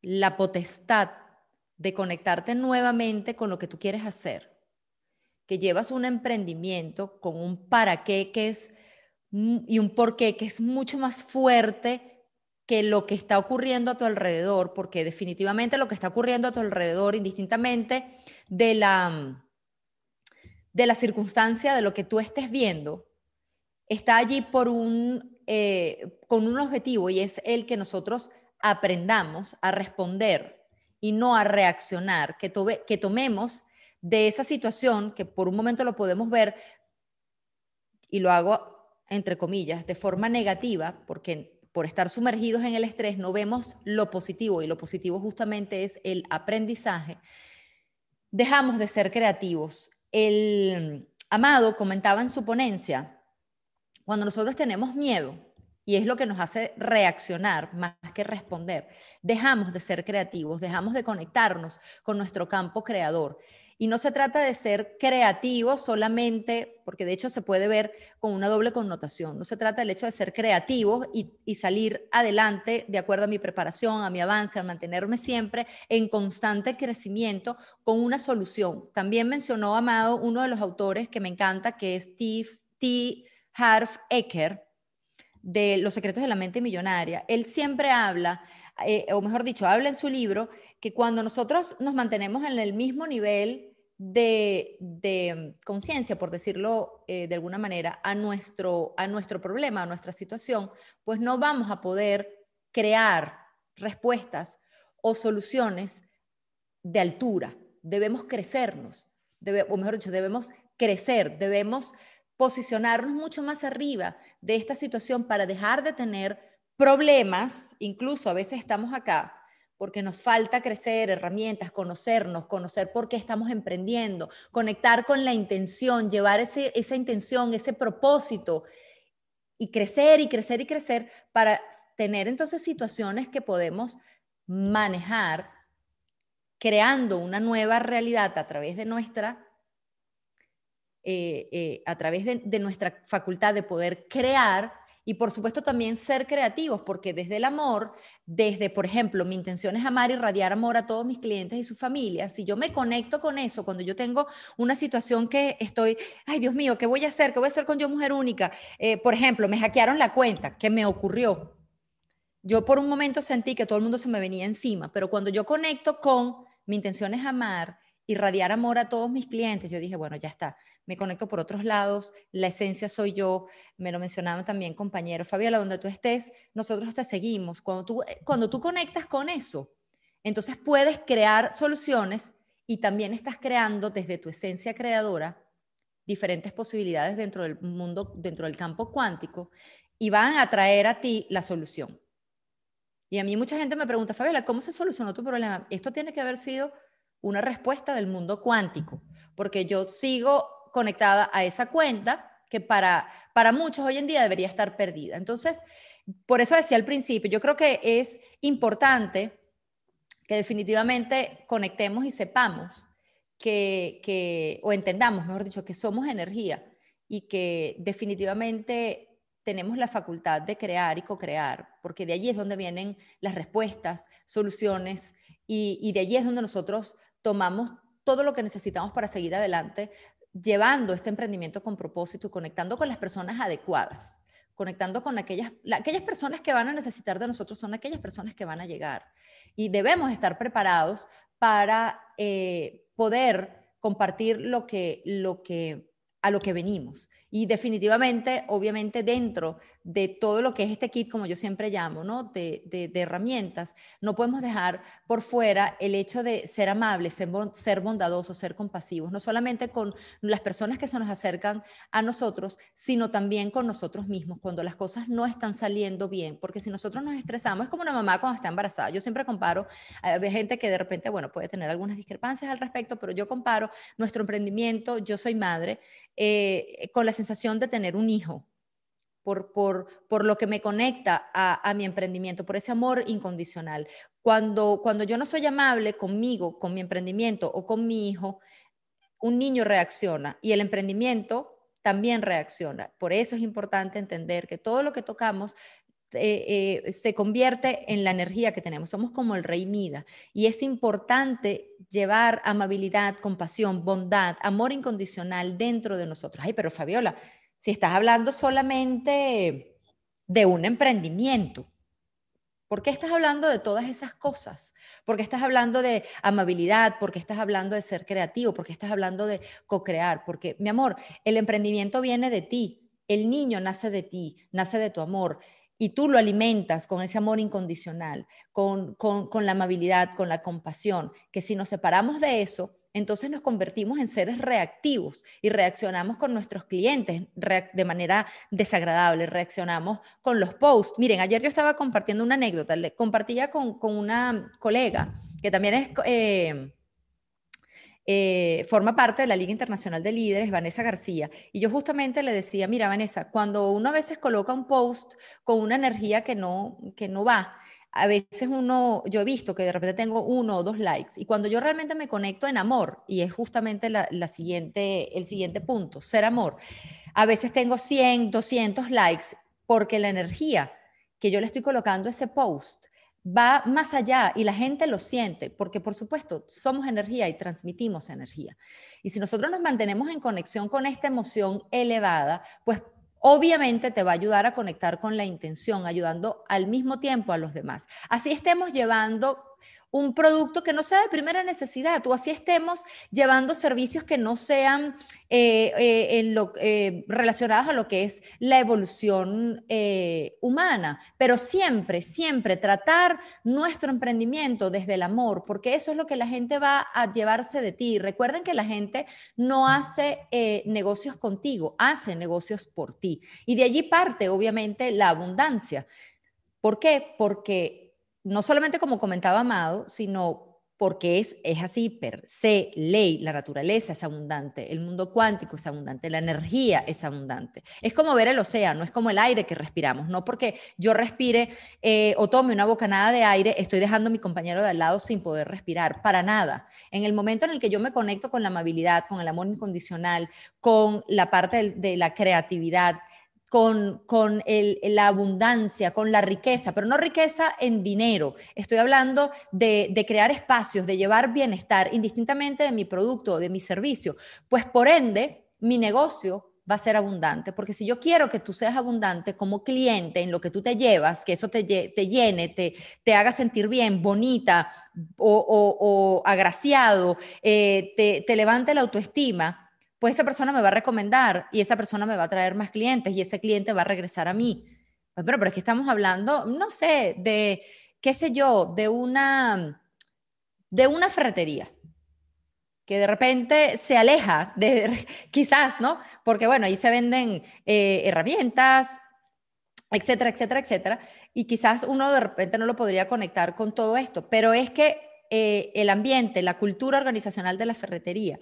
la potestad de conectarte nuevamente con lo que tú quieres hacer, que llevas un emprendimiento con un para qué que es y un por qué que es mucho más fuerte que lo que está ocurriendo a tu alrededor, porque definitivamente lo que está ocurriendo a tu alrededor, indistintamente de la, de la circunstancia, de lo que tú estés viendo, está allí por un, eh, con un objetivo y es el que nosotros aprendamos a responder y no a reaccionar, que, que tomemos de esa situación que por un momento lo podemos ver, y lo hago entre comillas, de forma negativa, porque por estar sumergidos en el estrés no vemos lo positivo y lo positivo justamente es el aprendizaje, dejamos de ser creativos. El Amado comentaba en su ponencia, cuando nosotros tenemos miedo, y es lo que nos hace reaccionar más que responder. Dejamos de ser creativos, dejamos de conectarnos con nuestro campo creador. Y no se trata de ser creativos solamente, porque de hecho se puede ver con una doble connotación. No se trata del hecho de ser creativos y, salir adelante de acuerdo a mi preparación, a mi avance, a mantenerme siempre en constante crecimiento con una solución. También mencionó Amado uno de los autores que me encanta, que es T. T. Harv Eker, de Los secretos de la mente millonaria, él siempre habla, eh, o mejor dicho, habla en su libro, que cuando nosotros nos mantenemos en el mismo nivel de, de conciencia, por decirlo eh, de alguna manera, a nuestro, a nuestro problema, a nuestra situación, pues no vamos a poder crear respuestas o soluciones de altura. Debemos crecernos, o mejor dicho, debemos crecer, debemos posicionarnos mucho más arriba de esta situación para dejar de tener problemas, incluso a veces estamos acá porque nos falta crecer, herramientas, conocernos, conocer por qué estamos emprendiendo, conectar con la intención, llevar ese, esa intención, ese propósito y crecer y crecer y crecer para tener entonces situaciones que podemos manejar creando una nueva realidad a través de nuestra eh, eh, a través de, nuestra facultad de poder crear y por supuesto también ser creativos, porque desde el amor, desde, por ejemplo, mi intención es amar y radiar amor a todos mis clientes y sus familias, si yo me conecto con eso, cuando yo tengo una situación que estoy, ay Dios mío, ¿qué voy a hacer? ¿Qué voy a hacer con yo mujer única? Eh, por ejemplo, me hackearon la cuenta, ¿qué me ocurrió? Yo por un momento sentí que todo el mundo se me venía encima, pero cuando yo conecto con mi intención es amar irradiar amor a todos mis clientes, yo dije, bueno, ya está, me conecto por otros lados, la esencia soy yo, me lo mencionaban también compañeros, Fabiola, donde tú estés, nosotros te seguimos. Cuando tú, eh, cuando tú conectas con eso, entonces puedes crear soluciones y también estás creando desde tu esencia creadora diferentes posibilidades dentro del mundo, dentro del campo cuántico y van a traer a ti la solución. Y a mí mucha gente me pregunta, Fabiola, ¿cómo se solucionó tu problema? Esto tiene que haber sido una respuesta del mundo cuántico, porque yo sigo conectada a esa cuenta que para, para muchos hoy en día debería estar perdida. Entonces, por eso decía al principio, yo creo que es importante que definitivamente conectemos y sepamos que, que, o entendamos, mejor dicho, que somos energía y que definitivamente tenemos la facultad de crear y co-crear, porque de allí es donde vienen las respuestas, soluciones, y, y de allí es donde nosotros tomamos todo lo que necesitamos para seguir adelante, llevando este emprendimiento con propósito, conectando con las personas adecuadas, conectando con aquellas, aquellas personas que van a necesitar de nosotros, son aquellas personas que van a llegar. Y debemos estar preparados para eh, poder compartir lo que, lo que a lo que venimos. Y definitivamente, obviamente, dentro de todo lo que es este kit, como yo siempre llamo, ¿no? de, herramientas, no podemos dejar por fuera el hecho de ser amables, ser, bondadosos, ser compasivos, no solamente con las personas que se nos acercan a nosotros, sino también con nosotros mismos, cuando las cosas no están saliendo bien, porque si nosotros nos estresamos, es como una mamá cuando está embarazada. Yo siempre comparo, hay gente que de repente, bueno, puede tener algunas discrepancias al respecto, pero yo comparo nuestro emprendimiento, yo soy madre, eh, con la de tener un hijo, por, por, por lo que me conecta a, a, mi emprendimiento, por ese amor incondicional. Cuando, cuando yo no soy amable conmigo, con mi emprendimiento o con mi hijo, un niño reacciona y el emprendimiento también reacciona. Por eso es importante entender que todo lo que tocamos eh, eh, se convierte en la energía que tenemos. Somos como el rey Mida. Y es importante llevar amabilidad, compasión, bondad, amor incondicional dentro de nosotros. Ay, pero Fabiola, si estás hablando solamente de un emprendimiento, ¿Por qué estás hablando de todas esas cosas? ¿Por qué estás hablando de amabilidad? ¿Por qué estás hablando de ser creativo? ¿Por qué estás hablando de co-crear? Porque, mi amor, el emprendimiento viene de ti. El niño nace de ti, nace de tu amor y tú lo alimentas con ese amor incondicional, con, la amabilidad, con la compasión, que si nos separamos de eso, entonces nos convertimos en seres reactivos y reaccionamos con nuestros clientes de manera desagradable, reaccionamos con los posts. Miren, ayer yo estaba compartiendo una anécdota, le compartía con, una colega que también es... Eh, eh, forma parte de la Liga Internacional de Líderes, Vanessa García. Y yo justamente le decía, mira, Vanessa, cuando uno a veces coloca un post con una energía que no, que no va, a veces uno, yo he visto que de repente tengo uno o dos likes y cuando yo realmente me conecto en amor, y es justamente la, siguiente, el siguiente punto, ser amor, a veces tengo 100, 200 likes porque la energía que yo le estoy colocando a ese post va más allá y la gente lo siente, porque por supuesto somos energía y transmitimos energía. Y si nosotros nos mantenemos en conexión con esta emoción elevada, pues obviamente te va a ayudar a conectar con la intención, ayudando al mismo tiempo a los demás. Así estemos llevando un producto que no sea de primera necesidad, o así estemos llevando servicios que no sean eh, eh, en lo, eh, relacionados a lo que es la evolución humana, pero siempre, siempre tratar nuestro emprendimiento desde el amor, porque eso es lo que la gente va a llevarse de ti. Recuerden que la gente no hace negocios contigo, hace negocios por ti. Y de allí parte, obviamente, la abundancia. ¿Por qué? Porque no solamente como comentaba Amado, sino porque es, es así per se, ley, la naturaleza es abundante, el mundo cuántico es abundante, la energía es abundante. Es como ver el océano, es como el aire que respiramos, no porque yo respire eh, o tome una bocanada de aire, estoy dejando a mi compañero de al lado sin poder respirar, para nada. En el momento en el que yo me conecto con la amabilidad, con el amor incondicional, con la parte de la creatividad, con, la abundancia, con la riqueza, pero no riqueza en dinero. Estoy hablando de, crear espacios, de llevar bienestar, indistintamente de mi producto, de mi servicio. Pues por ende, mi negocio va a ser abundante, porque si yo quiero que tú seas abundante como cliente en lo que tú te llevas, que eso te, te llene, te, te haga sentir bien, bonita o, agraciado, eh, te levante la autoestima, pues esa persona me va a recomendar y esa persona me va a traer más clientes y ese cliente va a regresar a mí. Pues, pero, pero es que estamos hablando, no sé, de, qué sé yo, de una, de una ferretería que de repente se aleja de, quizás, ¿no? Porque bueno, ahí se venden eh, herramientas, etcétera, etcétera, etcétera, y quizás uno de repente no lo podría conectar con todo esto, pero es que eh, el ambiente, la cultura organizacional de la ferretería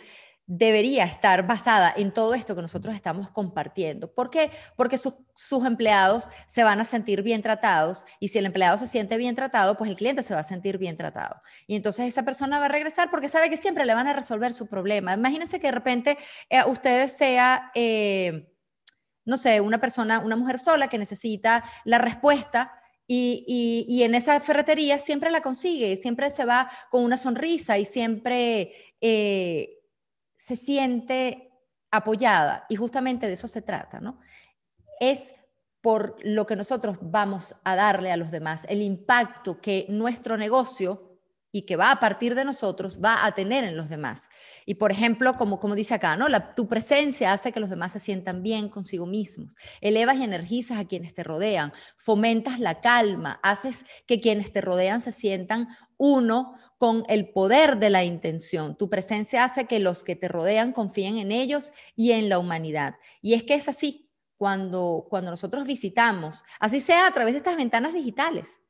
debería estar basada en todo esto que nosotros estamos compartiendo. ¿Por qué? Porque sus empleados se van a sentir bien tratados y si el empleado se siente bien tratado, pues el cliente se va a sentir bien tratado. Y entonces esa persona va a regresar porque sabe que siempre le van a resolver su problema. Imagínense que de repente eh, ustedes sea... Eh, no sé, una persona, una mujer sola que necesita la respuesta y, en esa ferretería siempre la consigue, siempre se va con una sonrisa y siempre eh, se siente apoyada y justamente de eso se trata, ¿no? Es por lo que nosotros vamos a darle a los demás, el impacto que nuestro negocio y que va a partir de nosotros va a tener en los demás. Y por ejemplo, como, como dice acá, ¿no? La, tu presencia hace que los demás se sientan bien consigo mismos, elevas y energizas a quienes te rodean, fomentas la calma, haces que quienes te rodean se sientan uno con el poder de la intención. Tu presencia hace que los que te rodean confíen en ellos y en la humanidad. Y es que es así cuando, cuando nosotros visitamos, así sea a través de estas ventanas digitales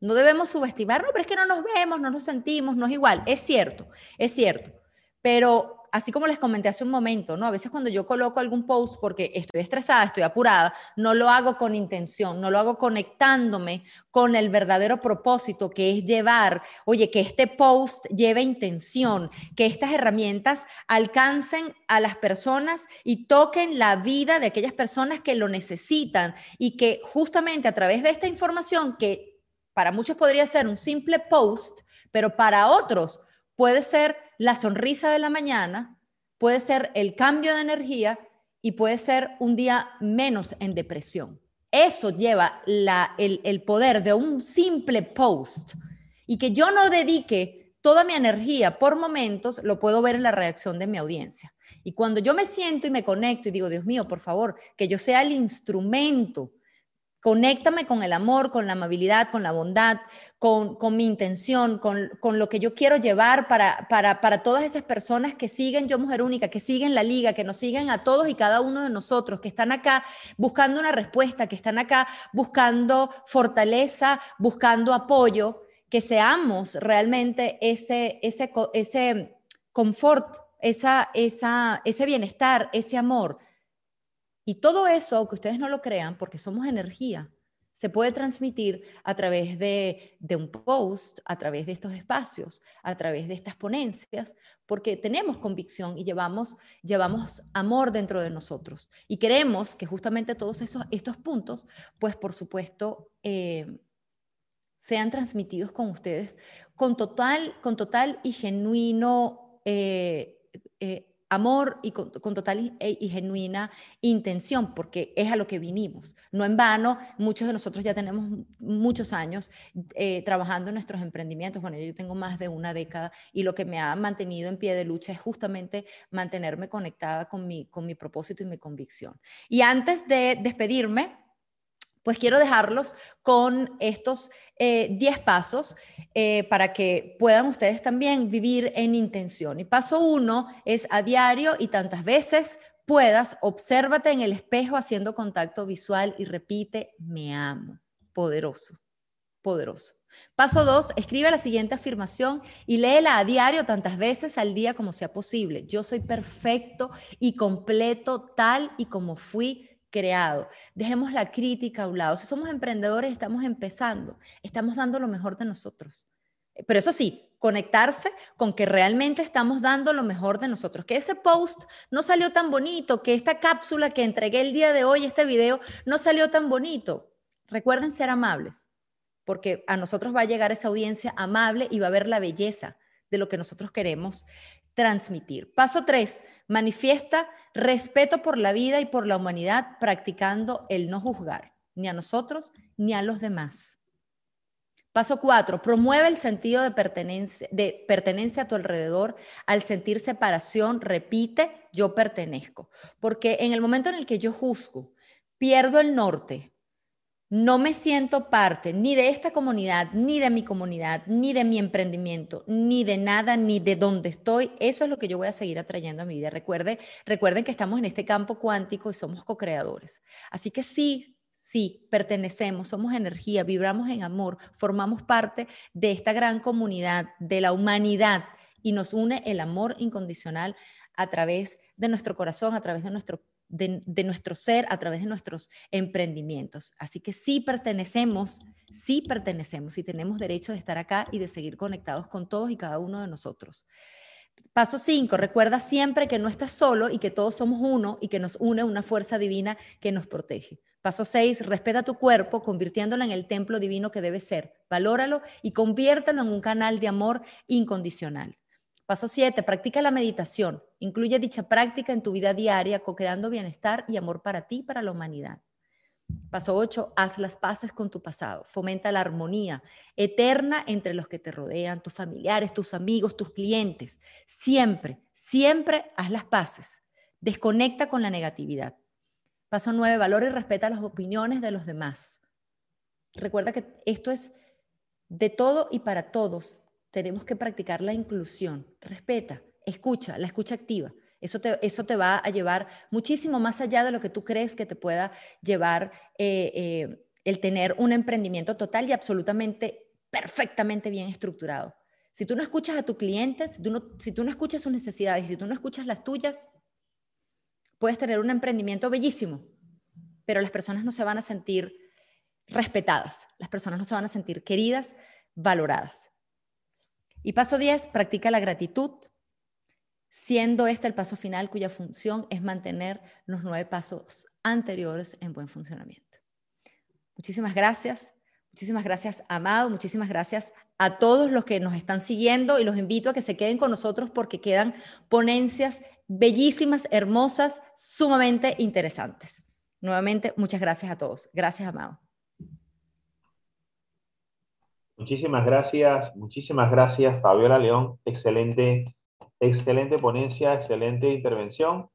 no debemos subestimarnos, pero es que no nos vemos, no nos sentimos, no es igual. Es cierto, es cierto. Pero así como les comenté hace un momento, ¿no? A veces cuando yo coloco algún post porque estoy estresada, estoy apurada, no lo hago con intención, no lo hago conectándome con el verdadero propósito que es llevar, oye, que este post lleve intención, que estas herramientas alcancen a las personas y toquen la vida de aquellas personas que lo necesitan y que justamente a través de esta información que para muchos podría ser un simple post, pero para otros puede ser la sonrisa de la mañana, puede ser el cambio de energía y puede ser un día menos en depresión. Eso lleva el, el poder de un simple post y que yo no dedique toda mi energía por momentos, lo puedo ver en la reacción de mi audiencia. Y cuando yo me siento y me conecto y digo, Dios mío, por favor, que yo sea el instrumento Conéctame con el amor, con la amabilidad, con la bondad, con, mi intención, con, lo que yo quiero llevar para, para, todas esas personas que siguen Yo Mujer Única, que siguen la liga, que nos siguen a todos y cada uno de nosotros, que están acá buscando una respuesta, que están acá buscando fortaleza, buscando apoyo, que seamos realmente ese, ese, ese confort, esa, esa, ese bienestar, ese amor. Y todo eso, aunque ustedes no lo crean, porque somos energía, se puede transmitir a través de, un post, a través de estos espacios, a través de estas ponencias, porque tenemos convicción y llevamos, llevamos amor dentro de nosotros. Y queremos que justamente todos esos, estos puntos, pues por supuesto, eh, sean transmitidos con ustedes con total, con total y genuino eh, eh, amor y con, total e, y, genuina intención, porque es a lo que vinimos. No en vano, muchos de nosotros ya tenemos muchos años eh, trabajando en nuestros emprendimientos. Bueno, yo tengo más de una década y lo que me ha mantenido en pie de lucha es justamente mantenerme conectada con mi, con mi propósito y mi convicción. Y antes de despedirme, pues quiero dejarlos con estos 10 eh, pasos eh, para que puedan ustedes también vivir en intención. Y paso uno es a diario y tantas veces puedas, obsérvate en el espejo haciendo contacto visual y repite, me amo. Poderoso, poderoso. Paso dos, escribe la siguiente afirmación y léela a diario tantas veces al día como sea posible. Yo soy perfecto y completo tal y como fui creado. Dejemos la crítica a un lado. Si somos emprendedores, estamos empezando, estamos dando lo mejor de nosotros. Pero eso sí, conectarse con que realmente estamos dando lo mejor de nosotros. Que ese post no salió tan bonito, que esta cápsula que entregué el día de hoy, este video, no salió tan bonito. Recuerden ser amables, porque a nosotros va a llegar esa audiencia amable y va a ver la belleza de lo que nosotros queremos transmitir. Paso tres, manifiesta respeto por la vida y por la humanidad practicando el no juzgar, ni a nosotros ni a los demás. Paso cuatro, promueve el sentido de pertenencia, de pertenencia a tu alrededor. Al sentir separación, repite, yo pertenezco. Porque en el momento en el que yo juzgo, pierdo el norte, no me siento parte ni de esta comunidad, ni de mi comunidad, ni de mi emprendimiento, ni de nada, ni de dónde estoy. Eso es lo que yo voy a seguir atrayendo a mi vida. Recuerde, recuerden que estamos en este campo cuántico y somos co-creadores. Así que sí, sí, pertenecemos, somos energía, vibramos en amor, formamos parte de esta gran comunidad, de la humanidad y nos une el amor incondicional a través de nuestro corazón, a través de nuestro de, nuestro ser a través de nuestros emprendimientos. Así que sí pertenecemos, sí pertenecemos y tenemos derecho de estar acá y de seguir conectados con todos y cada uno de nosotros. Paso 5, recuerda siempre que no estás solo y que todos somos uno y que nos une una fuerza divina que nos protege. Paso 6, respeta tu cuerpo convirtiéndolo en el templo divino que debe ser. Valóralo y conviértelo en un canal de amor incondicional. Paso 7, practica la meditación. Incluye dicha práctica en tu vida diaria, co-creando bienestar y amor para ti y para la humanidad. Paso 8, haz las paces con tu pasado. Fomenta la armonía eterna entre los que te rodean, tus familiares, tus amigos, tus clientes. Siempre, siempre haz las paces. Desconecta con la negatividad. Paso 9, valora y respeta las opiniones de los demás. Recuerda que esto es de todo y para todos tenemos que practicar la inclusión. Respeta, escucha, la escucha activa. Eso te, eso te va a llevar muchísimo más allá de lo que tú crees que te pueda llevar eh, eh, el tener un emprendimiento total y absolutamente, perfectamente bien estructurado. Si tú no escuchas a tu cliente, si tú no, si tú no escuchas sus necesidades, si tú no escuchas las tuyas, puedes tener un emprendimiento bellísimo, pero las personas no se van a sentir respetadas, las personas no se van a sentir queridas, valoradas. Y paso 10, practica la gratitud, siendo este el paso final cuya función es mantener los nueve pasos anteriores en buen funcionamiento. Muchísimas gracias, muchísimas gracias Amado, muchísimas gracias a todos los que nos están siguiendo y los invito a que se queden con nosotros porque quedan ponencias bellísimas, hermosas, sumamente interesantes. Nuevamente, muchas gracias a todos. Gracias, Amado. Muchísimas gracias, muchísimas gracias, Fabiola León. Excelente, excelente ponencia, excelente intervención.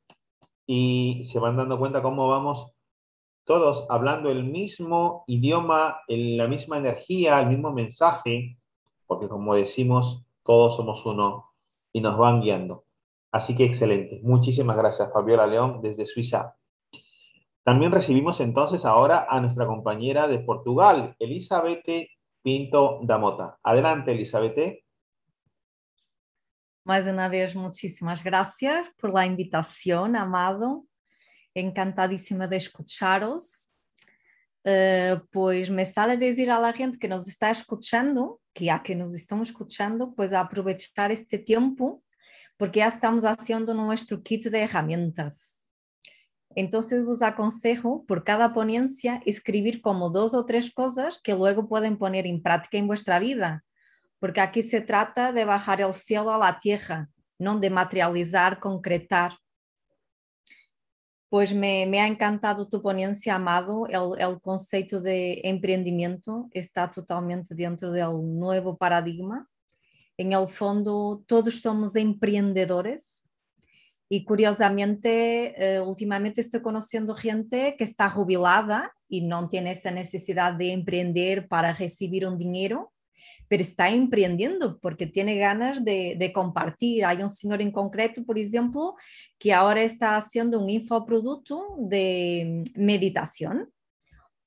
Y se van dando cuenta cómo vamos todos hablando el mismo idioma, la misma energía, el mismo mensaje, porque como decimos, todos somos uno y nos van guiando. Así que excelente. Muchísimas gracias, Fabiola León, desde Suiza. También recibimos entonces ahora a nuestra compañera de Portugal, Elizabeth Pinto da Mota. Adelante, Elizabeth. Mais uma vez, muitíssimas gracias por la invitación, Amado. Encantadíssima de escucharos. Uh, pois me sale dizer a la gente que nos está escuchando, que a que nos estão escuchando, pues aproveitar este tempo, porque já estamos haciendo nuestro kit de herramientas. Entonces vos aconsejo por cada ponencia escribir como dos o tres cosas que luego pueden poner en práctica en vuestra vida, porque aquí se trata de bajar el cielo a la tierra, no de materializar, concretar. Pues me, me ha encantado tu ponencia, Amado. El, el, concepto de emprendimiento está totalmente dentro del nuevo paradigma. En el fondo, todos somos emprendedores. Y curiosamente, eh, últimamente estoy conociendo gente que está jubilada y no tiene esa necesidad de emprender para recibir un dinero, pero está empreendiendo porque tiene ganas de, de, compartir. Hay un señor en concreto, por ejemplo, que ahora está haciendo un infoproducto de meditación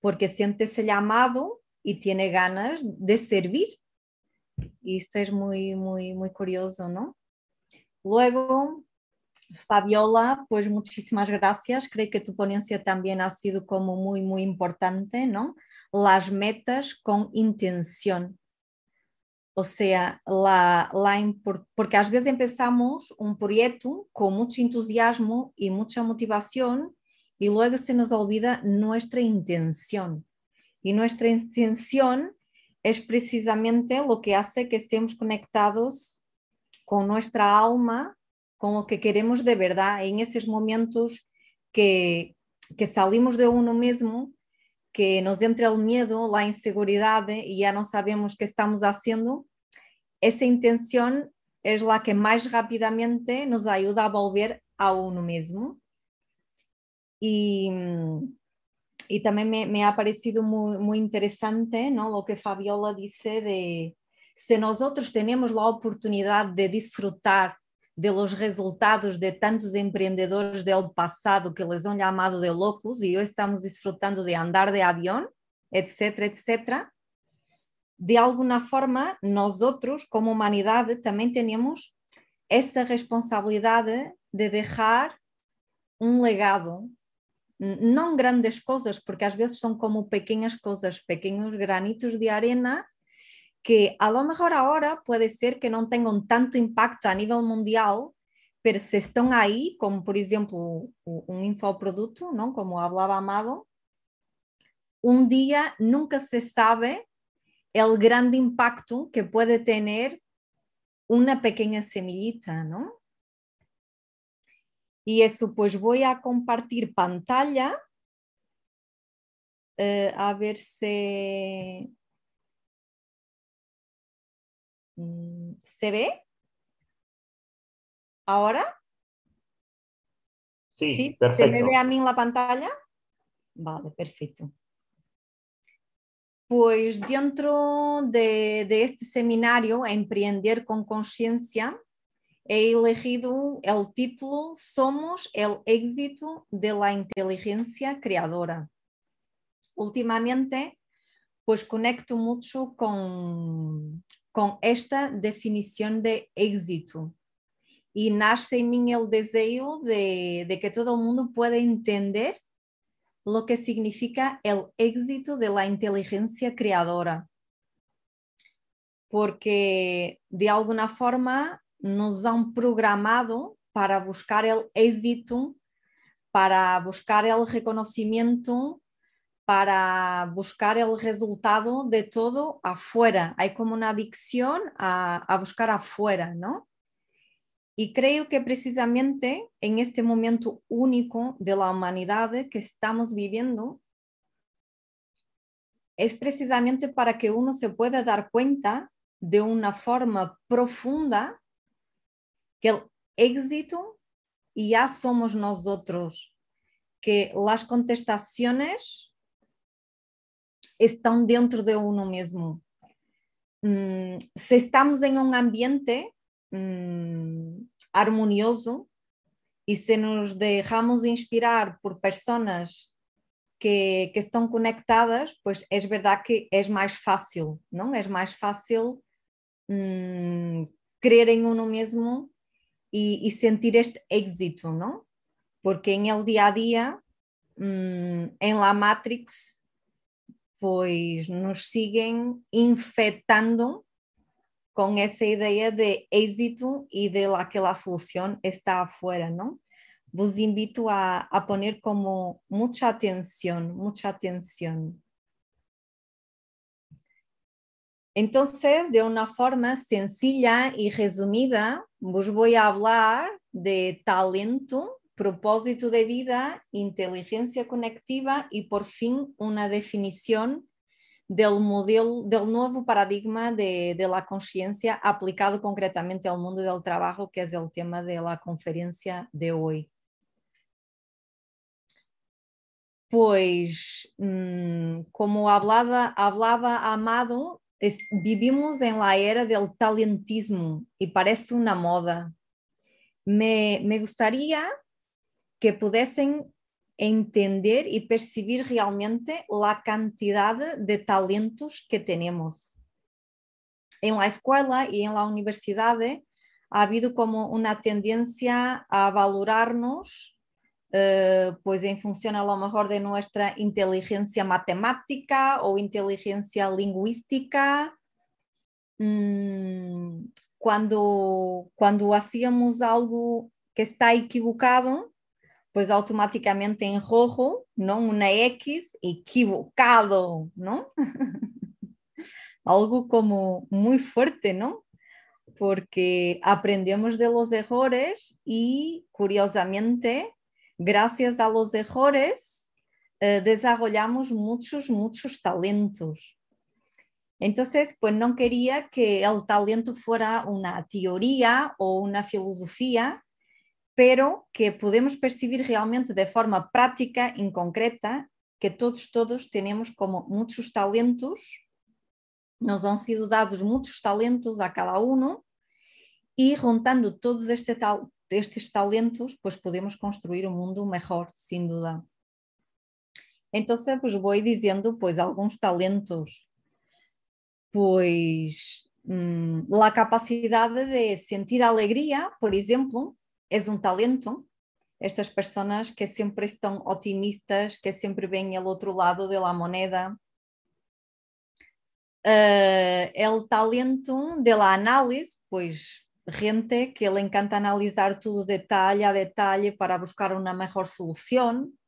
porque siente ese llamado y tiene ganas de servir. Y esto es muy, muy, muy curioso, ¿no? Luego, Fabiola, pues muchísimas gracias. Creo que tu ponencia también ha sido como muy, muy importante, ¿no? Las metas con intención. O sea, la, la, porque às vezes empezamos um projeto com muito entusiasmo e muita motivação e logo se nos olvida nossa intenção. E nossa intenção é precisamente o que hace que estemos conectados com nossa alma, com o que queremos de verdade. em esses momentos que, que salimos de uno mesmo, que nos entra o medo, a inseguridade e já não sabemos o que estamos fazendo, essa intenção é a que mais rapidamente nos ajuda a volver a uno mesmo. E, e também me, me ha parecido muito, muito interessante ¿no? o que Fabiola disse de se nós temos a oportunidade de disfrutar de los resultados de tantos empreendedores del passado que les han llamado de locos y hoy estamos disfrutando de andar de avión, etcétera, etcétera. De alguna forma, nós outros, como humanidade, também temos essa responsabilidade de deixar um legado, não grandes coisas, porque às vezes são como pequenas coisas, pequenos granitos de arena que a lo mejor ahora puede ser que no tengan tanto impacto a nivel mundial, pero se están ahí, como por ejemplo un infoproducto, ¿no? como hablaba Amado, un día nunca se sabe el gran impacto que puede tener una pequeña semillita, ¿no? Y eso, pues voy a compartir pantalla. Uh, a ver si ¿Se ve? ¿Ahora? Sí, perfecto. ¿Se me ve a mí en la pantalla? Vale, perfecto. Pues dentro de, de este seminario, Emprender con Conciencia, he elegido el título Somos el éxito de la inteligencia creadora. Últimamente, pues conecto mucho con, com esta definição de êxito. E nasce em mim o desejo de, de que todo mundo pueda entender lo que significa el éxito de la inteligencia creadora. Porque de alguna forma nos han programado para buscar el éxito, para buscar el reconocimiento, para buscar el resultado de todo afuera. Hay como una adicción a, buscar afuera, ¿no? Y creo que precisamente en este momento único de la humanidad que estamos viviendo, es precisamente para que uno se pueda dar cuenta de una forma profunda que el éxito ya somos nosotros, que las contestaciones estão dentro de uno mesmo. Hum, se estamos em um ambiente hum, harmonioso e se nos deixamos inspirar por pessoas que, que, estão conectadas, pois é verdade que é mais fácil, não? É mais fácil hum, creer en uno mismo y, sentir este éxito, ¿no? Porque en el día a día, mm, en la Matrix, pues nos siguen infectando con esa idea de éxito y de la que la solución está afuera, ¿no? Vos invito a, a poner como mucha atención, mucha atención. Entonces, de una forma sencilla y resumida, os voy a hablar de talento, propósito de vida, inteligencia conectiva y por fin una definición del modelo, del nuevo paradigma de, de la conciencia aplicado concretamente al mundo del trabajo, que es el tema de la conferencia de hoy. Pues, mm, como hablaba, hablaba Amado, vivimos en la era del talentismo y parece una moda. Me, me gustaría que pudiesen entender y percibir realmente la cantidad de talentos que tenemos. En la escuela y en la universidad ha habido como una tendencia a valorarnos eh, pues en función a lo mejor de nuestra inteligencia matemática o inteligencia lingüística. Mm, cuando, cuando hacíamos algo que está equivocado, pues automáticamente en rojo, ¿no? Una X, equivocado, ¿no? algo como muy fuerte, ¿no? Porque aprendemos de los errores y curiosamente gracias a los errores, eh, desarrollamos muchos, muchos talentos. Entonces, pues no quería que el talento fuera una teoría o una filosofía, pero que podemos percibir realmente de forma práctica, y concreta, que todos, todos tenemos como muchos talentos, nos han sido dados muchos talentos a cada uno, y juntando todos este tal, estes talentos, pues podemos construir un mundo mejor, sin duda. Entonces, pues voy diciendo pues algunos talentos. Pues mmm, la capacidad de sentir alegría, por ejemplo, es un talento. Estas personas que siempre están optimistas, que siempre ven el otro lado de la moneda. Uh, el talento de la análisis, pues gente que le encanta analizar todo detalle a detalle para buscar una mejor solución.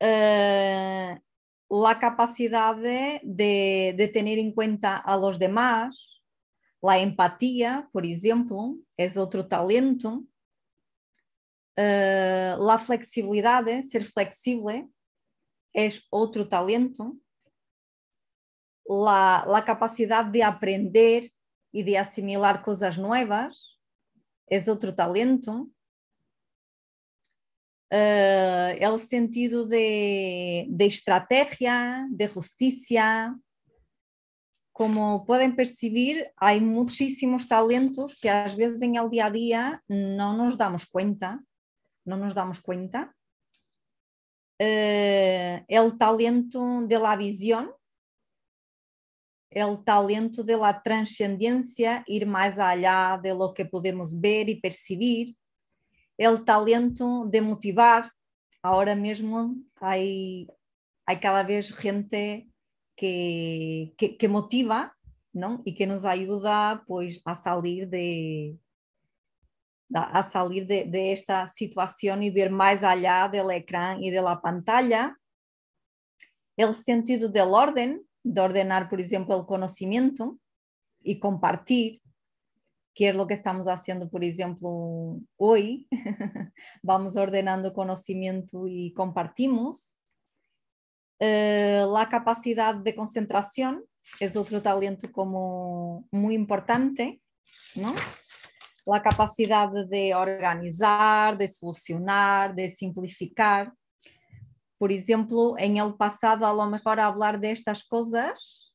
Eh, la capacidad de, de, tener en cuenta a los demás, la empatía, por ejemplo, es otro talento. Uh, la flexibilidad, ser flexible, es otro talento. La, la capacidad de aprender y de asimilar cosas nuevas, es otro talento. Uh, el sentido de, de, estrategia, de justicia. Como pueden percibir, hay muchísimos talentos que a veces en el día a día no nos damos cuenta, no nos damos cuenta. Uh, el talento de la visión, el talento de la trascendencia, ir más allá de lo que podemos ver y percibir, el talento de motivar. Ahora mismo hay, hay cada vez gente que, que, que motiva ¿no? y que nos ayuda pues, a salir de, a salir de, de, esta situación y ver más allá ecrán y de la pantalla. El sentido del orden, de ordenar, por ejemplo, el conocimiento y compartir, que es lo que estamos haciendo, por ejemplo, hoy. Vamos ordenando conocimiento y compartimos. Eh, la capacidad de concentración es otro talento como muy importante, ¿no? La capacidad de organizar, de solucionar, de simplificar por ejemplo, en el pasado a lo mejor hablar de estas cosas,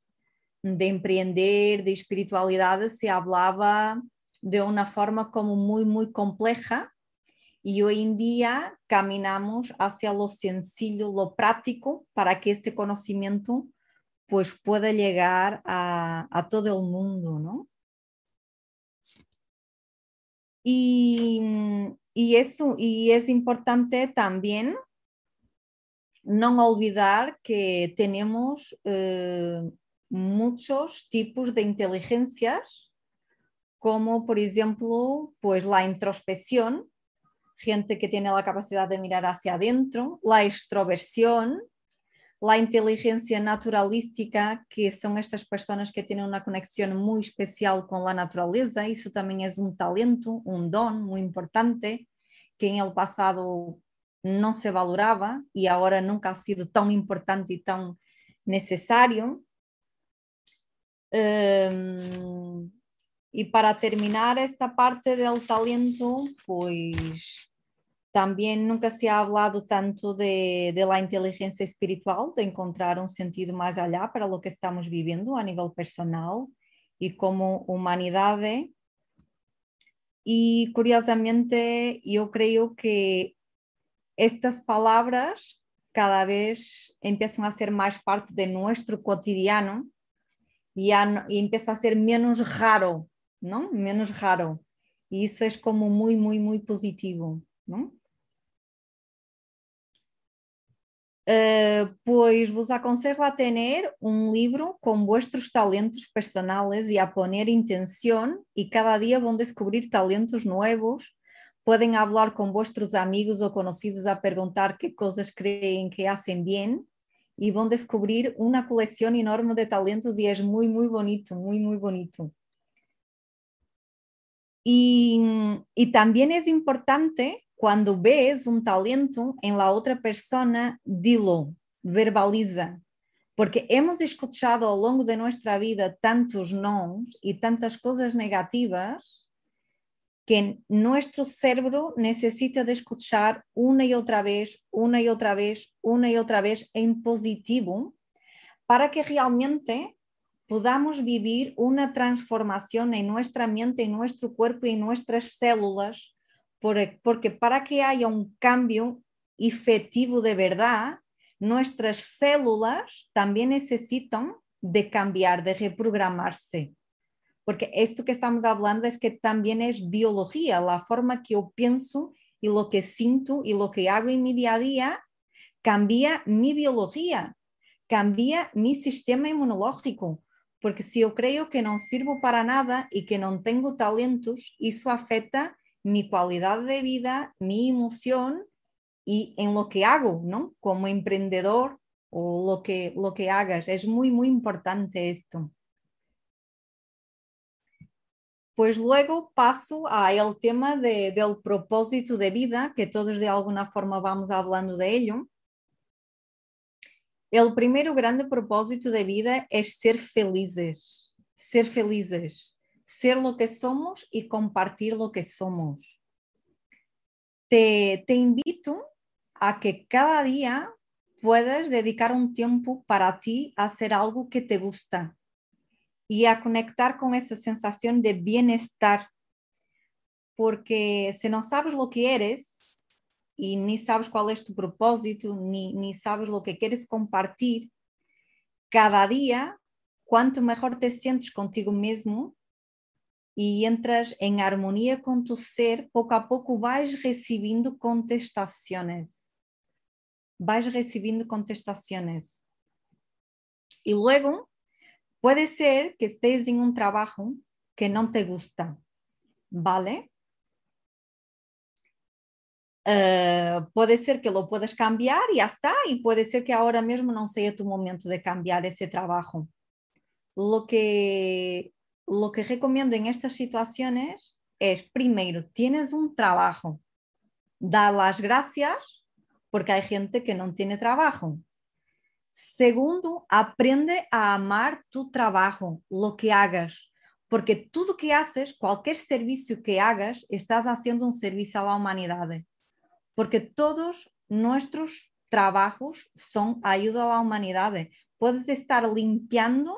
de emprender, de espiritualidad, se hablaba de una forma como muy, muy compleja y hoy en día caminamos hacia lo sencillo, lo práctico, para que este conocimiento pues pueda llegar a, todo el mundo, ¿no? Y, y, eso, y es importante también no olvidar que tenemos eh, muchos tipos de inteligencias, como por ejemplo, pues la introspección, gente que tiene la capacidad de mirar hacia adentro, la extroversión, la inteligencia naturalística, que son estas personas que tienen una conexión muy especial con la naturaleza, eso también es un talento, un don muy importante, que en el pasado no se valoraba y ahora nunca ha sido tan importante y tan necesario. Um, y para terminar esta parte del talento, pues también nunca se ha hablado tanto de, de, la inteligencia espiritual, de encontrar un sentido más allá para lo que estamos viviendo a nivel personal y como humanidad. Y curiosamente, yo creo que estas palabras cada vez empiezan a ser más parte de nuestro cotidiano y, ya y empieza a ser menos raro, ¿no? Menos raro. Y eso es como muy, muy, muy positivo, ¿no? Uh, pois vos aconselho a ter um livro com vuestros talentos personales e a poner intenção e cada dia vão descobrir talentos novos. Podem falar com vuestros amigos ou conhecidos a perguntar que coisas creem que hacen bem e vão descobrir uma coleção enorme de talentos e é muito, muito bonito, muito, muito bonito. E, e também é importante cuando ves un talento en la otra persona, dilo, verbaliza, porque hemos escuchado a lo largo de nuestra vida tantos no y tantas cosas negativas que nuestro cerebro necesita de escuchar una y otra vez, una y otra vez, una y otra vez en positivo para que realmente podamos vivir una transformación en nuestra mente, en nuestro cuerpo y en nuestras células porque para que haya un cambio efectivo de verdad, nuestras células también necesitan de cambiar, de reprogramarse. Porque esto que estamos hablando es que también es biología, la forma que yo pienso y lo que siento y lo que hago en mi día a día cambia mi biología, cambia mi sistema inmunológico. Porque si yo creo que no sirvo para nada y que no tengo talentos, eso afecta mi calidad de vida, mi emoción y en lo que hago, ¿no? Como emprendedor o lo que, lo que hagas. Es muy, muy importante esto. Pues luego paso a el tema de, del propósito de vida, que todos de alguna forma vamos hablando de ello. El primero grande propósito de vida es ser felices, ser felices ser lo que somos y compartir lo que somos. Te, te invito a que cada día puedas dedicar un tiempo para ti a hacer algo que te gusta y a conectar con esa sensación de bienestar. Porque si no sabes lo que eres y ni sabes cuál es tu propósito, ni, ni sabes lo que quieres compartir, cada día, cuanto mejor te sientes contigo mismo, e entras em harmonia com tu ser, pouco a pouco vais recebendo contestações. Vais recebendo contestações. E logo, pode ser que estés em um trabalho que não te gusta, ¿vale? Uh, pode ser que lo puedas cambiar e já está, e pode ser que agora mesmo não seja tu momento de cambiar esse trabalho. Lo que lo que recomiendo en estas situaciones es, primero, tienes un trabajo, da las gracias porque hay gente que no tiene trabajo. Segundo, aprende a amar tu trabajo, lo que hagas, porque todo que haces, cualquier servicio que hagas, estás haciendo un servicio a la humanidad, porque todos nuestros trabajos son ayuda a la humanidad. Puedes estar limpiando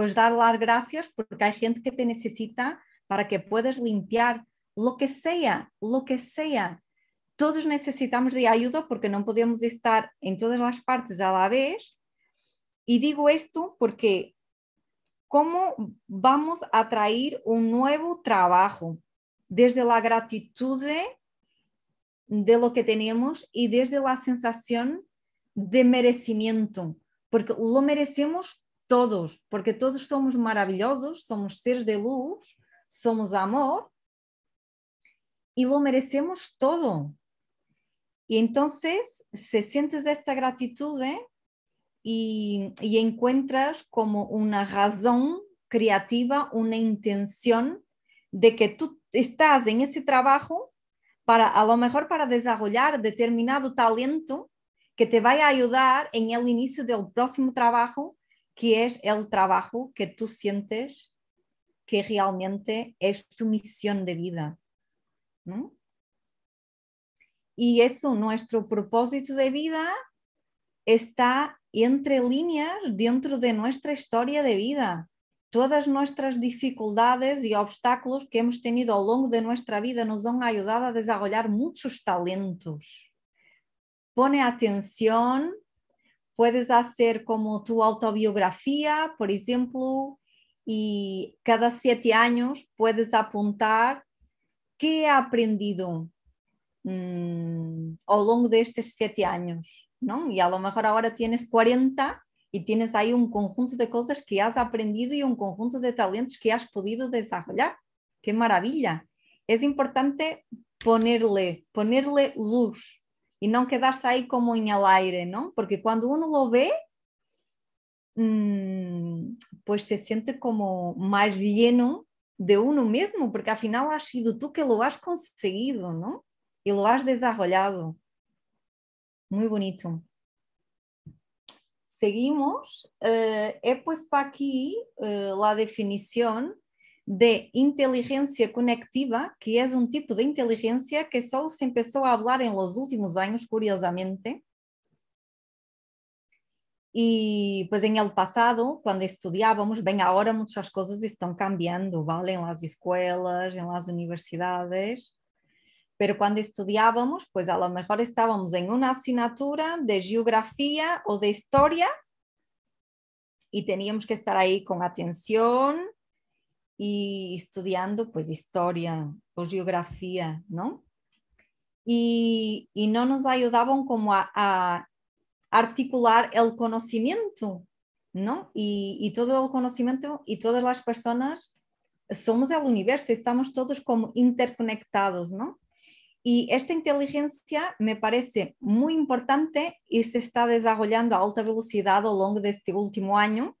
pues dar las gracias porque hay gente que te necesita para que puedas limpiar lo que sea, lo que sea. Todos necesitamos de ayuda porque no podemos estar en todas las partes a la vez. Y digo esto porque ¿cómo vamos a traer un nuevo trabajo? desde la gratitud de lo que tenemos y desde la sensación de merecimiento, porque lo merecemos todos, porque todos somos maravillosos, somos seres de luz, somos amor y lo merecemos todo. Y entonces, si sientes esta gratitud y, y encuentras como una razón creativa, una intención de que tú estás en ese trabajo para a lo mejor para desarrollar determinado talento que te vaya a ayudar en el inicio del próximo trabajo, que es el trabajo que tú sientes que realmente es tu misión de vida. Y eso, nuestro propósito de vida está entre líneas dentro de nuestra historia de vida todas nuestras dificultades y obstáculos que hemos tenido a lo largo de nuestra vida nos han ayudado a desarrollar muchos talentos. Pone atención, puedes hacer como tu autobiografía, por ejemplo, y cada siete años puedes apuntar qué he aprendido mmm, a lo largo de estos siete años, ¿no? Y a lo mejor ahora tienes 40 y tienes ahí un conjunto de cosas que has aprendido y un conjunto de talentos que has podido desarrollar. ¡Qué maravilla! Es importante ponerle, ponerle luz y no quedarse ahí como en el aire, ¿no? Porque cuando uno lo ve, mmm, pues se siente como más lleno de uno mismo, porque al final has sido tú que lo has conseguido, ¿no? Y lo has desarrollado. Muy bonito seguimos, eh, he puesto aquí eh, la definición de inteligencia conectiva, que es un tipo de inteligencia que solo se empezó a hablar en los últimos años, curiosamente. Y pues en el pasado, cuando estudiábamos, bem, ahora muchas cosas están cambiando, ¿vale? En las escuelas, en las universidades pero cuando estudiábamos, pues a lo mejor estábamos en una asignatura de geografía o de historia y teníamos que estar ahí con atención y estudiando pues historia geografía, ¿no? Y, y no nos ayudaban como a, a, articular el conocimiento, ¿no? Y, y todo el conocimiento y todas las personas somos el universo, estamos todos como interconectados, ¿no? Y esta inteligencia me parece muy importante y se está desarrollando a alta velocidad a lo largo de este último año.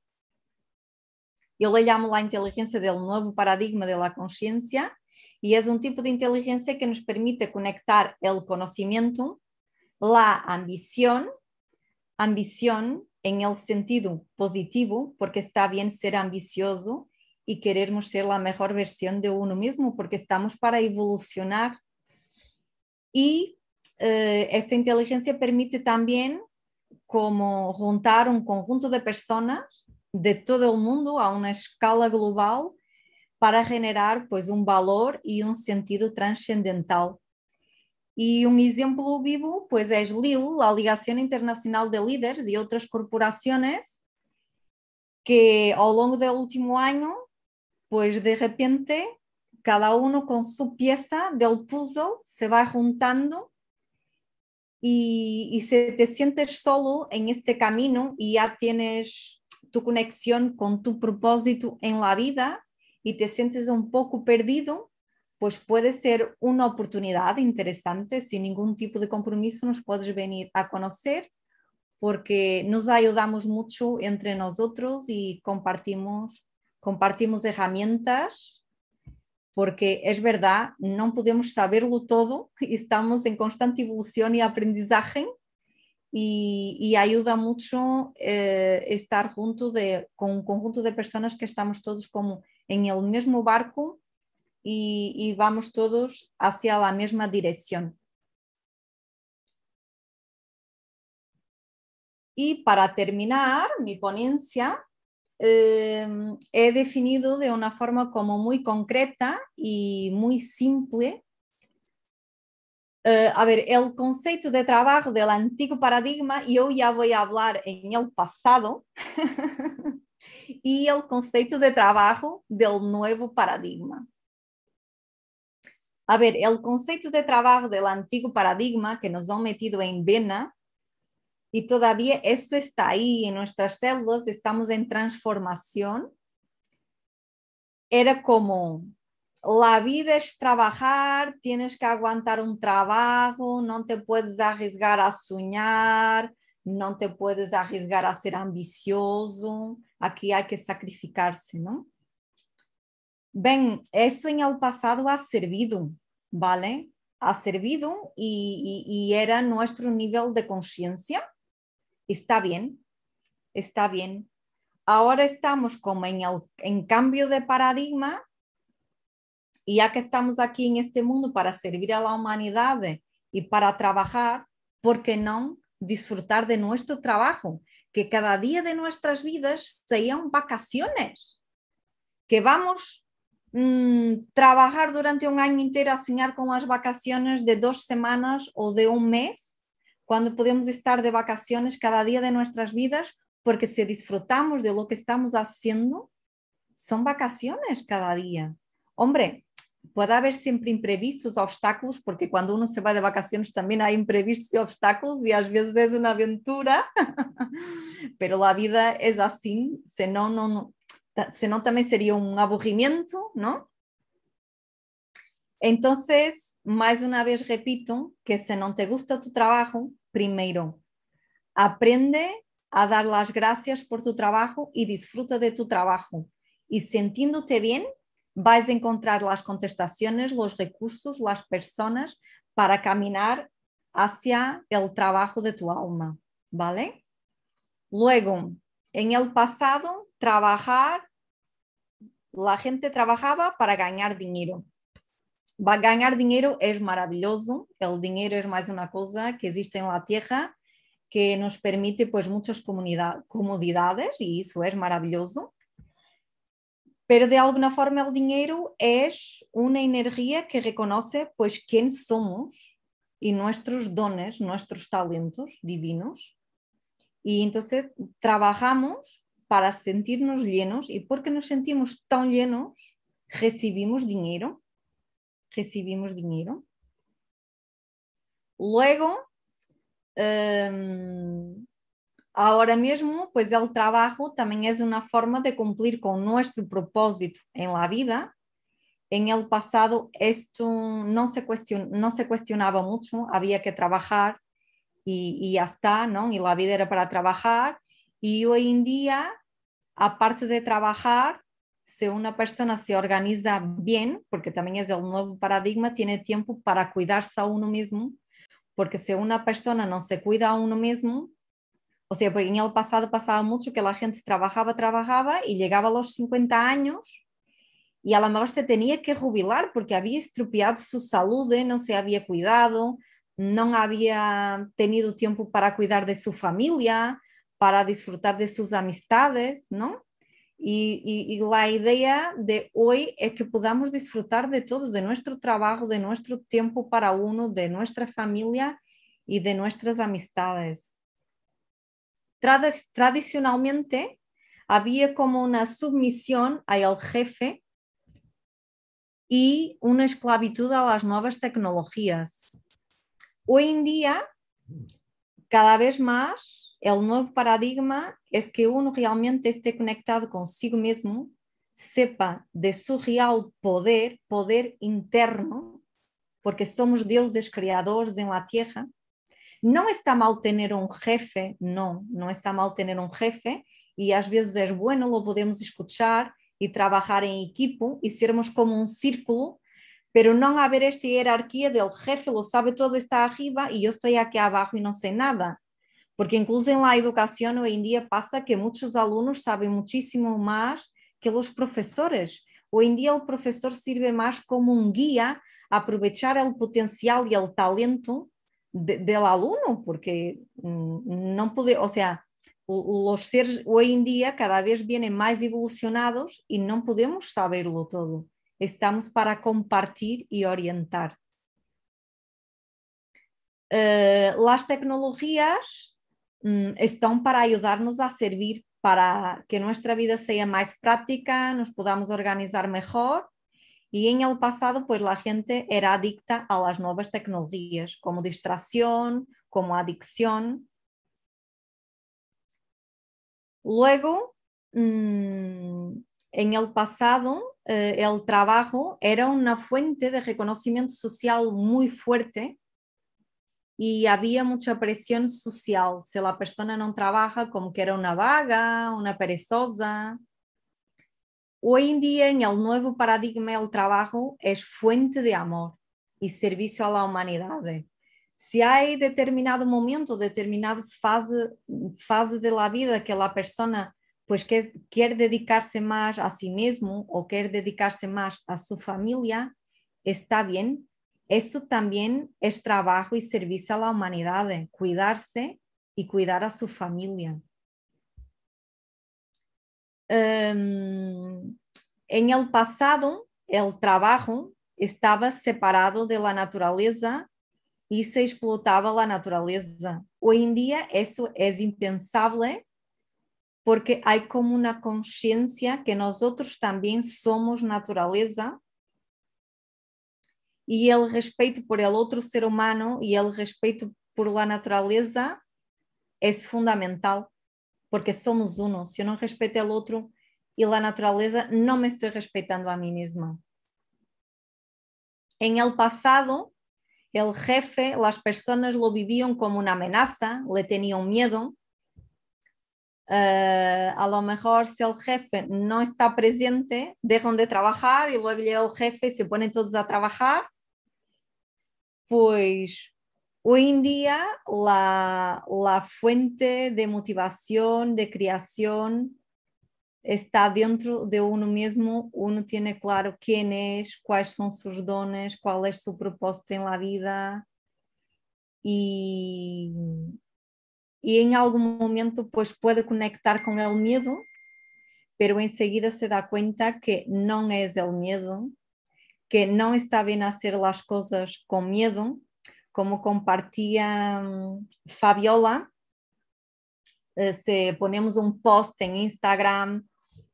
Yo le llamo la inteligencia del nuevo paradigma de la conciencia y es un tipo de inteligencia que nos permite conectar el conocimiento, la ambición, ambición en el sentido positivo, porque está bien ser ambicioso y querernos ser la mejor versión de uno mismo, porque estamos para evolucionar. Y eh, esta inteligencia permite también como juntar un conjunto de personas de todo el mundo a una escala global para generar pues un valor y un sentido trascendental. Y un ejemplo vivo pues es LIL, la Ligación Internacional de Líderes y otras corporaciones que ao longo del último año pues de repente cada uno con su pieza del puzzle se va juntando y, y si te sientes solo en este camino y ya tienes tu conexión con tu propósito en la vida y te sientes un poco perdido, pues puede ser una oportunidad interesante, sin ningún tipo de compromiso nos puedes venir a conocer porque nos ayudamos mucho entre nosotros y compartimos, compartimos herramientas porque es verdad, no podemos saberlo todo, estamos en constante evolución y aprendizaje y, ayuda mucho eh, estar junto con un conjunto de personas que estamos todos como en el mismo barco y, vamos todos hacia la misma dirección. Y para terminar mi ponencia, Em, he definido de una forma como muy concreta y muy simple. Uh, a ver, el concepto de trabajo del antiguo paradigma, yo ya voy a hablar en el pasado, y el concepto de trabajo del nuevo paradigma. A ver, el concepto de trabajo del antiguo paradigma que nos han metido en vena y todavía eso está ahí en nuestras células, estamos en transformación. Era como la vida es trabajar, tienes que aguantar un trabajo, no te puedes arriesgar a soñar, no te puedes arriesgar a ser ambicioso, aquí hay que sacrificarse, ¿no? Ven, eso en el pasado ha servido, ¿vale? Ha servido y, era nuestro nivel de conciencia. Está bien, está bien. Ahora estamos como en cambio de paradigma y ya que estamos aquí en este mundo para servir a la humanidad y para trabajar, ¿por qué no disfrutar de nuestro trabajo? Que cada día de nuestras vidas sean vacaciones, que vamos mmm, trabajar durante un año entero a soñar con las vacaciones de dos semanas o de un mes, cuando podemos estar de vacaciones cada día de nuestras vidas, porque si disfrutamos de lo que estamos haciendo, son vacaciones cada día. Hombre, puede haber siempre imprevistos, obstáculos, porque cuando uno se va de vacaciones también hay imprevistos y obstáculos y a veces es una aventura, pero la vida es así, senão, no, senão también sería un aburrimiento, ¿no? Entonces, más una vez repito que si no te gusta tu trabajo, primero, aprende a dar las gracias por tu trabajo y disfruta de tu trabajo. Y sintiéndote bien, vais a encontrar las contestaciones, los recursos, las personas para caminar hacia el trabajo de tu alma, ¿vale? Luego, en el pasado, trabajar, la gente trabajaba para ganar dinero. Va ganar dinero es maravilloso, el dinero es más una cosa que existe en la tierra que nos permite pues muchas comodidades y eso es maravilloso pero de alguna forma el dinero es una energía que reconoce pues quién somos y nuestros dones, nuestros talentos divinos. Y entonces trabajamos para sentirnos llenos y porque nos sentimos tan llenos, recibimos dinero, recibimos dinero. Luego, um, Ahora mismo, pues el trabajo también es una forma de cumplir con nuestro propósito en la vida. En el pasado esto no se, cuestionaba mucho, había que trabajar y, y ya está, ¿no? Y la vida era para trabajar. Y hoy en día, aparte de trabajar, si una persona se organiza bien, porque también es el nuevo paradigma, tiene tiempo para cuidarse a uno mismo, porque si una persona no se cuida a uno mismo, o sea, porque en el pasado pasaba mucho que la gente trabajaba, trabajaba y llegaba a los 50 años y a lo mejor se tenía que jubilar porque había estropeado su salud, ¿eh? no se había cuidado, no había tenido tiempo para cuidar de su familia, para disfrutar de sus amistades, ¿no? Y, la idea de hoy es que podamos disfrutar de todo, de nuestro trabajo, de nuestro tiempo para uno, de nuestra familia y de nuestras amistades tradicionalmente había como una sumisión al jefe y una esclavitud a las nuevas tecnologías. Hoy en día, cada vez más, el nuevo paradigma es que uno realmente esté conectado consigo mismo, sepa de su real poder, poder interno, porque somos dioses creadores en la tierra, no está mal tener un jefe, no, no está mal tener un jefe y a veces es bueno, lo podemos escuchar y trabajar en equipo y sermos como un círculo, pero no haber esta jerarquía del jefe, lo sabe todo, está arriba y yo estoy aquí abajo y no sé nada. Porque incluso en la educación hoy en día pasa que muchos alumnos saben muchísimo más que los profesores. Hoy en día el profesor sirve más como un guía a aprovechar el potencial y el talento de, del aluno, porque mm, no puede, o sea, los seres hoy en día cada vez vienen más evolucionados y no podemos saberlo todo. Estamos para compartir y orientar. Uh, las tecnologías um, estão para ayudarnos a servir para que nuestra vida sea más práctica, nos podamos organizar mejor Y en el pasado, pues la gente era adicta a las nuevas tecnologías como distracción, como adicción. Luego, mm, en el pasado, eh, el trabajo era una fuente de reconocimiento social muy fuerte y había mucha presión social. Si la persona no trabaja, como que era una vaga, una perezosa. Hoy en día, en el nuevo paradigma, el trabajo es fuente de amor y servicio a la humanidad. Si hay determinado momento, determinada fase, fase de la vida que la persona pues quer, quer dedicarse más a sí mismo o quer dedicarse más a su familia, está bien. Eso también es trabajo y servicio a la humanidad, cuidarse y cuidar a su familia. Um, en el pasado, el trabajo estaba separado de la naturaleza y se explotaba la naturaleza. Hoy en día eso es impensable porque hay como una conciencia que nosotros también somos naturaleza y el respeto por el otro ser humano y el respeto por la naturaleza es fundamental, porque somos uno. Si yo no respeto al otro y la naturaleza, no me estoy respetando a mí misma. En el pasado, el jefe, las personas lo vivían como una amenaza, le tenían miedo, Uh, a lo mejor si el jefe no está presente, dejan de trabajar y luego llega el jefe y se ponen todos a trabajar. Pues hoy en día la, la fuente de motivación, de creación, está dentro de uno mismo, uno tiene claro quién es, cuáles son sus dones, cuál es su propósito en la vida. Y, y en algún momento pues puede conectar con el miedo, pero enseguida se da cuenta que no es el miedo, que no está bien hacer las cosas con miedo, como compartía um, Fabiola, eh, si ponemos un post en Instagram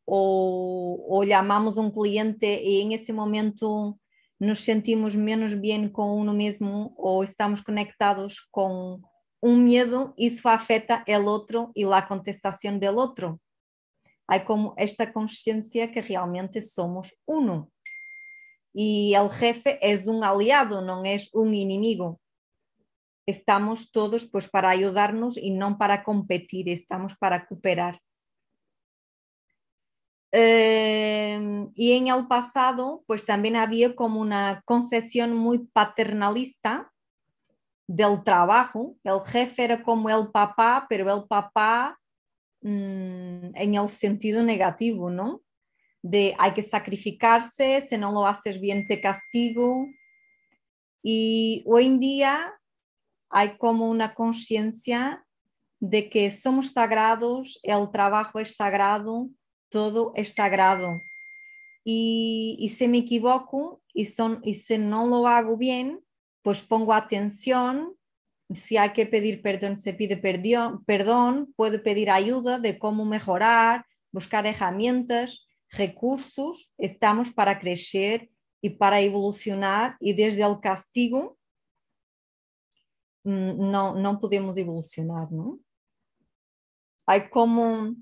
o, o llamamos a un cliente y en ese momento nos sentimos menos bien con uno mismo o estamos conectados con un miedo, eso afecta el otro y la contestación del otro. Hay como esta conciencia que realmente somos uno. Y el jefe es un aliado, no es un enemigo. Estamos todos pues para ayudarnos y no para competir, estamos para cooperar. Eh, y en el pasado, pues también había como una concesión muy paternalista del trabajo. El jefe era como el papá, pero el papá mmm, en el sentido negativo, ¿no? De hay que sacrificarse, si no lo haces bien te castigo. Y hoy en día hay como una conciencia de que somos sagrados, el trabajo es sagrado, todo es sagrado. Y, y si me equivoco y, son, si no lo hago bien, pues pongo atención, si hay que pedir perdón, se pide perdón, perdón, puedo pedir ayuda de cómo mejorar, buscar herramientas, recursos, estamos para crecer y para evolucionar y desde el castigo mm, no, no podemos evolucionar, ¿no? Hay como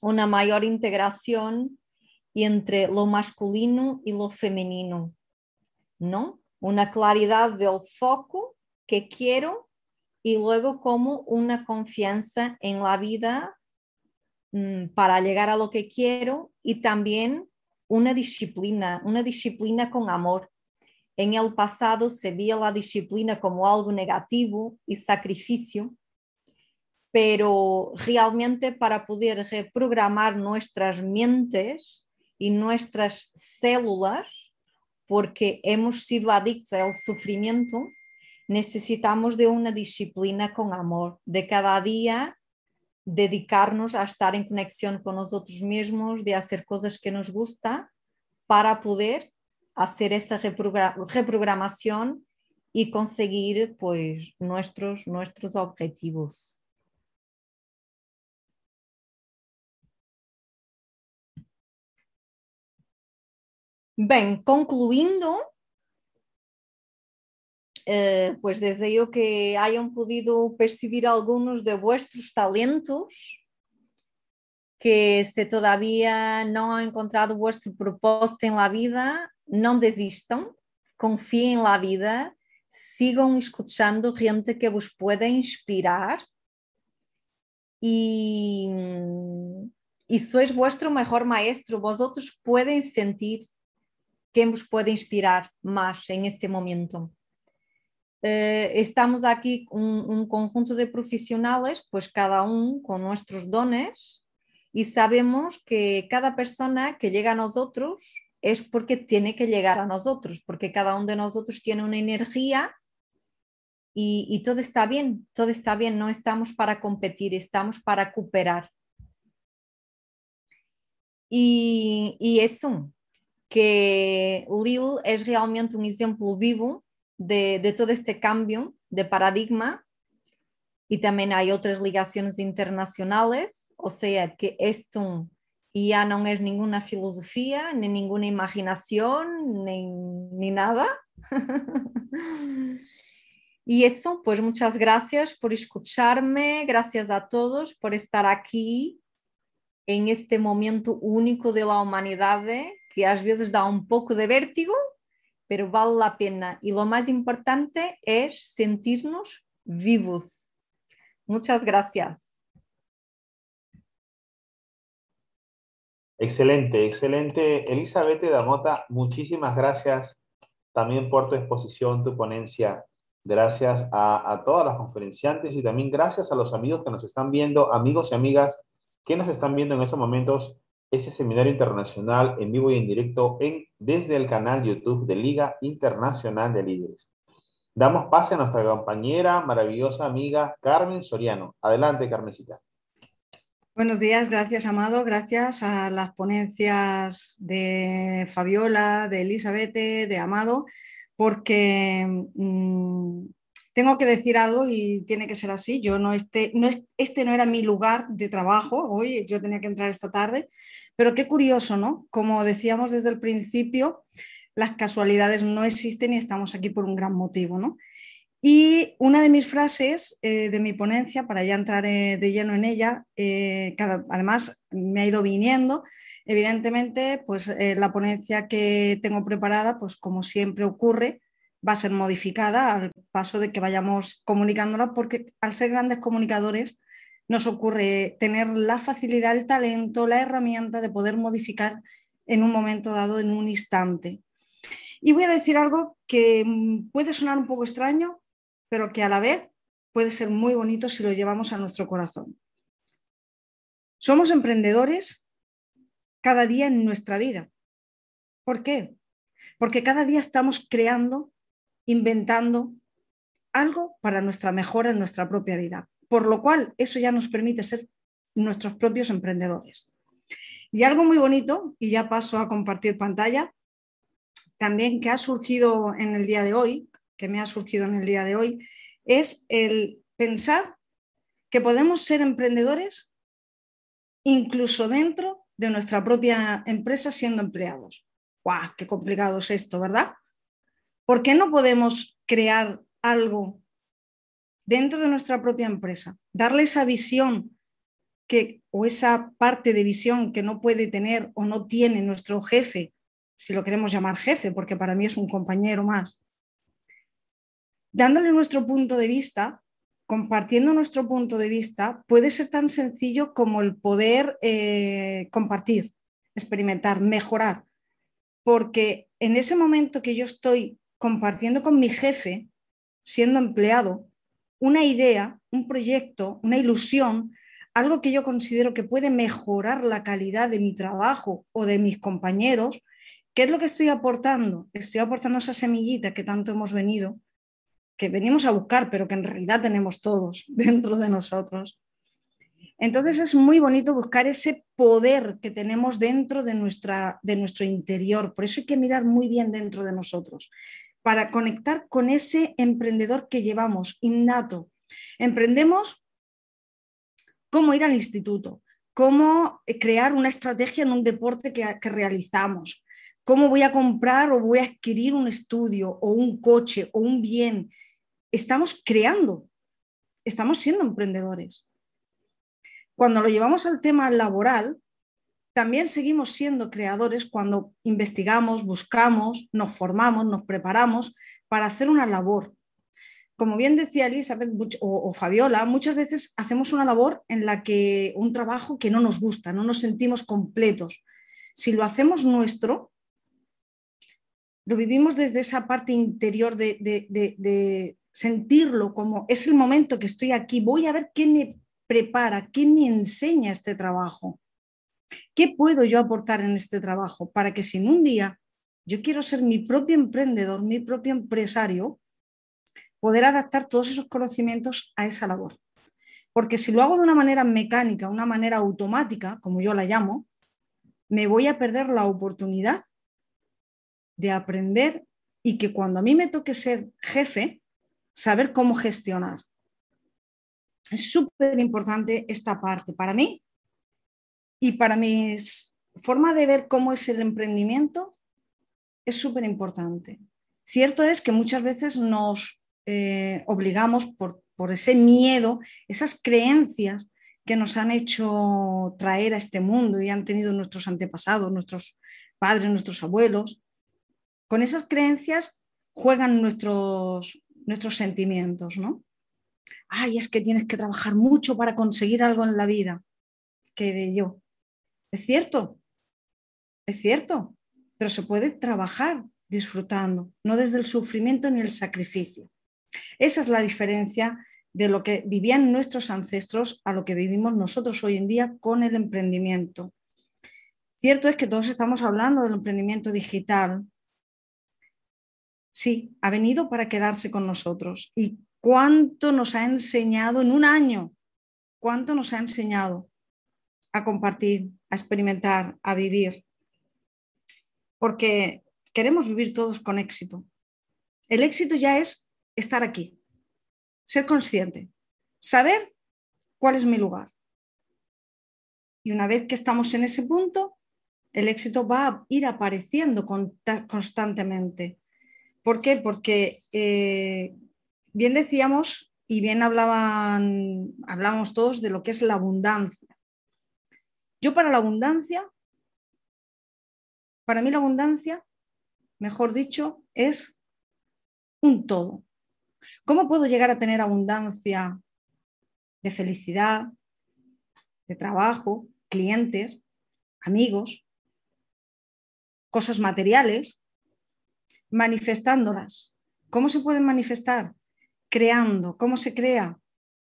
una mayor integración entre lo masculino y lo femenino, ¿no? una claridad del foco que quiero y luego como una confianza en la vida mm, para llegar a lo que quiero y también una disciplina, una disciplina con amor. En el pasado se veía la disciplina como algo negativo y sacrificio, pero realmente para poder reprogramar nuestras mentes y nuestras células, porque hemos sido adictos al sufrimiento, necesitamos de una disciplina con amor, de cada día dedicarnos a estar en conexión con nosotros mismos, de hacer cosas que nos gusta para poder hacer esa reprogramación y conseguir pues nuestros, nuestros objetivos. Bem, concluindo, eh, pues deseo que hayan podido percibir algunos de vuestros talentos, que si todavía no han encontrado vuestro propósito en la vida, no desistan, confíen en la vida, sigan escuchando gente que vos pueda inspirar y, y sois vuestro mejor maestro, vosotros pueden sentir quem vos pode inspirar mais em este momento. Uh, estamos aqui um, um, conjunto de profissionais, pois cada um com nossos dones, e sabemos que cada pessoa que chega a nós outros é porque tem que chegar a nós outros, porque cada um de nós outros tem uma energia e, e todo está bem, todo está bem, não estamos para competir, estamos para cooperar. E, e isso, que Lil é realmente um exemplo vivo de, de todo este cambio de paradigma e também há outras ligações internacionais, ou seja, que esto já não é nenhuma filosofia, nem nenhuma imaginação, nem, nem nada. e isso, pues muchas gracias por escucharme, gracias a todos por estar aqui en este momento único de la humanidade que às vezes dá um pouco de vértigo, pero vale a pena. E o mais importante é sentirnos vivos. Muchas gracias. Excelente, excelente. Elizabeth Damota, muchísimas gracias también por tu exposición, tu ponencia. Gracias a, todas las conferenciantes y también gracias a los amigos que nos están viendo, amigos y amigas que nos están viendo en estos momentos ese seminario internacional en vivo y en directo desde el canal YouTube de Liga Internacional de Líderes. Damos pase a nuestra compañera, maravillosa amiga Carmen Soriano. Adelante, Carmencita. Buenos días, gracias Amado, gracias a las ponencias de Fabiola, de Elizabeth, de Amado, porque mmm, tengo que decir algo y tiene que ser así. Yo no este, no este no era mi lugar de trabajo, hoy yo tenía que entrar esta tarde, pero qué curioso, ¿no? Como decíamos desde el principio, las casualidades no existen y estamos aquí por un gran motivo, ¿no? Y una de mis frases eh, de mi ponencia, para ya entrar eh, de lleno en ella, eh, además me ha ido viniendo, evidentemente, pues la ponencia que tengo preparada, pues como siempre ocurre, va a ser modificada al paso de que vayamos comunicándola, porque al ser grandes comunicadores nos ocurre tener la facilidad, el talento, la herramienta de poder modificar en un momento dado, en un instante. Y voy a decir algo que mm, puede sonar un poco extraño, pero que a la vez puede ser muy bonito si lo llevamos a nuestro corazón. Somos emprendedores cada día en nuestra vida. ¿Por qué? Porque cada día estamos creando inventando algo para nuestra mejora en nuestra propia vida. Por lo cual, eso ya nos permite ser nuestros propios emprendedores. Y algo muy bonito, y ya paso a compartir pantalla, también que ha surgido en el día de hoy, que me ha surgido en el día de hoy, es el pensar que podemos ser emprendedores incluso dentro de nuestra propia empresa siendo empleados. ¡Guau! ¡Qué complicado es esto, ¿verdad? ¿Por qué no podemos crear algo dentro de nuestra propia empresa? Darle esa visión que, o esa parte de visión que no puede tener o no tiene nuestro jefe, si lo queremos llamar jefe, porque para mí es un compañero más. Dándole nuestro punto de vista, compartiendo nuestro punto de vista, puede ser tan sencillo como el poder eh, compartir, experimentar, mejorar. Porque en ese momento que yo estoy compartiendo con mi jefe, siendo empleado, una idea, un proyecto, una ilusión, algo que yo considero que puede mejorar la calidad de mi trabajo o de mis compañeros, ¿qué es lo que estoy aportando? Estoy aportando esa semillita que tanto hemos venido, que venimos a buscar, pero que en realidad tenemos todos dentro de nosotros. Entonces es muy bonito buscar ese poder que tenemos dentro de, nuestra, de nuestro interior. Por eso hay que mirar muy bien dentro de nosotros para conectar con ese emprendedor que llevamos innato. Emprendemos cómo ir al instituto, cómo crear una estrategia en un deporte que, realizamos, ¿Cómo voy a comprar o voy a adquirir un estudio o un coche o un bien? Estamos creando, estamos siendo emprendedores. Cuando lo llevamos al tema laboral, también seguimos siendo creadores cuando investigamos, buscamos, nos formamos, nos preparamos para hacer una labor. Como bien decía Elizabeth o, o, Fabiola, muchas veces hacemos una labor en la que un trabajo que no nos gusta, no nos sentimos completos. Si lo hacemos nuestro, lo vivimos desde esa parte interior de, sentirlo como es el momento que estoy aquí, voy a ver qué me prepara, qué me enseña este trabajo, qué puedo yo aportar en este trabajo para que si en un día yo quiero ser mi propio emprendedor, mi propio empresario, poder adaptar todos esos conocimientos a esa labor. Porque si lo hago de una manera mecánica, una manera automática, como yo la llamo, me voy a perder la oportunidad de aprender y que cuando a mí me toque ser jefe, saber cómo gestionar. Es súper importante esta parte para mí y para mi forma de ver cómo es el emprendimiento es súper importante. Cierto es que muchas veces nos eh, obligamos por, por ese miedo, esas creencias que nos han hecho traer a este mundo y han tenido nuestros antepasados, nuestros padres, nuestros abuelos, con esas creencias juegan nuestros, nuestros sentimientos, ¿no? Ay, es que tienes que trabajar mucho para conseguir algo en la vida. Que de yo. Es cierto, es cierto, pero se puede trabajar disfrutando, no desde el sufrimiento ni el sacrificio. Esa es la diferencia de lo que vivían nuestros ancestros a lo que vivimos nosotros hoy en día con el emprendimiento. Cierto es que todos estamos hablando del emprendimiento digital, Sí, ha venido para quedarse con nosotros. ¿Y cuánto nos ha enseñado en un año? ¿Cuánto nos ha enseñado a compartir, a experimentar, a vivir? Porque queremos vivir todos con éxito. El éxito ya es estar aquí, ser consciente, saber cuál es mi lugar. Y una vez que estamos en ese punto, el éxito va a ir apareciendo constantemente. ¿Por qué? Porque eh, bien decíamos y bien hablaban, hablábamos todos de lo que es la abundancia. Yo para la abundancia, para mí la abundancia, mejor dicho, es un todo. ¿Cómo puedo llegar a tener abundancia de felicidad, de trabajo, clientes, amigos, cosas materiales? Manifestándolas. ¿Cómo se pueden manifestar? Creando. ¿Cómo se crea?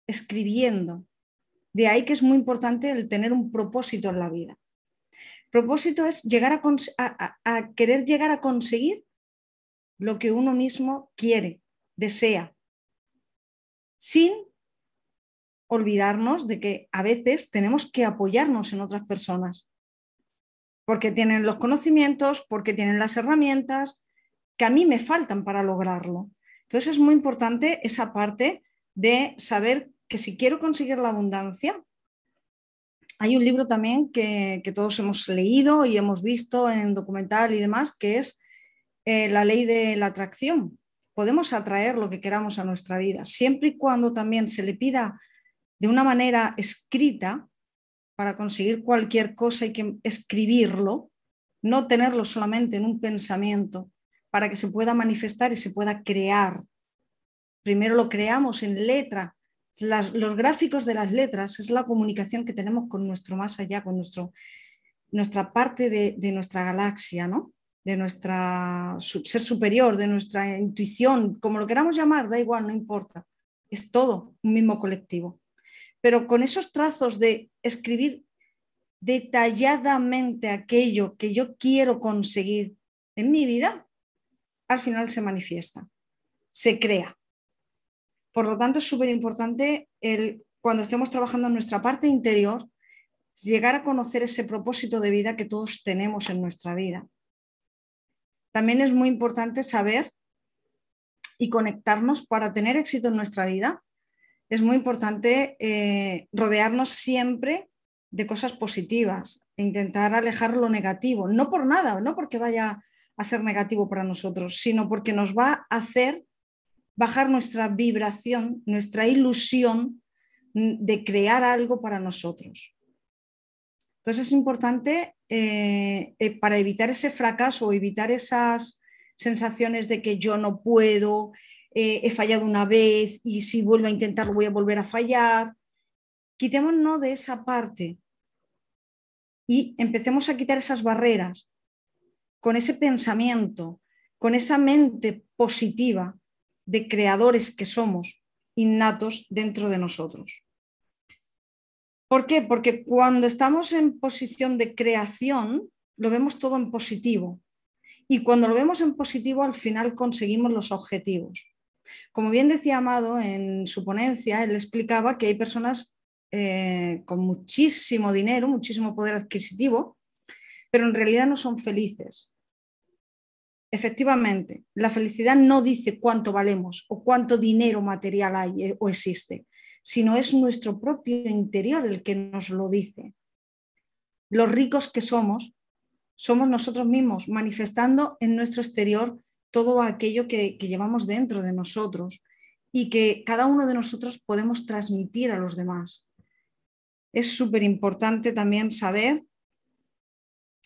Escribiendo. De ahí que es muy importante el tener un propósito en la vida. Propósito es llegar a, querer llegar a conseguir lo que uno mismo quiere, desea, sin olvidarnos de que a veces tenemos que apoyarnos en otras personas, porque tienen los conocimientos, porque tienen las herramientas, que a mí me faltan para lograrlo. Entonces es muy importante esa parte de saber que si quiero conseguir la abundancia, hay un libro también que, todos hemos leído y hemos visto en documental y demás, que es eh, la ley de la atracción. Podemos atraer lo que queramos a nuestra vida, siempre y cuando también se le pida de una manera escrita para conseguir cualquier cosa hay que escribirlo, no tenerlo solamente en un pensamiento, para que se pueda manifestar y se pueda crear. Primero lo creamos en letra. los gráficos de las letras es la comunicación que tenemos con nuestro más allá, con nuestro, nuestra parte de, nuestra galaxia, ¿no? de nuestra ser superior, de nuestra intuición, como lo queramos llamar, da igual, no importa. Es todo un mismo colectivo. Pero con esos trazos de escribir detalladamente aquello que yo quiero conseguir en mi vida, al final se manifiesta, se crea. Por lo tanto, es súper importante cuando estemos trabajando en nuestra parte interior, llegar a conocer ese propósito de vida que todos tenemos en nuestra vida. También es muy importante saber y conectarnos para tener éxito en nuestra vida. Es muy importante eh, rodearnos siempre de cosas positivas. e intentar alejar lo negativo, no por nada, no porque vaya a ser negativo para nosotros, sino porque nos va a hacer bajar nuestra vibración, nuestra ilusión de crear algo para nosotros. Entonces es importante eh, eh, para evitar ese fracaso evitar esas sensaciones de que yo no puedo, eh, he fallado una vez y si vuelvo a intentarlo voy a volver a fallar. Quitémonos de esa parte y empecemos a quitar esas barreras con ese pensamiento, con esa mente positiva de creadores que somos innatos dentro de nosotros. ¿Por qué? Porque cuando estamos en posición de creación, lo vemos todo en positivo. Y cuando lo vemos en positivo, al final conseguimos los objetivos. Como bien decía Amado en su ponencia, él explicaba que hay personas eh, con muchísimo dinero, muchísimo poder adquisitivo, pero en realidad no son felices. Efectivamente, la felicidad no dice cuánto valemos o cuánto dinero material hay eh, o existe, sino es nuestro propio interior el que nos lo dice. Los ricos que somos, somos nosotros mismos, manifestando en nuestro exterior todo aquello que, que llevamos dentro de nosotros y que cada uno de nosotros podemos transmitir a los demás es súper importante también saber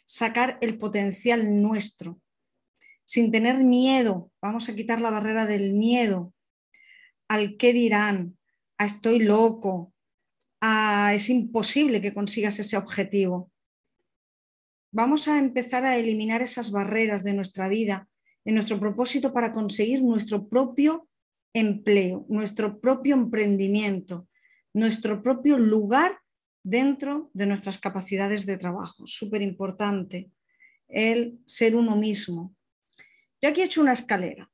sacar el potencial nuestro, sin tener miedo. Vamos a quitar la barrera del miedo al qué dirán, a estoy loco, a es imposible que consigas ese objetivo. Vamos a empezar a eliminar esas barreras de nuestra vida, en nuestro propósito para conseguir nuestro propio empleo, nuestro propio emprendimiento, nuestro propio lugar dentro de nuestras capacidades de trabajo. Súper importante el ser uno mismo. Yo aquí he hecho una escalera.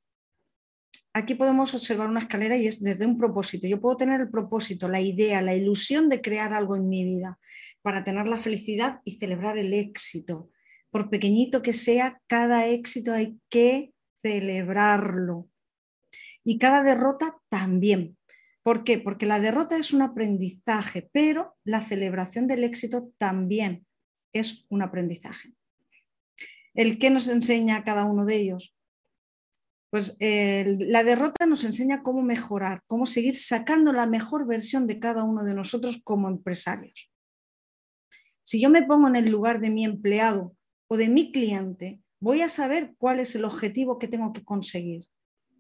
Aquí podemos observar una escalera y es desde un propósito. Yo puedo tener el propósito, la idea, la ilusión de crear algo en mi vida para tener la felicidad y celebrar el éxito. Por pequeñito que sea, cada éxito hay que celebrarlo. Y cada derrota también. ¿Por qué? Porque la derrota es un aprendizaje, pero la celebración del éxito también es un aprendizaje. ¿El qué nos enseña cada uno de ellos? Pues la derrota nos enseña cómo mejorar, cómo seguir sacando la mejor versión de cada uno de nosotros como empresarios. Si yo me pongo en el lugar de mi empleado o de mi cliente, voy a saber cuál es el objetivo que tengo que conseguir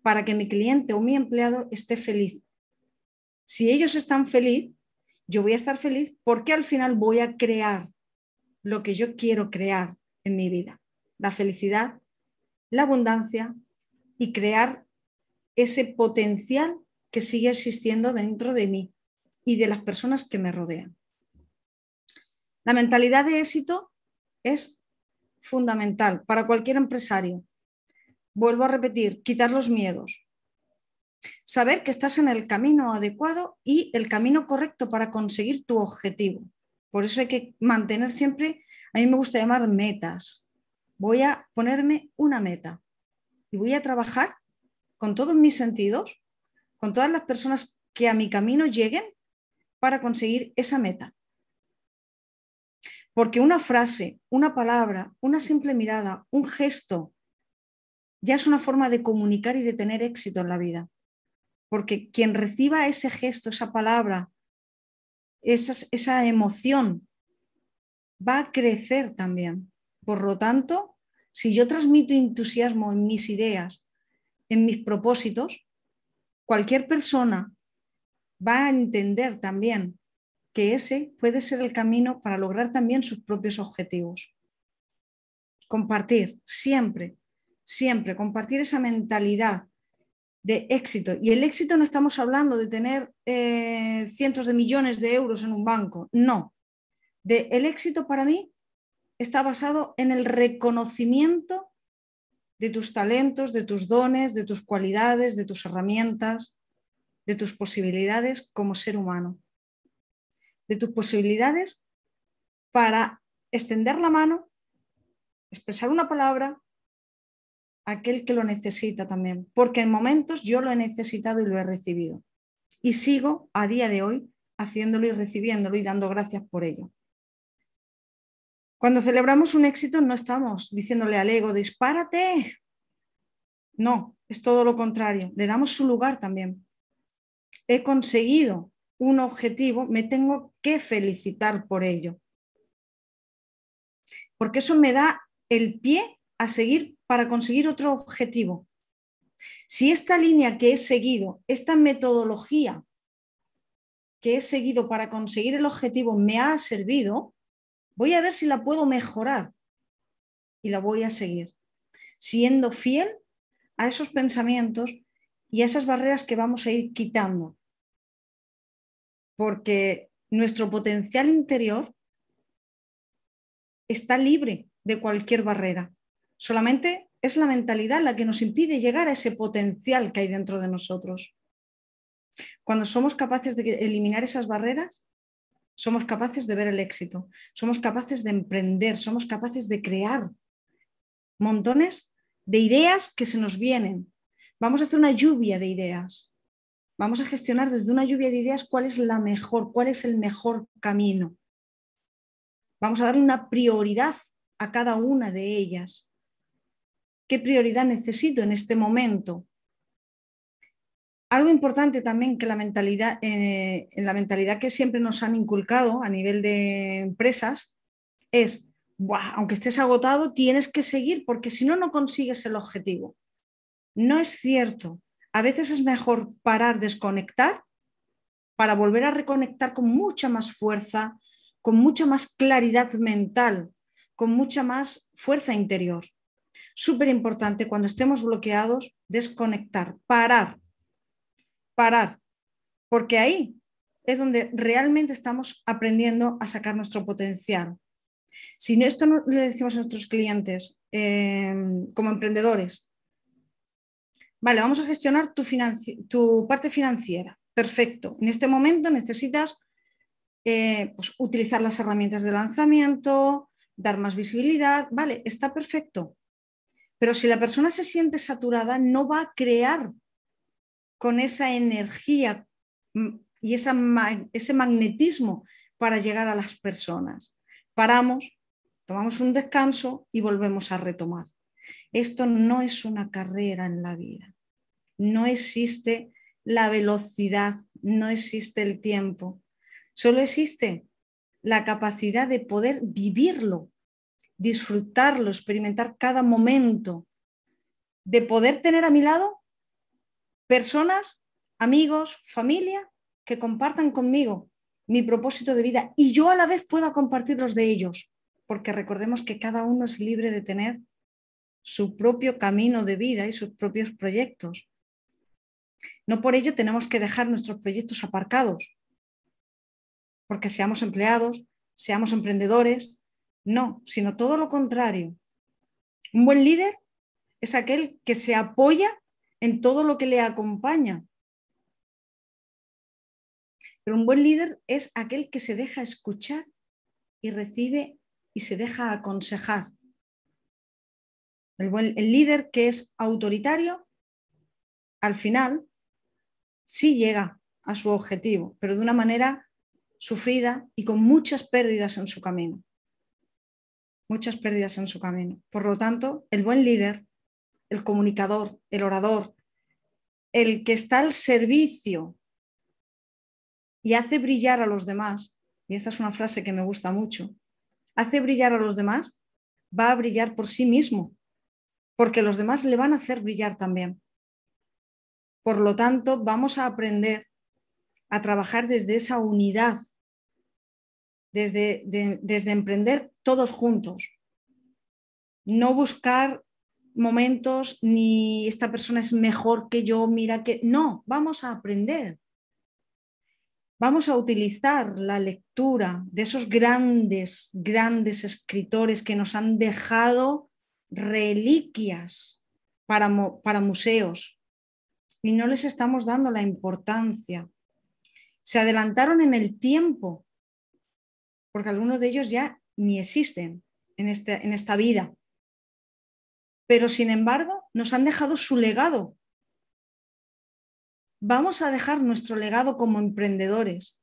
para que mi cliente o mi empleado esté feliz si ellos están felices, yo voy a estar feliz porque al final voy a crear lo que yo quiero crear en mi vida. La felicidad, la abundancia y crear ese potencial que sigue existiendo dentro de mí y de las personas que me rodean. La mentalidad de éxito es fundamental para cualquier empresario. Vuelvo a repetir, quitar los miedos, Saber que estás en el camino adecuado y el camino correcto para conseguir tu objetivo. Por eso hay que mantener siempre, a mí me gusta llamar metas. Voy a ponerme una meta y voy a trabajar con todos mis sentidos, con todas las personas que a mi camino lleguen para conseguir esa meta. Porque una frase, una palabra, una simple mirada, un gesto, ya es una forma de comunicar y de tener éxito en la vida porque quien reciba ese gesto, esa palabra, esa, emoción, va a crecer también. Por lo tanto, si yo transmito entusiasmo en mis ideas, en mis propósitos, cualquier persona va a entender también que ese puede ser el camino para lograr también sus propios objetivos. Compartir, siempre, siempre, compartir esa mentalidad de éxito. Y el éxito no estamos hablando de tener eh, cientos de millones de euros en un banco, no. De, el éxito para mí está basado en el reconocimiento de tus talentos, de tus dones, de tus cualidades, de tus herramientas, de tus posibilidades como ser humano. De tus posibilidades para extender la mano, expresar una palabra, aquel que lo necesita también, porque en momentos yo lo he necesitado y lo he recibido. Y sigo a día de hoy haciéndolo y recibiéndolo y dando gracias por ello. Cuando celebramos un éxito no estamos diciéndole al ego, dispárate. No, es todo lo contrario. Le damos su lugar también. He conseguido un objetivo, me tengo que felicitar por ello. Porque eso me da el pie a seguir para conseguir otro objetivo. Si esta línea que he seguido, esta metodología que he seguido para conseguir el objetivo me ha servido, voy a ver si la puedo mejorar y la voy a seguir, siendo fiel a esos pensamientos y a esas barreras que vamos a ir quitando. Porque nuestro potencial interior está libre de cualquier barrera. Solamente es la mentalidad la que nos impide llegar a ese potencial que hay dentro de nosotros. Cuando somos capaces de eliminar esas barreras, somos capaces de ver el éxito, somos capaces de emprender, somos capaces de crear montones de ideas que se nos vienen. Vamos a hacer una lluvia de ideas. Vamos a gestionar desde una lluvia de ideas cuál es la mejor, cuál es el mejor camino. Vamos a dar una prioridad a cada una de ellas. ¿Qué prioridad necesito en este momento? Algo importante también que la mentalidad, eh, en la mentalidad que siempre nos han inculcado a nivel de empresas es, aunque estés agotado, tienes que seguir porque si no, no consigues el objetivo. No es cierto. A veces es mejor parar, desconectar para volver a reconectar con mucha más fuerza, con mucha más claridad mental, con mucha más fuerza interior. Súper importante cuando estemos bloqueados, desconectar, parar, parar, porque ahí es donde realmente estamos aprendiendo a sacar nuestro potencial. Si esto no le decimos a nuestros clientes em, como emprendedores, vale, vamos a gestionar tu, tu, parte financiera. Perfecto. En este momento necesitas eh, pues, utilizar las herramientas de lanzamiento, dar más visibilidad, vale, está perfecto. Pero si la persona se siente saturada, no va a crear con esa energía y ese magnetismo para llegar a las personas. Paramos, tomamos un descanso y volvemos a retomar. Esto no es una carrera en la vida. No existe la velocidad, no existe el tiempo. Solo existe la capacidad de poder vivirlo, disfrutarlo, experimentar cada momento, de poder tener a mi lado personas, amigos, familia que compartan conmigo mi propósito de vida y yo a la vez pueda compartir los de ellos, porque recordemos que cada uno es libre de tener su propio camino de vida y sus propios proyectos. No por ello tenemos que dejar nuestros proyectos aparcados, porque seamos empleados, seamos emprendedores, no, sino todo lo contrario. Un buen líder es aquel que se apoya en todo lo que le acompaña. Pero un buen líder es aquel que se deja escuchar y recibe y se deja aconsejar. El, buen, el líder que es autoritario, al final, sí llega a su objetivo, pero de una manera sufrida y con muchas pérdidas en su camino. Muchas pérdidas en su camino. Por lo tanto, el buen líder, el comunicador, el orador, el que está al servicio y hace brillar a los demás, y esta es una frase que me gusta mucho, hace brillar a los demás, va a brillar por sí mismo, porque los demás le van a hacer brillar también. Por lo tanto, vamos a aprender a trabajar desde esa unidad desde, desde emprender todos juntos. No buscar momentos ni esta persona es mejor que yo, mira que... No, vamos a aprender. Vamos a utilizar la lectura de esos grandes, grandes escritores que nos han dejado reliquias para, para museos y no les estamos dando la importancia. Se adelantaron en el tiempo porque algunos de ellos ya ni existen en, este, en esta vida. Pero sin embargo, nos han dejado su legado. Vamos a dejar nuestro legado como emprendedores.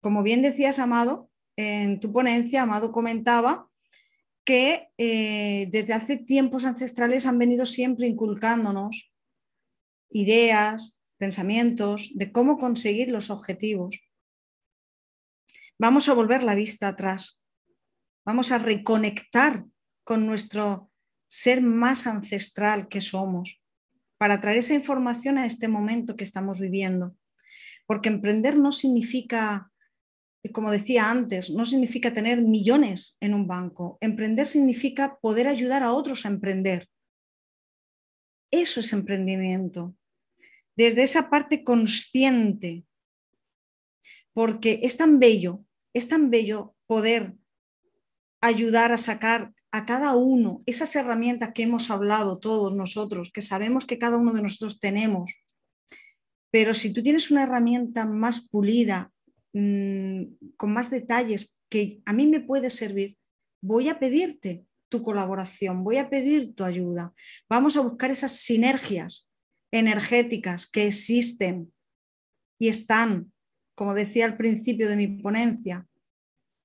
Como bien decías, Amado, en tu ponencia, Amado comentaba que eh, desde hace tiempos ancestrales han venido siempre inculcándonos ideas, pensamientos de cómo conseguir los objetivos. Vamos a volver la vista atrás. Vamos a reconectar con nuestro ser más ancestral que somos para traer esa información a este momento que estamos viviendo. Porque emprender no significa como decía antes, no significa tener millones en un banco. Emprender significa poder ayudar a otros a emprender. Eso es emprendimiento. Desde esa parte consciente, porque es tan bello, es tan bello poder ayudar a sacar a cada uno esas herramientas que hemos hablado todos nosotros, que sabemos que cada uno de nosotros tenemos. Pero si tú tienes una herramienta más pulida, Mm, con más detalles que a mí me puede servir, voy a pedirte tu colaboración, voy a pedir tu ayuda. Vamos a buscar esas sinergias energéticas que existen y están, como decía al principio de mi ponencia,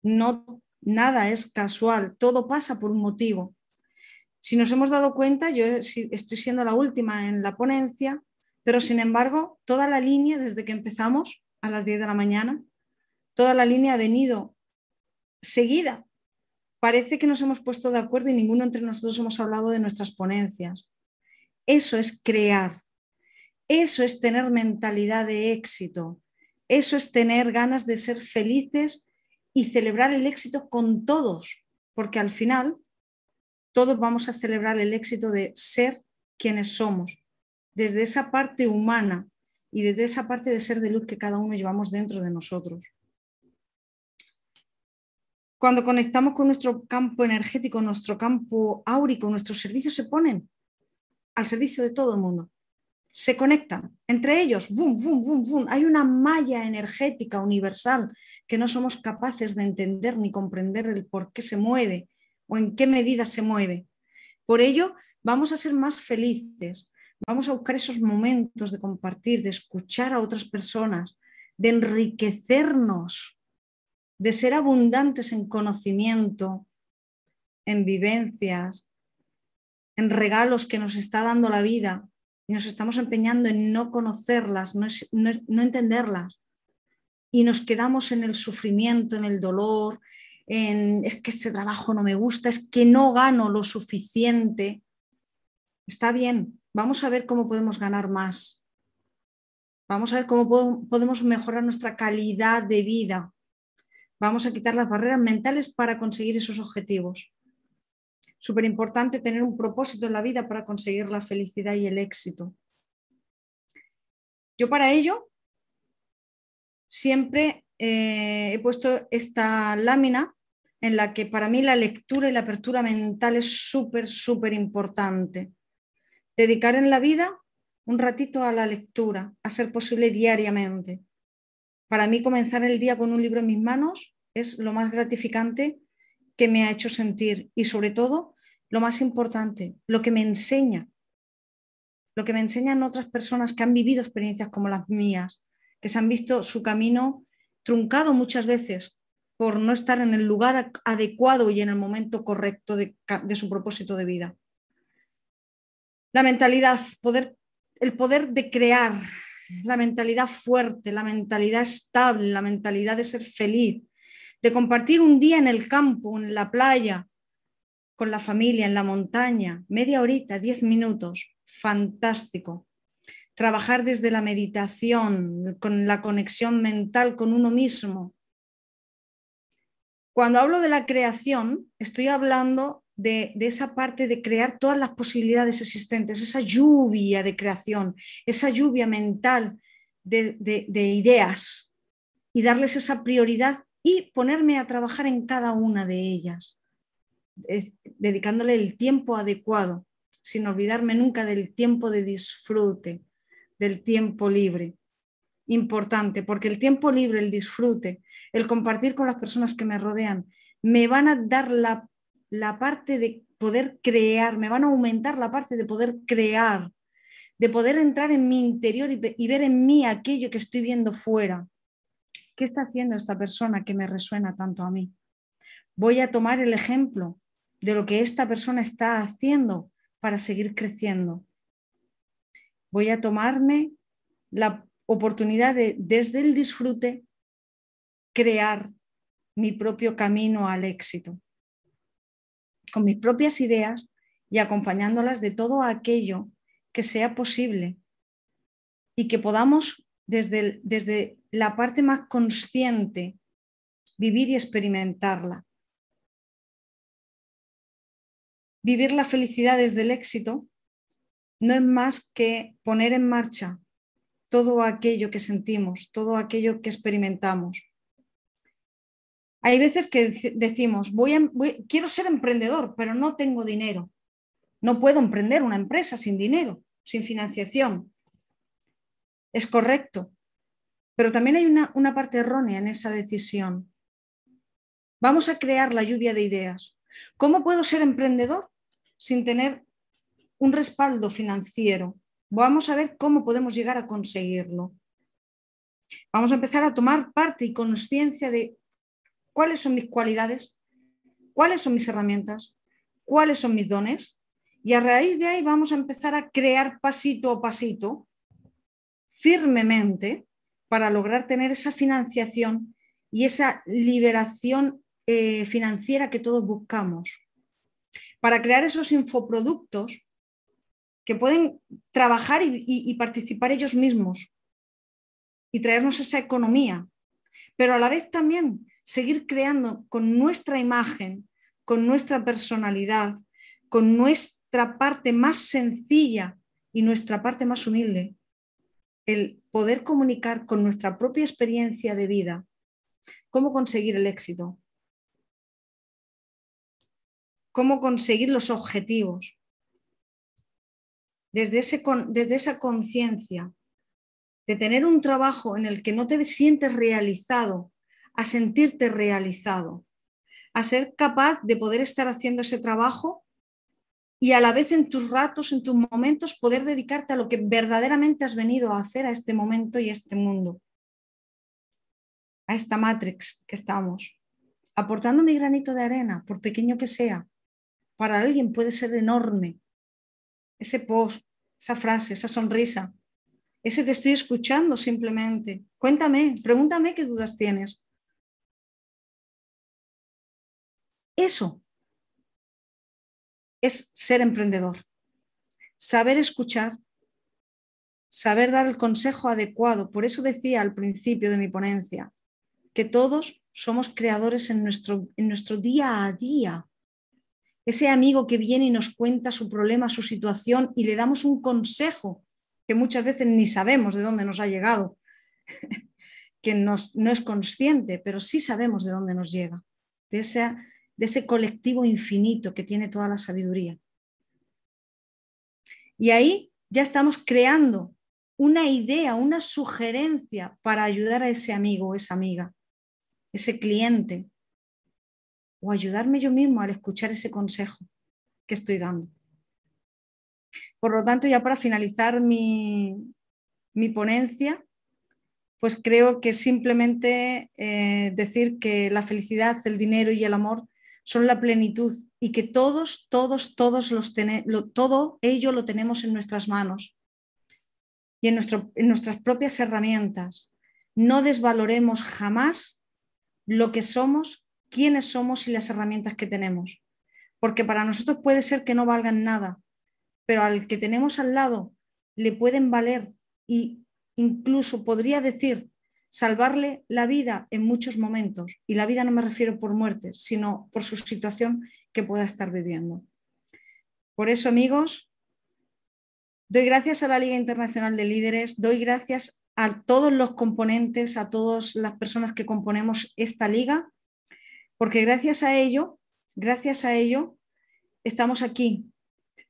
no nada es casual, todo pasa por un motivo. Si nos hemos dado cuenta, yo estoy siendo la última en la ponencia, pero sin embargo, toda la línea desde que empezamos a las 10 de la mañana toda la línea ha venido seguida. Parece que nos hemos puesto de acuerdo y ninguno entre nosotros hemos hablado de nuestras ponencias. Eso es crear. Eso es tener mentalidad de éxito. Eso es tener ganas de ser felices y celebrar el éxito con todos, porque al final todos vamos a celebrar el éxito de ser quienes somos, desde esa parte humana y desde esa parte de ser de luz que cada uno llevamos dentro de nosotros. Cuando conectamos con nuestro campo energético, nuestro campo áurico, nuestros servicios se ponen al servicio de todo el mundo. Se conectan entre ellos, boom, boom, boom, boom. Hay una malla energética universal que no somos capaces de entender ni comprender el por qué se mueve o en qué medida se mueve. Por ello, vamos a ser más felices, vamos a buscar esos momentos de compartir, de escuchar a otras personas, de enriquecernos de ser abundantes en conocimiento, en vivencias, en regalos que nos está dando la vida y nos estamos empeñando en no conocerlas, no, entenderlas. Y nos quedamos en el sufrimiento, en el dolor, en es que este trabajo no me gusta, es que no gano lo suficiente. Está bien, vamos a ver cómo podemos ganar más. Vamos a ver cómo podemos mejorar nuestra calidad de vida. Vamos a quitar las barreras mentales para conseguir esos objetivos. Súper importante tener un propósito en la vida para conseguir la felicidad y el éxito. Yo para ello siempre eh, he puesto esta lámina en la que para mí la lectura y la apertura mental es súper, súper importante. Dedicar en la vida un ratito a la lectura, a ser posible diariamente. Para mí comenzar el día con un libro en mis manos es lo más gratificante que me ha hecho sentir y sobre todo lo más importante, lo que me enseña, lo que me enseñan otras personas que han vivido experiencias como las mías, que se han visto su camino truncado muchas veces por no estar en el lugar adecuado y en el momento correcto de, su propósito de vida. La mentalidad, poder, el poder de crear, la mentalidad fuerte, la mentalidad estable, la mentalidad de ser feliz, de compartir un día en el campo, en la playa, con la familia, en la montaña, media horita, diez minutos, fantástico. Trabajar desde la meditación, con la conexión mental con uno mismo. Cuando hablo de la creación, estoy hablando de, esa parte de crear todas las posibilidades existentes, esa lluvia de creación, esa lluvia mental de, de ideas y darles esa prioridad y ponerme a trabajar en cada una de ellas, dedicándole el tiempo adecuado, sin olvidarme nunca del tiempo de disfrute, del tiempo libre. Importante, porque el tiempo libre, el disfrute, el compartir con las personas que me rodean, me van a dar la, parte de poder crear, me van a aumentar la parte de poder crear, de poder entrar en mi interior y ver en mí aquello que estoy viendo fuera ¿Qué está haciendo esta persona que me resuena tanto a mí? Voy a tomar el ejemplo de lo que esta persona está haciendo para seguir creciendo. Voy a tomarme la oportunidad de, desde el disfrute, crear mi propio camino al éxito, con mis propias ideas y acompañándolas de todo aquello que sea posible y que podamos desde, desde la parte más consciente vivir y experimentarla. Vivir la felicidad desde el éxito no es más que poner en marcha todo aquello que sentimos, todo aquello que experimentamos. Hay veces que decimos, voy, quiero ser emprendedor, pero no tengo dinero. No puedo emprender una empresa sin dinero, sin financiación. Es correcto, pero también hay una, una parte errónea en esa decisión. Vamos a crear la lluvia de ideas. ¿Cómo puedo ser emprendedor sin tener un respaldo financiero? Vamos a ver cómo podemos llegar a conseguirlo. Vamos a empezar a tomar parte y conciencia de cuáles son mis cualidades, cuáles son mis herramientas, cuáles son mis dones. Y a raíz de ahí vamos a empezar a crear pasito a pasito, firmemente, para lograr tener esa financiación y esa liberación eh, financiera que todos buscamos. Para crear esos infoproductos que pueden trabajar y, participar ellos mismos y traernos esa economía, pero a la vez también seguir creando con nuestra imagen, con nuestra personalidad, con nuestra parte más sencilla y nuestra parte más humilde, el poder comunicar con nuestra propia experiencia de vida, cómo conseguir el éxito, cómo conseguir los objetivos, desde, ese, desde esa conciencia de tener un trabajo en el que no te sientes realizado, a sentirte realizado, a ser capaz de poder estar haciendo ese trabajo y a la vez en tus ratos, en tus momentos, poder dedicarte a lo que verdaderamente has venido a hacer a este momento y a este mundo, a esta matrix que estamos, aportando mi granito de arena, por pequeño que sea, para alguien puede ser enorme, ese post, esa frase, esa sonrisa, ese te estoy escuchando simplemente. Cuéntame, pregúntame qué dudas tienes. Eso es ser emprendedor. Saber escuchar, saber dar el consejo adecuado. Por eso decía al principio de mi ponencia que todos somos creadores en nuestro, en nuestro día a día ese amigo que viene y nos cuenta su problema, su situación y le damos un consejo que muchas veces ni sabemos de dónde nos ha llegado, que no es consciente, pero sí sabemos de dónde nos llega, de, de ese colectivo infinito que tiene toda la sabiduría. Y ahí ya estamos creando una idea, una sugerencia para ayudar a ese amigo o esa amiga, ese cliente, o ayudarme yo mismo al escuchar ese consejo que estoy dando. Por lo tanto, ya para finalizar mi, ponencia, pues creo que simplemente eh, decir que la felicidad, el dinero y el amor son la plenitud y que todos, todos, todos los todo ello lo tenemos en nuestras manos y en, nuestro, en nuestras propias herramientas. No desvaloremos jamás lo que somos quiénes somos y las herramientas que tenemos. Porque para nosotros puede ser que no valgan nada, pero al que tenemos al lado le pueden valer y incluso podría decir salvarle la vida en muchos momentos. Y la vida no me refiero por muerte, sino por su situación que pueda estar viviendo. Por eso, amigos, doy gracias a la Liga Internacional de Líderes, doy gracias a todos los componentes, a todas las personas que componemos esta liga porque gracias a ello, gracias a ello, estamos aquí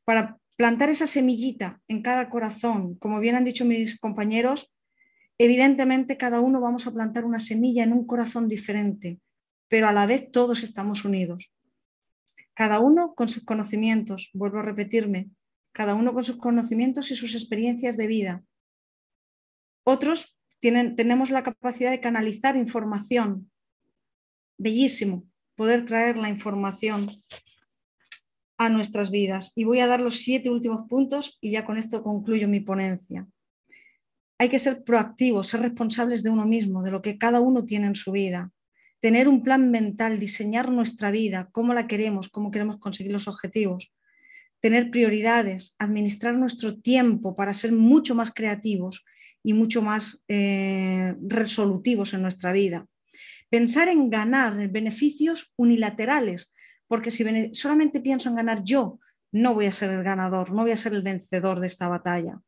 para plantar esa semillita en cada corazón. Como bien han dicho mis compañeros, evidentemente cada uno vamos a plantar una semilla en un corazón diferente, pero a la vez todos estamos unidos. Cada uno con sus conocimientos, vuelvo a repetirme, cada uno con sus conocimientos y sus experiencias de vida. Otros Tienen, tenemos la capacidad de canalizar información. Bellísimo poder traer la información a nuestras vidas. Y voy a dar los siete últimos puntos y ya con esto concluyo mi ponencia. Hay que ser proactivos, ser responsables de uno mismo, de lo que cada uno tiene en su vida. Tener un plan mental, diseñar nuestra vida, cómo la queremos, cómo queremos conseguir los objetivos. Tener prioridades, administrar nuestro tiempo para ser mucho más creativos y mucho más eh, resolutivos en nuestra vida. Pensar en ganar beneficios unilaterales, porque si solamente pienso en ganar yo, no voy a ser el ganador, no voy a ser el vencedor de esta batalla.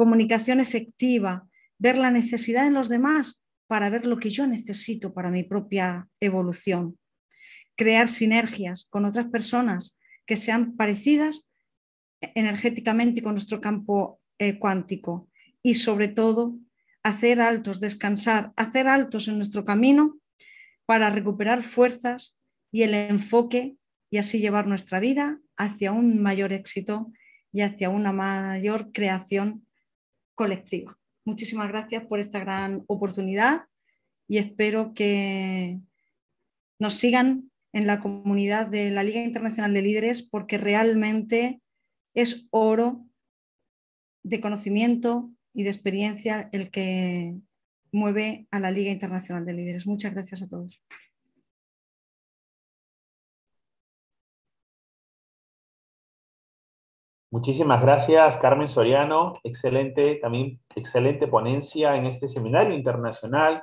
Comunicación efectiva, ver la necesidad en los demás para ver lo que yo necesito para mi propia evolución. Crear sinergias con otras personas que sean parecidas energéticamente con nuestro campo eh, cuántico y sobre todo hacer altos, descansar, hacer altos en nuestro camino para recuperar fuerzas y el enfoque y así llevar nuestra vida hacia un mayor éxito y hacia una mayor creación colectiva. Muchísimas gracias por esta gran oportunidad y espero que nos sigan en la comunidad de la Liga Internacional de Líderes porque realmente es oro de conocimiento y de experiencia el que mueve a la Liga Internacional de Líderes. Muchas gracias a todos. Muchísimas gracias, Carmen Soriano. Excelente, también excelente ponencia en este seminario internacional.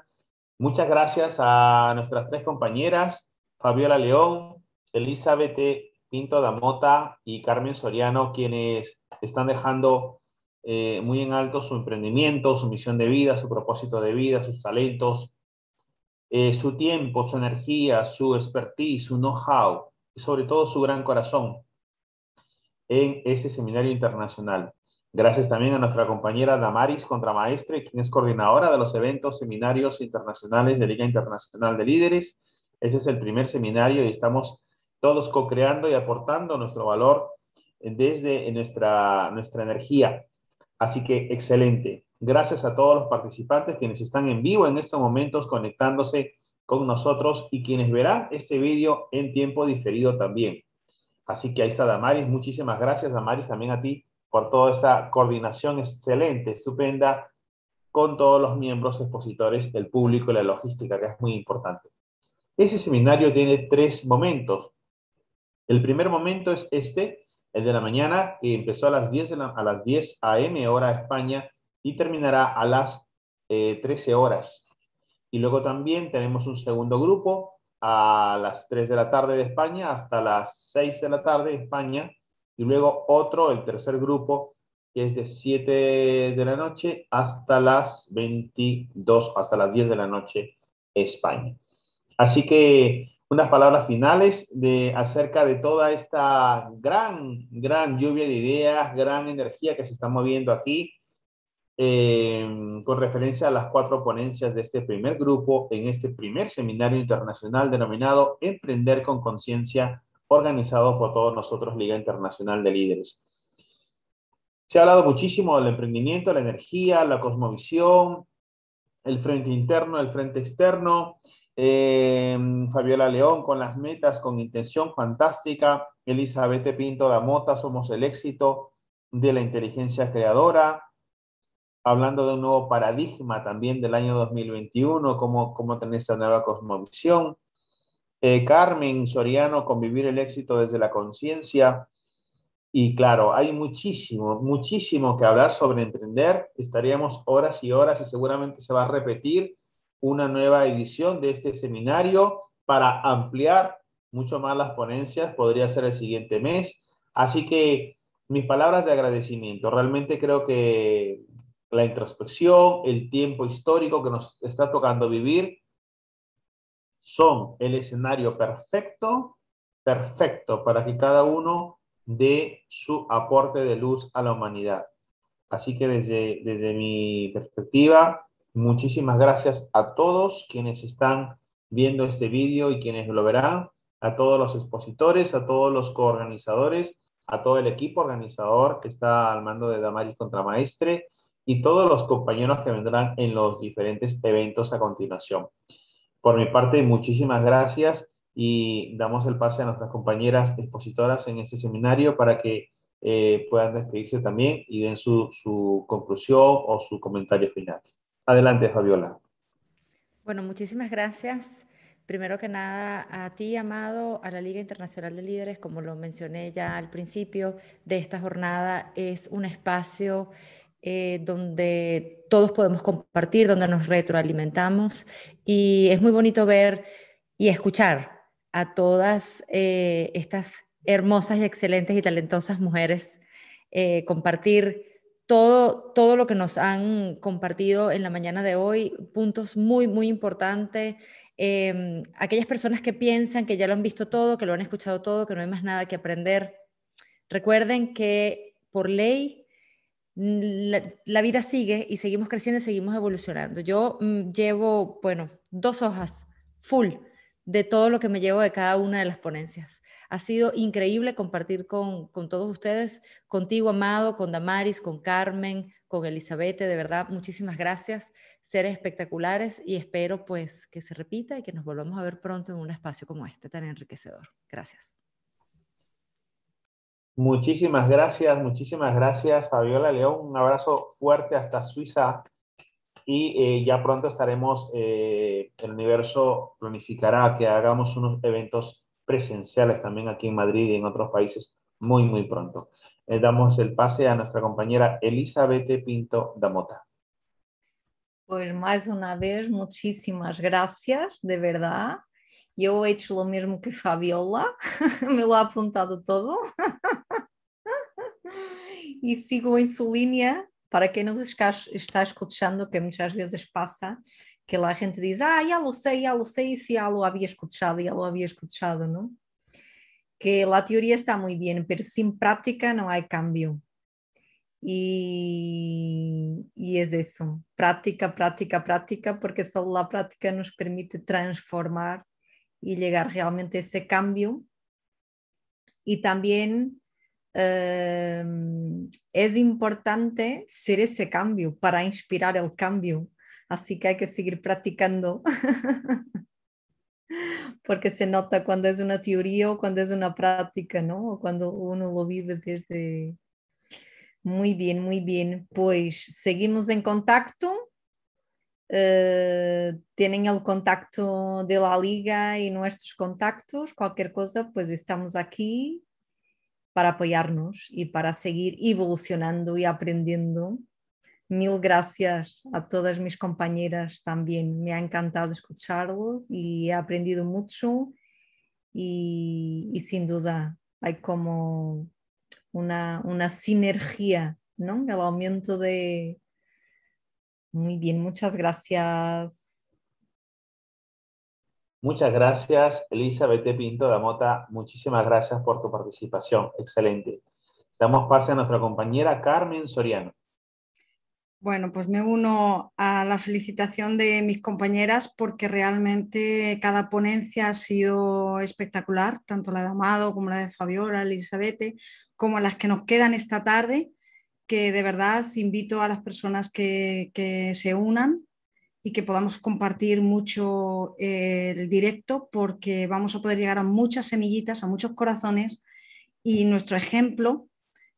Muchas gracias a nuestras tres compañeras, Fabiola León, Elizabeth Pinto Damota y Carmen Soriano, quienes están dejando eh, muy en alto su emprendimiento, su misión de vida, su propósito de vida, sus talentos, eh, su tiempo, su energía, su expertise, su know-how y sobre todo su gran corazón en este seminario internacional. Gracias también a nuestra compañera Damaris Contramaestre, quien es coordinadora de los eventos seminarios internacionales de Liga Internacional de Líderes. Ese es el primer seminario y estamos todos co-creando y aportando nuestro valor desde nuestra, nuestra energía. Así que excelente. Gracias a todos los participantes quienes están en vivo en estos momentos conectándose con nosotros y quienes verán este vídeo en tiempo diferido también. Así que ahí está Damaris. Muchísimas gracias, Damaris, también a ti por toda esta coordinación excelente, estupenda, con todos los miembros expositores, el público y la logística, que es muy importante. Ese seminario tiene tres momentos. El primer momento es este, el de la mañana, que empezó a las 10, a las 10 a.m. hora España y terminará a las 13 eh, horas. Y luego también tenemos un segundo grupo a las 3 de la tarde de España hasta las 6 de la tarde de España y luego otro, el tercer grupo, que es de 7 de la noche hasta las 22, hasta las 10 de la noche España. Así que unas palabras finales de, acerca de toda esta gran, gran lluvia de ideas, gran energía que se está moviendo aquí Em, con referencia a las cuatro ponencias de este primer grupo en este primer seminario internacional denominado Emprender con Conciencia, organizado por todos nosotros, Liga Internacional de Líderes. Se ha hablado muchísimo del emprendimiento, la energía, la cosmovisión, el frente interno, el frente externo. Em, Fabiola León con las metas, con intención fantástica. Elizabeth Pinto da Mota, somos el éxito de la inteligencia creadora hablando de un nuevo paradigma también del año 2021, cómo, cómo tener esta nueva cosmovisión. Eh, Carmen Soriano, convivir el éxito desde la conciencia. Y claro, hay muchísimo, muchísimo que hablar sobre emprender. Estaríamos horas y horas y seguramente se va a repetir una nueva edición de este seminario para ampliar mucho más las ponencias. Podría ser el siguiente mes. Así que mis palabras de agradecimiento. Realmente creo que la introspección, el tiempo histórico que nos está tocando vivir, son el escenario perfecto, perfecto para que cada uno dé su aporte de luz a la humanidad. Así que desde, desde mi perspectiva, muchísimas gracias a todos quienes están viendo este vídeo y quienes lo verán, a todos los expositores, a todos los coorganizadores, a todo el equipo organizador que está al mando de Damaris Contramaestre, y todos los compañeros que vendrán en los diferentes eventos a continuación. Por mi parte, muchísimas gracias y damos el pase a nuestras compañeras expositoras en este seminario para que eh, puedan despedirse también y den su, su conclusión o su comentario final. Adelante, Fabiola. Bueno, muchísimas gracias. Primero que nada, a ti, Amado, a la Liga Internacional de Líderes, como lo mencioné ya al principio de esta jornada, es un espacio eh, donde todos podemos compartir, donde nos retroalimentamos. Y es muy bonito ver y escuchar a todas eh, estas hermosas y excelentes y talentosas mujeres, eh, compartir todo, todo lo que nos han compartido en la mañana de hoy, puntos muy, muy importantes. Em, aquellas personas que piensan que ya lo han visto todo, que lo han escuchado todo, que no hay más nada que aprender, recuerden que por ley la, vida sigue y seguimos creciendo y seguimos evolucionando. Yo mm, llevo, bueno, dos hojas full de todo lo que me llevo de cada una de las ponencias. Ha sido increíble compartir con, todos ustedes, contigo, Amado, con Damaris, con Carmen, con Elizabeth, de verdad, muchísimas gracias, seres espectaculares y espero pues que se repita y que nos volvamos a ver pronto en un espacio como este tan enriquecedor. Gracias. Muchísimas gracias, muchísimas gracias, Fabiola León. Un abrazo fuerte hasta Suiza y eh, ya pronto estaremos, eh, el universo planificará que hagamos unos eventos presenciales también aquí en Madrid y en otros países muy, muy pronto. Le damos el pase a nuestra compañera Elizabeth Pinto Damota. Pues más una vez, muchísimas gracias, de verdad. Yo he hecho lo mismo que Fabiola, me lo ha apuntado todo. y sigo en su línea para quem nos está escutando, que muitas vezes passa, que a gente diz, ah, já lo sei, já lo sei, se já lo havia escuchado, já lo havia escuchado, ¿no? Que a teoria está muito bem, mas sem prática não há cambio. E, e é isso, prática, prática, prática, porque só a prática nos permite transformar e chegar realmente a esse cambio. E também es importante ser ese cambio para inspirar el cambio. Así que hay que seguir practicando. Porque se nota cuando es una teoría o cuando es una práctica, ¿no? O cuando uno lo vive desde... Muy bien, muy bien. Pues seguimos en contacto. Uh, tienen el contacto de la liga y nuestros contactos. Cualquier cosa, pues estamos aquí para apoyarnos y para seguir evolucionando y aprendiendo. Mil gracias a todas mis compañeras también. Me ha encantado escucharlos y he aprendido mucho y, y sin duda hay como una, una sinergia, ¿no? El aumento de... Muy bien, muchas gracias. Muchas gracias, Elizabeth Pinto de Mota. Muchísimas gracias por tu participación. Excelente. Damos pase a nuestra compañera Carmen Soriano. Bueno, pues me uno a la felicitación de mis compañeras porque realmente cada ponencia ha sido espectacular, tanto la de Amado como la de Fabiola, Elizabeth, como las que nos quedan esta tarde, que de verdad invito a las personas que, que se unan y que podamos compartir mucho eh, el directo porque vamos a poder llegar a muchas semillitas, a muchos corazones y nuestro ejemplo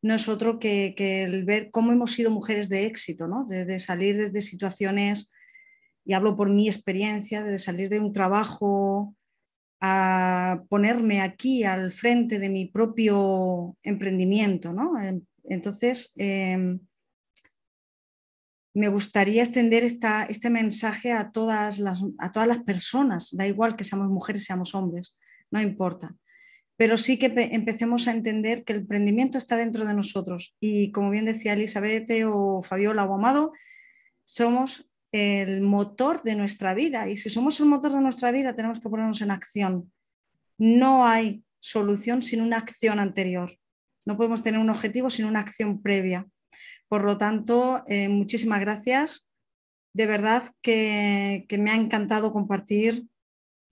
no es otro que, el ver cómo hemos sido mujeres de éxito, ¿no? de, salir de, situaciones, y hablo por mi experiencia, de salir de un trabajo a ponerme aquí al frente de mi propio emprendimiento. ¿no? Entonces, em, me gustaría extender esta, este mensaje a todas, las, a todas las personas, da igual que seamos mujeres, seamos hombres, no importa. Pero sí que empecemos a entender que el emprendimiento está dentro de nosotros y como bien decía Elizabeth o Fabiola o Amado, somos el motor de nuestra vida y si somos el motor de nuestra vida tenemos que ponernos en acción. No hay solución sin una acción anterior. No podemos tener un objetivo sin una acción previa. Por lo tanto, eh, muchísimas gracias. De verdad que, me ha encantado compartir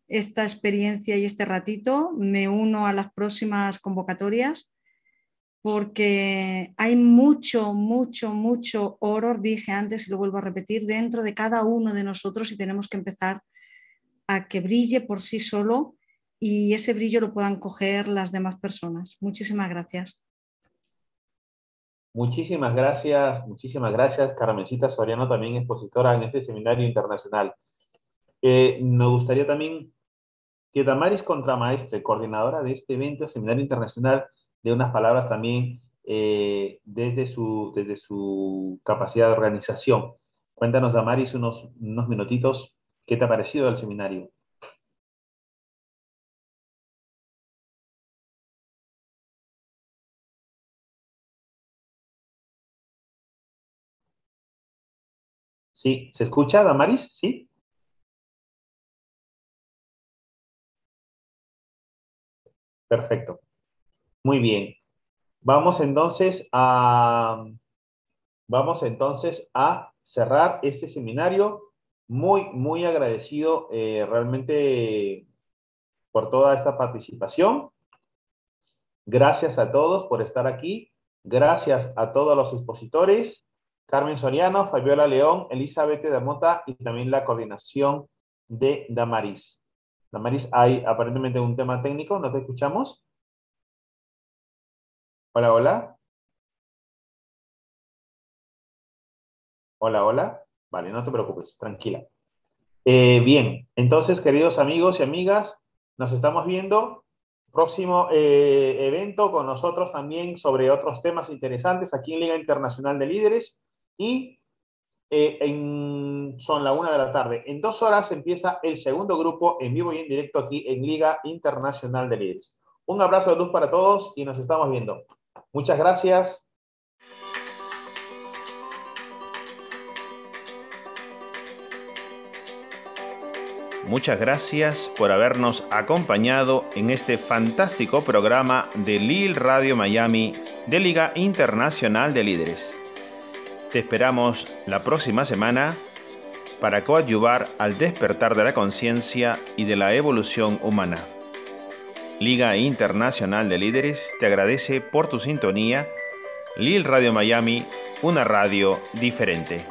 esta experiencia y este ratito. Me uno a las próximas convocatorias porque hay mucho, mucho, mucho oro, dije antes y lo vuelvo a repetir, dentro de cada uno de nosotros y tenemos que empezar a que brille por sí solo y ese brillo lo puedan coger las demás personas. Muchísimas gracias. Muchísimas gracias, muchísimas gracias, Carmencita Soriano, también expositora en este seminario internacional. Eh, nos gustaría también que Damaris Contramaestre, coordinadora de este evento, seminario internacional, de unas palabras también eh, desde, su, desde su capacidad de organización. Cuéntanos, Damaris, unos, unos minutitos, ¿qué te ha parecido el seminario? Sí, ¿se escucha, Damaris? ¿Sí? Perfecto. Muy bien. Vamos entonces a, vamos entonces a cerrar este seminario. Muy, muy agradecido eh, realmente por toda esta participación. Gracias a todos por estar aquí. Gracias a todos los expositores. Carmen Soriano, Fabiola León, Elizabeth Damota y también la coordinación de Damaris. Damaris, hay aparentemente un tema técnico, ¿no te escuchamos? Hola, hola. Hola, hola. Vale, no te preocupes, tranquila. Eh, bien, entonces, queridos amigos y amigas, nos estamos viendo. Próximo eh, evento con nosotros también sobre otros temas interesantes aquí en Liga Internacional de Líderes. Y eh, son la una de la tarde. En dos horas empieza el segundo grupo en vivo y en directo aquí en Liga Internacional de Líderes. Un abrazo de luz para todos y nos estamos viendo. Muchas gracias. Muchas gracias por habernos acompañado en este fantástico programa de Lil Radio Miami de Liga Internacional de Líderes. Te esperamos la próxima semana para coadyuvar al despertar de la conciencia y de la evolución humana. Liga Internacional de Líderes te agradece por tu sintonía. Lil Radio Miami, una radio diferente.